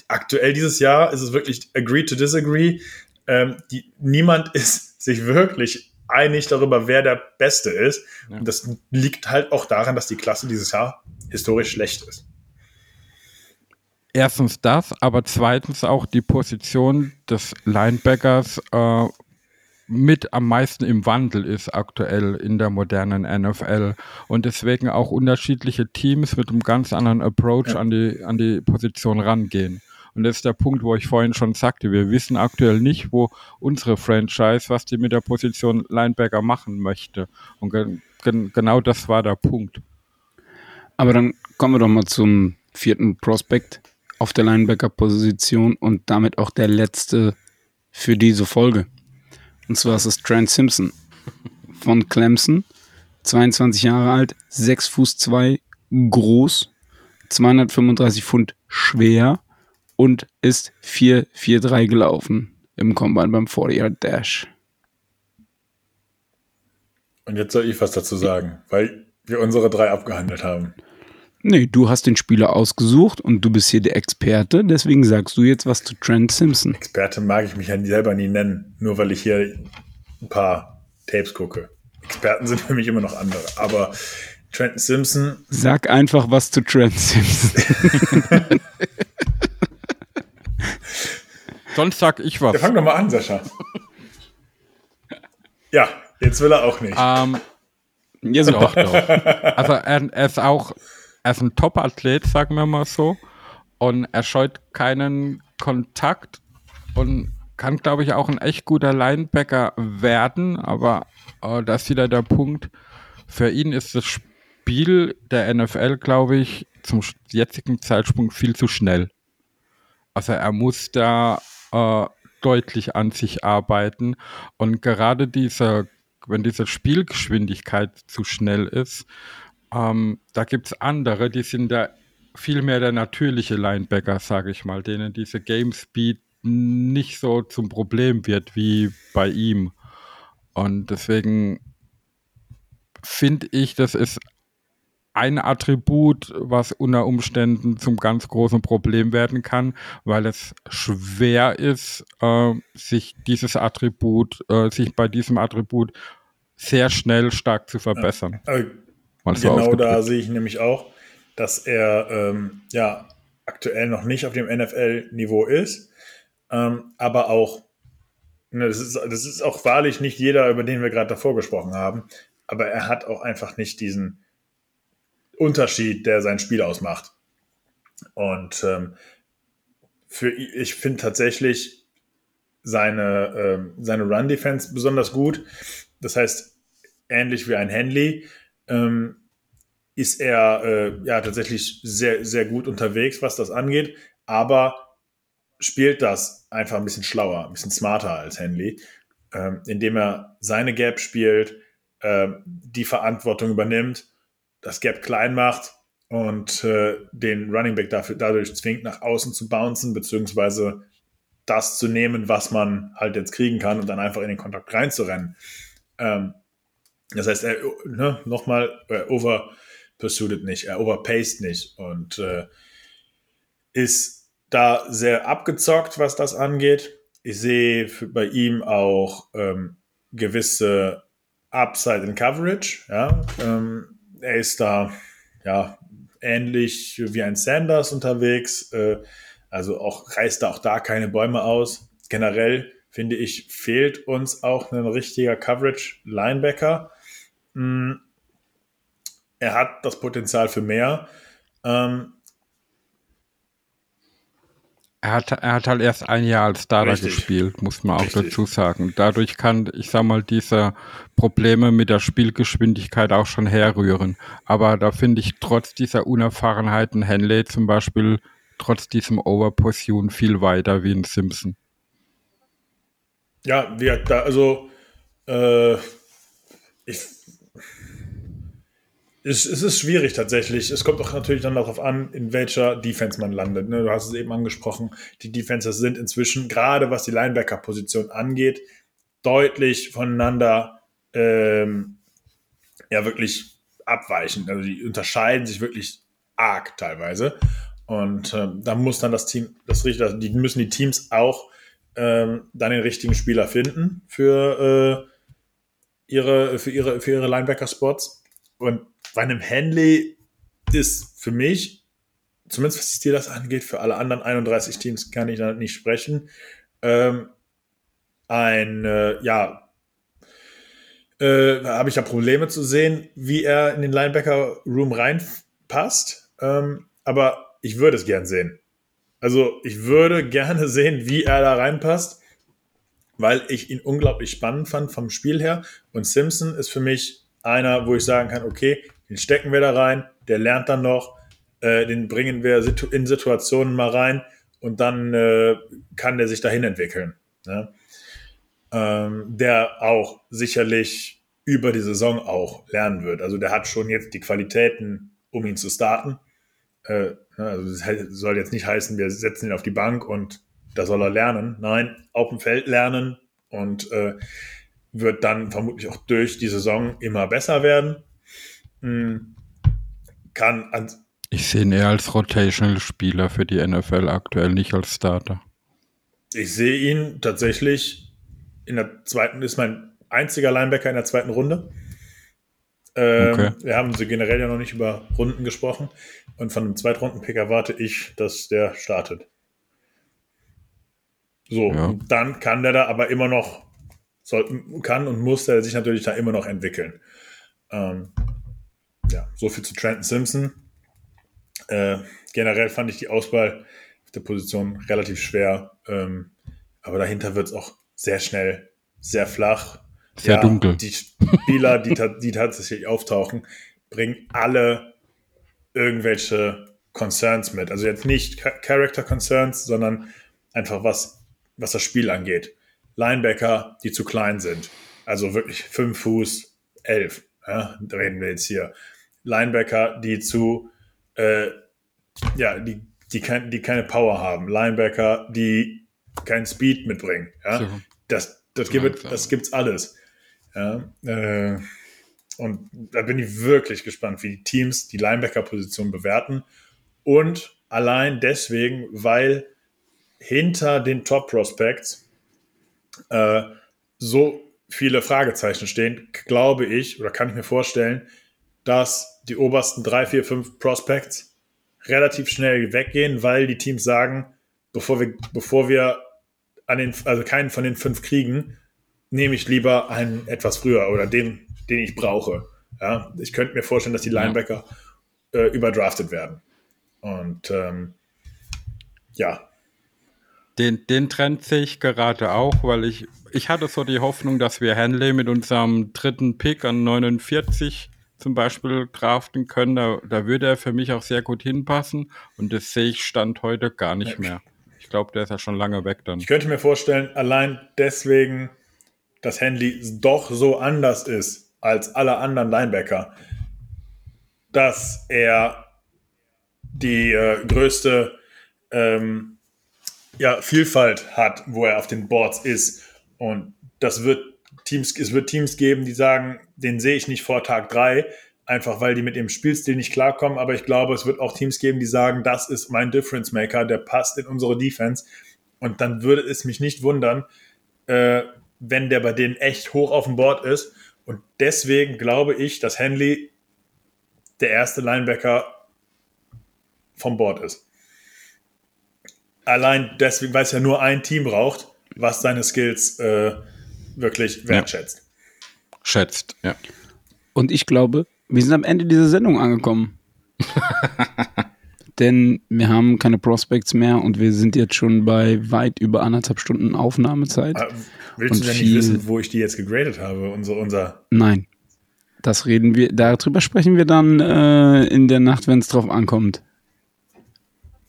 aktuell dieses Jahr ist es wirklich agree to disagree. Ähm, die, niemand ist sich wirklich einig darüber, wer der Beste ist.
Ja.
Und das liegt halt auch daran, dass die Klasse dieses Jahr historisch schlecht ist.
Erstens das, aber zweitens auch die Position des Linebackers äh, mit am meisten im Wandel ist aktuell in der modernen NFL und deswegen auch unterschiedliche Teams mit einem ganz anderen Approach
Ja.
an, die, an die Position rangehen. Und das ist der Punkt, wo ich vorhin schon sagte, wir wissen aktuell nicht, wo unsere Franchise, was die mit der Position Linebacker machen möchte. Und gen gen genau das war der Punkt.
Aber dann kommen wir doch mal zum vierten Prospekt auf der Linebacker-Position und damit auch der letzte für diese Folge. Und zwar ist es Trent Simpson von Clemson, 22 Jahre alt, 6 Fuß 2 groß, 235 Pfund schwer und ist 4,43 gelaufen im Combine beim 40-Yard Dash.
Und jetzt soll ich was dazu sagen, weil wir unsere drei abgehandelt haben.
Nee, du hast den Spieler ausgesucht und du bist hier der Experte, deswegen sagst du jetzt was zu Trent Simpson.
Experte mag ich mich ja selber nie nennen, nur weil ich hier ein paar Tapes gucke. Experten sind für mich immer noch andere. Aber Trenton Simpson,
Sag einfach was zu Trent Simpson.
Sonst sag ich was.
ja, fang doch mal an, Sascha. Ja, jetzt will er auch nicht.
Ähm,
ja, so.
Doch, doch. Also er, er ist auch, er ist ein Top-Athlet, sagen wir mal so. Und er scheut keinen Kontakt und kann, glaube ich, auch ein echt guter Linebacker werden. Aber äh, das ist wieder der Punkt. Für ihn ist das Spiel der NFL, glaube ich, zum jetzigen Zeitpunkt viel zu schnell. Also er muss da äh, deutlich an sich arbeiten. Und gerade diese, wenn diese Spielgeschwindigkeit zu schnell ist, ähm, da gibt es andere, die sind da viel mehr der natürliche Linebacker, sage ich mal, denen diese Game Speed nicht so zum Problem wird wie bei ihm. Und deswegen finde ich, das ist ein Attribut, was unter Umständen zum ganz großen Problem werden kann, weil es schwer ist, äh, sich dieses Attribut, äh, sich bei diesem Attribut sehr schnell stark zu verbessern.
Äh, genau da sehe ich nämlich auch, dass er ähm, ja aktuell noch nicht auf dem NFL-Niveau ist, ähm, aber auch, ne, das, ist, das ist auch wahrlich nicht jeder, über den wir gerade davor gesprochen haben, aber er hat auch einfach nicht diesen Unterschied, der sein Spiel ausmacht. Und ähm, für, ich finde tatsächlich seine, ähm, seine Run-Defense besonders gut. Das heißt, ähnlich wie ein Henley ähm, ist er äh, ja tatsächlich sehr, sehr gut unterwegs, was das angeht, aber spielt das einfach ein bisschen schlauer, ein bisschen smarter als Henley, ähm, indem er seine Gap spielt, äh, die Verantwortung übernimmt das Gap klein macht und äh, den Running Back dafür, dadurch zwingt, nach außen zu bouncen, beziehungsweise das zu nehmen, was man halt jetzt kriegen kann und dann einfach in den Kontakt reinzurennen. Ähm, das heißt, er, ne, nochmal, er over nicht, er overpaced nicht und äh, ist da sehr abgezockt, was das angeht. Ich sehe bei ihm auch ähm, gewisse Upside in Coverage. Ja? Ähm, er ist da ja ähnlich wie ein Sanders unterwegs. Äh, also auch reißt da auch da keine Bäume aus. Generell finde ich, fehlt uns auch ein richtiger Coverage-Linebacker. Mm, er hat das Potenzial für mehr. Ähm,
er hat, er hat halt erst ein Jahr als Starter Richtig. gespielt, muss man auch Richtig. dazu sagen. Dadurch kann, ich sag mal, diese Probleme mit der Spielgeschwindigkeit auch schon herrühren. Aber da finde ich trotz dieser Unerfahrenheit ein Henley zum Beispiel trotz diesem Overpursuit viel weiter wie ein Simpson.
Ja, wir da, also äh, ich es, es ist schwierig tatsächlich. Es kommt auch natürlich dann darauf an, in welcher Defense man landet. Ne? Du hast es eben angesprochen. Die Defenses sind inzwischen, gerade was die Linebacker-Position angeht, deutlich voneinander ähm, ja wirklich abweichend. Also die unterscheiden sich wirklich arg teilweise. Und ähm, da muss dann das Team, das also die müssen die Teams auch ähm, dann den richtigen Spieler finden für äh, ihre, für ihre, für ihre Linebacker-Spots. Und bei einem Henley ist für mich, zumindest was die Steelers angeht, für alle anderen 31 Teams kann ich da nicht sprechen, ähm, ein, äh, ja, äh, habe ich da Probleme zu sehen, wie er in den Linebacker-Room reinpasst. Ähm, aber ich würde es gern sehen. Also ich würde gerne sehen, wie er da reinpasst, weil ich ihn unglaublich spannend fand vom Spiel her. Und Simpson ist für mich einer, wo ich sagen kann, okay, den stecken wir da rein, der lernt dann noch, äh, den bringen wir in Situationen mal rein und dann äh, kann der sich dahin entwickeln. Ne? Ähm, der auch sicherlich über die Saison auch lernen wird. Also der hat schon jetzt die Qualitäten, um ihn zu starten. Äh, ne, also das soll jetzt nicht heißen, wir setzen ihn auf die Bank und da soll er lernen. Nein, auf dem Feld lernen und äh, wird dann vermutlich auch durch die Saison immer besser werden. Hm. kann.
ich sehe ihn eher als Rotational-Spieler für die NFL aktuell, nicht als Starter.
Ich sehe ihn tatsächlich in der zweiten, ist mein einziger Linebacker in der zweiten Runde. Ähm, okay. Wir haben so generell ja noch nicht über Runden gesprochen. Und von einem Zweitrunden-Pick erwarte ich, dass der startet. So, ja. dann kann der da aber immer noch, soll, kann und muss der sich natürlich da immer noch entwickeln. Ähm, ja, so viel zu Trenton Simpson. Äh, generell fand ich die Auswahl auf der Position relativ schwer, ähm, aber dahinter wird es auch sehr schnell, sehr flach.
Sehr ja, dunkel.
Die Spieler, die, die tatsächlich auftauchen, bringen alle irgendwelche Concerns mit. Also jetzt nicht Character Concerns, sondern einfach was, was das Spiel angeht. Linebacker, die zu klein sind. Also wirklich 5 Fuß 11. Ja, reden wir jetzt hier. Linebacker, die zu, äh, ja, die, die, kein, die keine Power haben. Linebacker, die keinen Speed mitbringen. Ja? So. Das, das, gibt, das gibt's alles. Ja? Äh, und da bin ich wirklich gespannt, wie die Teams die Linebacker-Position bewerten. Und allein deswegen, weil hinter den Top-Prospects äh, so viele Fragezeichen stehen, glaube ich oder kann ich mir vorstellen, dass die obersten drei, vier, fünf Prospects relativ schnell weggehen, weil die Teams sagen, bevor wir, bevor wir an den, also keinen von den fünf kriegen, nehme ich lieber einen etwas früher oder den, den ich brauche. Ja, ich könnte mir vorstellen, dass die Linebacker äh, überdraftet werden. Und ähm, ja.
Den, den Trend sehe ich gerade auch, weil ich, ich hatte so die Hoffnung, dass wir Henley mit unserem dritten Pick an 49 zum Beispiel draften können. Da, da würde er für mich auch sehr gut hinpassen. Und das sehe ich Stand heute gar nicht mehr. Ich glaube, der ist ja schon lange weg dann.
Ich könnte mir vorstellen, allein deswegen, dass Henley doch so anders ist als alle anderen Linebacker, dass er die äh, größte ähm, ja, Vielfalt hat, wo er auf den Boards ist. Und das wird Teams, es wird Teams geben, die sagen, den sehe ich nicht vor Tag drei, einfach weil die mit dem Spielstil nicht klarkommen. Aber ich glaube, es wird auch Teams geben, die sagen, das ist mein Difference Maker, der passt in unsere Defense. Und dann würde es mich nicht wundern, äh, wenn der bei denen echt hoch auf dem Board ist. Und deswegen glaube ich, dass Henley der erste Linebacker vom Board ist. Allein deswegen, weil es ja nur ein Team braucht, was seine Skills äh, wirklich wertschätzt.
Ja. Schätzt, ja.
Und ich glaube, wir sind am Ende dieser Sendung angekommen. Denn wir haben keine Prospects mehr und wir sind jetzt schon bei weit über anderthalb Stunden Aufnahmezeit.
Ah, willst und du denn nicht wissen, wo ich die jetzt gegradet habe? Unser, unser
Nein. Das reden wir, darüber sprechen wir dann äh, in der Nacht, wenn es drauf ankommt.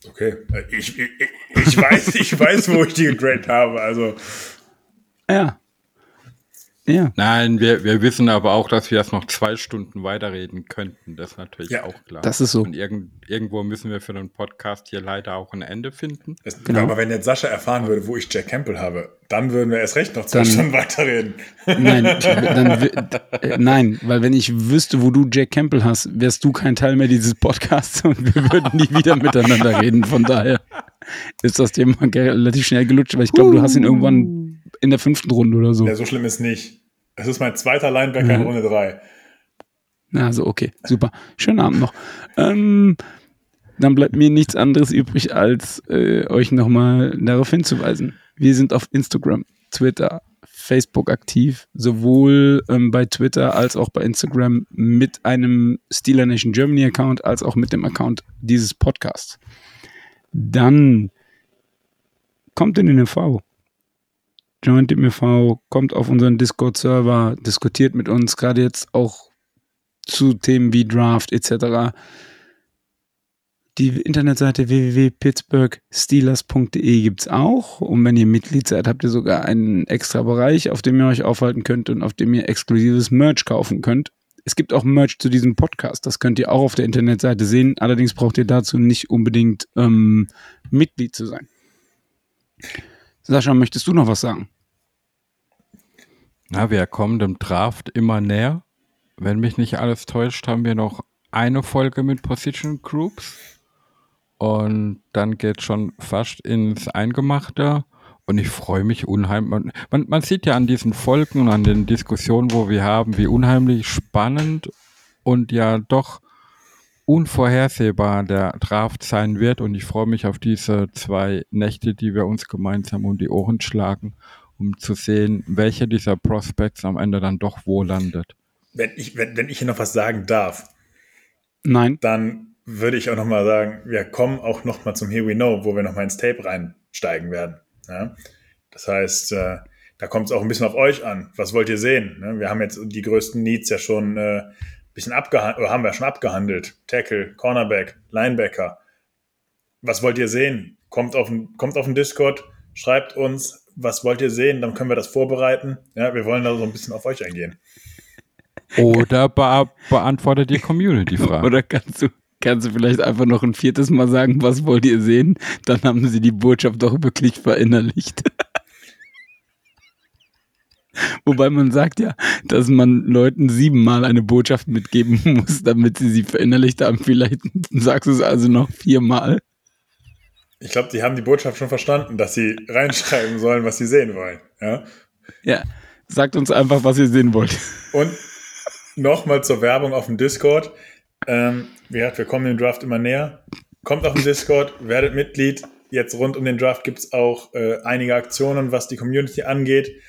Okay. Ich, ich, ich, weiß, ich weiß, wo ich die gegradet habe. Also.
Ja. Ja.
Nein, wir, wir wissen aber auch, dass wir erst noch zwei Stunden weiterreden könnten. Das ist natürlich ja, auch klar.
Das ist so.
Und irgend, irgendwo müssen wir für den Podcast hier leider auch ein Ende finden.
Es, genau. Aber wenn jetzt Sascha erfahren würde, wo ich Jack Campbell habe, dann würden wir erst recht noch zwei dann, Stunden weiterreden.
Nein, dann, äh, nein, weil wenn ich wüsste, wo du Jack Campbell hast, wärst du kein Teil mehr dieses Podcasts und wir würden nie wieder miteinander reden. Von daher ist das Thema relativ schnell gelutscht, weil ich glaube, du hast ihn irgendwann in der fünften Runde oder so.
Ja, so schlimm ist nicht. Es ist mein zweiter Linebacker in Runde drei.
Also okay, super. Schönen Abend noch. Ähm, dann bleibt mir nichts anderes übrig, als äh, euch nochmal darauf hinzuweisen. Wir sind auf Instagram, Twitter, Facebook aktiv, sowohl ähm, bei Twitter als auch bei Instagram mit einem Steeler Nation Germany Account als auch mit dem Account dieses Podcasts. Dann kommt in den NV. Joint MV, kommt auf unseren Discord-Server, diskutiert mit uns, gerade jetzt auch zu Themen wie Draft etc. Die Internetseite www.pittsburghsteelers.de gibt es auch. Und wenn ihr Mitglied seid, habt ihr sogar einen extra Bereich, auf dem ihr euch aufhalten könnt und auf dem ihr exklusives Merch kaufen könnt. Es gibt auch Merch zu diesem Podcast. Das könnt ihr auch auf der Internetseite sehen. Allerdings braucht ihr dazu nicht unbedingt ähm, Mitglied zu sein. Sascha, möchtest du noch was sagen?
Na, wir kommen dem Draft immer näher. Wenn mich nicht alles täuscht, haben wir noch eine Folge mit Position Groups. Und dann geht schon fast ins Eingemachte. Und ich freue mich unheimlich. Man, man sieht ja an diesen Folgen und an den Diskussionen, wo wir haben, wie unheimlich spannend und ja doch unvorhersehbar der Draft sein wird. Und ich freue mich auf diese zwei Nächte, die wir uns gemeinsam um die Ohren schlagen um zu sehen, welcher dieser Prospects am Ende dann doch wo landet.
Wenn ich, wenn, wenn ich hier noch was sagen darf,
Nein.
dann würde ich auch noch mal sagen, wir kommen auch noch mal zum Here We Know, wo wir noch mal ins Tape reinsteigen werden. Ja? Das heißt, äh, da kommt es auch ein bisschen auf euch an. Was wollt ihr sehen? Ne? Wir haben jetzt die größten Needs ja schon äh, bisschen abgehandelt, haben wir schon abgehandelt. Tackle, Cornerback, Linebacker. Was wollt ihr sehen? Kommt auf, kommt auf den Discord, schreibt uns, was wollt ihr sehen? Dann können wir das vorbereiten. Ja, wir wollen da so ein bisschen auf euch eingehen.
Oder be beantwortet die Community-Frage.
Oder kannst du, kannst du vielleicht einfach noch ein viertes Mal sagen, was wollt ihr sehen? Dann haben sie die Botschaft doch wirklich verinnerlicht. Wobei man sagt ja, dass man Leuten siebenmal eine Botschaft mitgeben muss, damit sie sie verinnerlicht haben. Vielleicht sagst du es also noch viermal.
Ich glaube, die haben die Botschaft schon verstanden, dass sie reinschreiben sollen, was sie sehen wollen. Ja,
ja sagt uns einfach, was ihr sehen wollt.
Und nochmal zur Werbung auf dem Discord. Ähm, wie gesagt, wir kommen dem Draft immer näher. Kommt auf den Discord, werdet Mitglied. Jetzt rund um den Draft gibt es auch äh, einige Aktionen, was die Community angeht.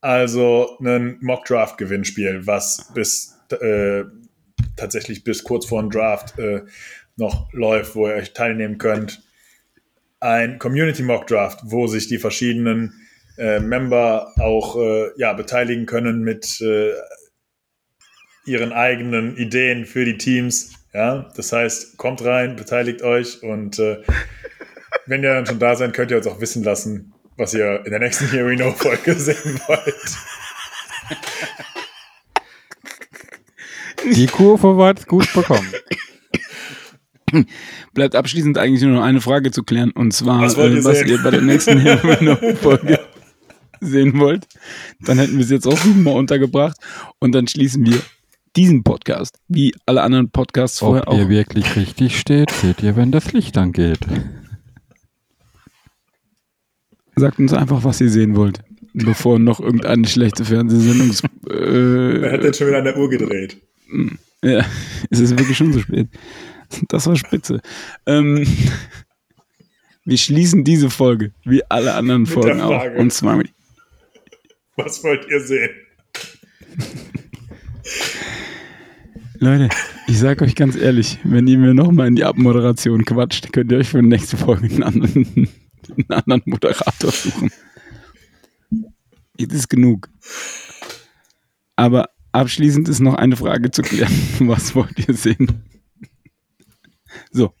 Also ein Mock-Draft-Gewinnspiel, was bis äh, tatsächlich bis kurz vor dem Draft äh, noch läuft, wo ihr euch teilnehmen könnt. Ein Community Mock Draft, wo sich die verschiedenen äh, Member auch äh, ja, beteiligen können mit äh, ihren eigenen Ideen für die Teams. Ja, das heißt, kommt rein, beteiligt euch und äh, wenn ihr dann schon da seid, könnt ihr uns auch wissen lassen, was ihr in der nächsten Here We Know Folge sehen wollt.
Die Kurve war gut bekommen.
Bleibt abschließend eigentlich nur noch eine Frage zu klären und zwar,
was,
äh,
ihr,
was ihr bei der nächsten Folge sehen wollt. Dann hätten wir es jetzt auch mal untergebracht und dann schließen wir diesen Podcast, wie alle anderen Podcasts
Ob
vorher auch.
Ob ihr wirklich richtig steht, seht ihr, wenn das Licht angeht.
Sagt uns einfach, was ihr sehen wollt, bevor noch irgendeine schlechte Fernsehsendung.
Äh, er hat jetzt schon wieder an der Uhr gedreht.
Ja, es ist wirklich schon so spät. Das war spitze. Ähm, wir schließen diese Folge, wie alle anderen
Mit
Folgen auch. Und zwar mit
Was wollt ihr sehen?
Leute, ich sag euch ganz ehrlich, wenn ihr mir nochmal in die Abmoderation quatscht, könnt ihr euch für die nächste Folge einen anderen, einen anderen Moderator suchen. Jetzt ist genug. Aber abschließend ist noch eine Frage zu klären. Was wollt ihr sehen? So.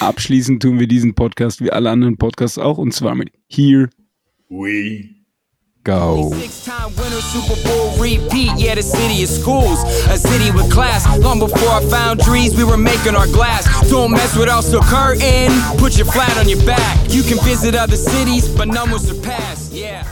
Abschließend tun wir diesen Podcast wie alle anderen Podcasts auch und zwar mit Here
We
Go.
Six-time winner, Super Bowl repeat. Yeah, the city of schools, a city with class. Long before I found trees, we were making our glass. Don't mess with us, so curtain. Put your flat on your back. You can visit other cities, but none will surpass. Yeah.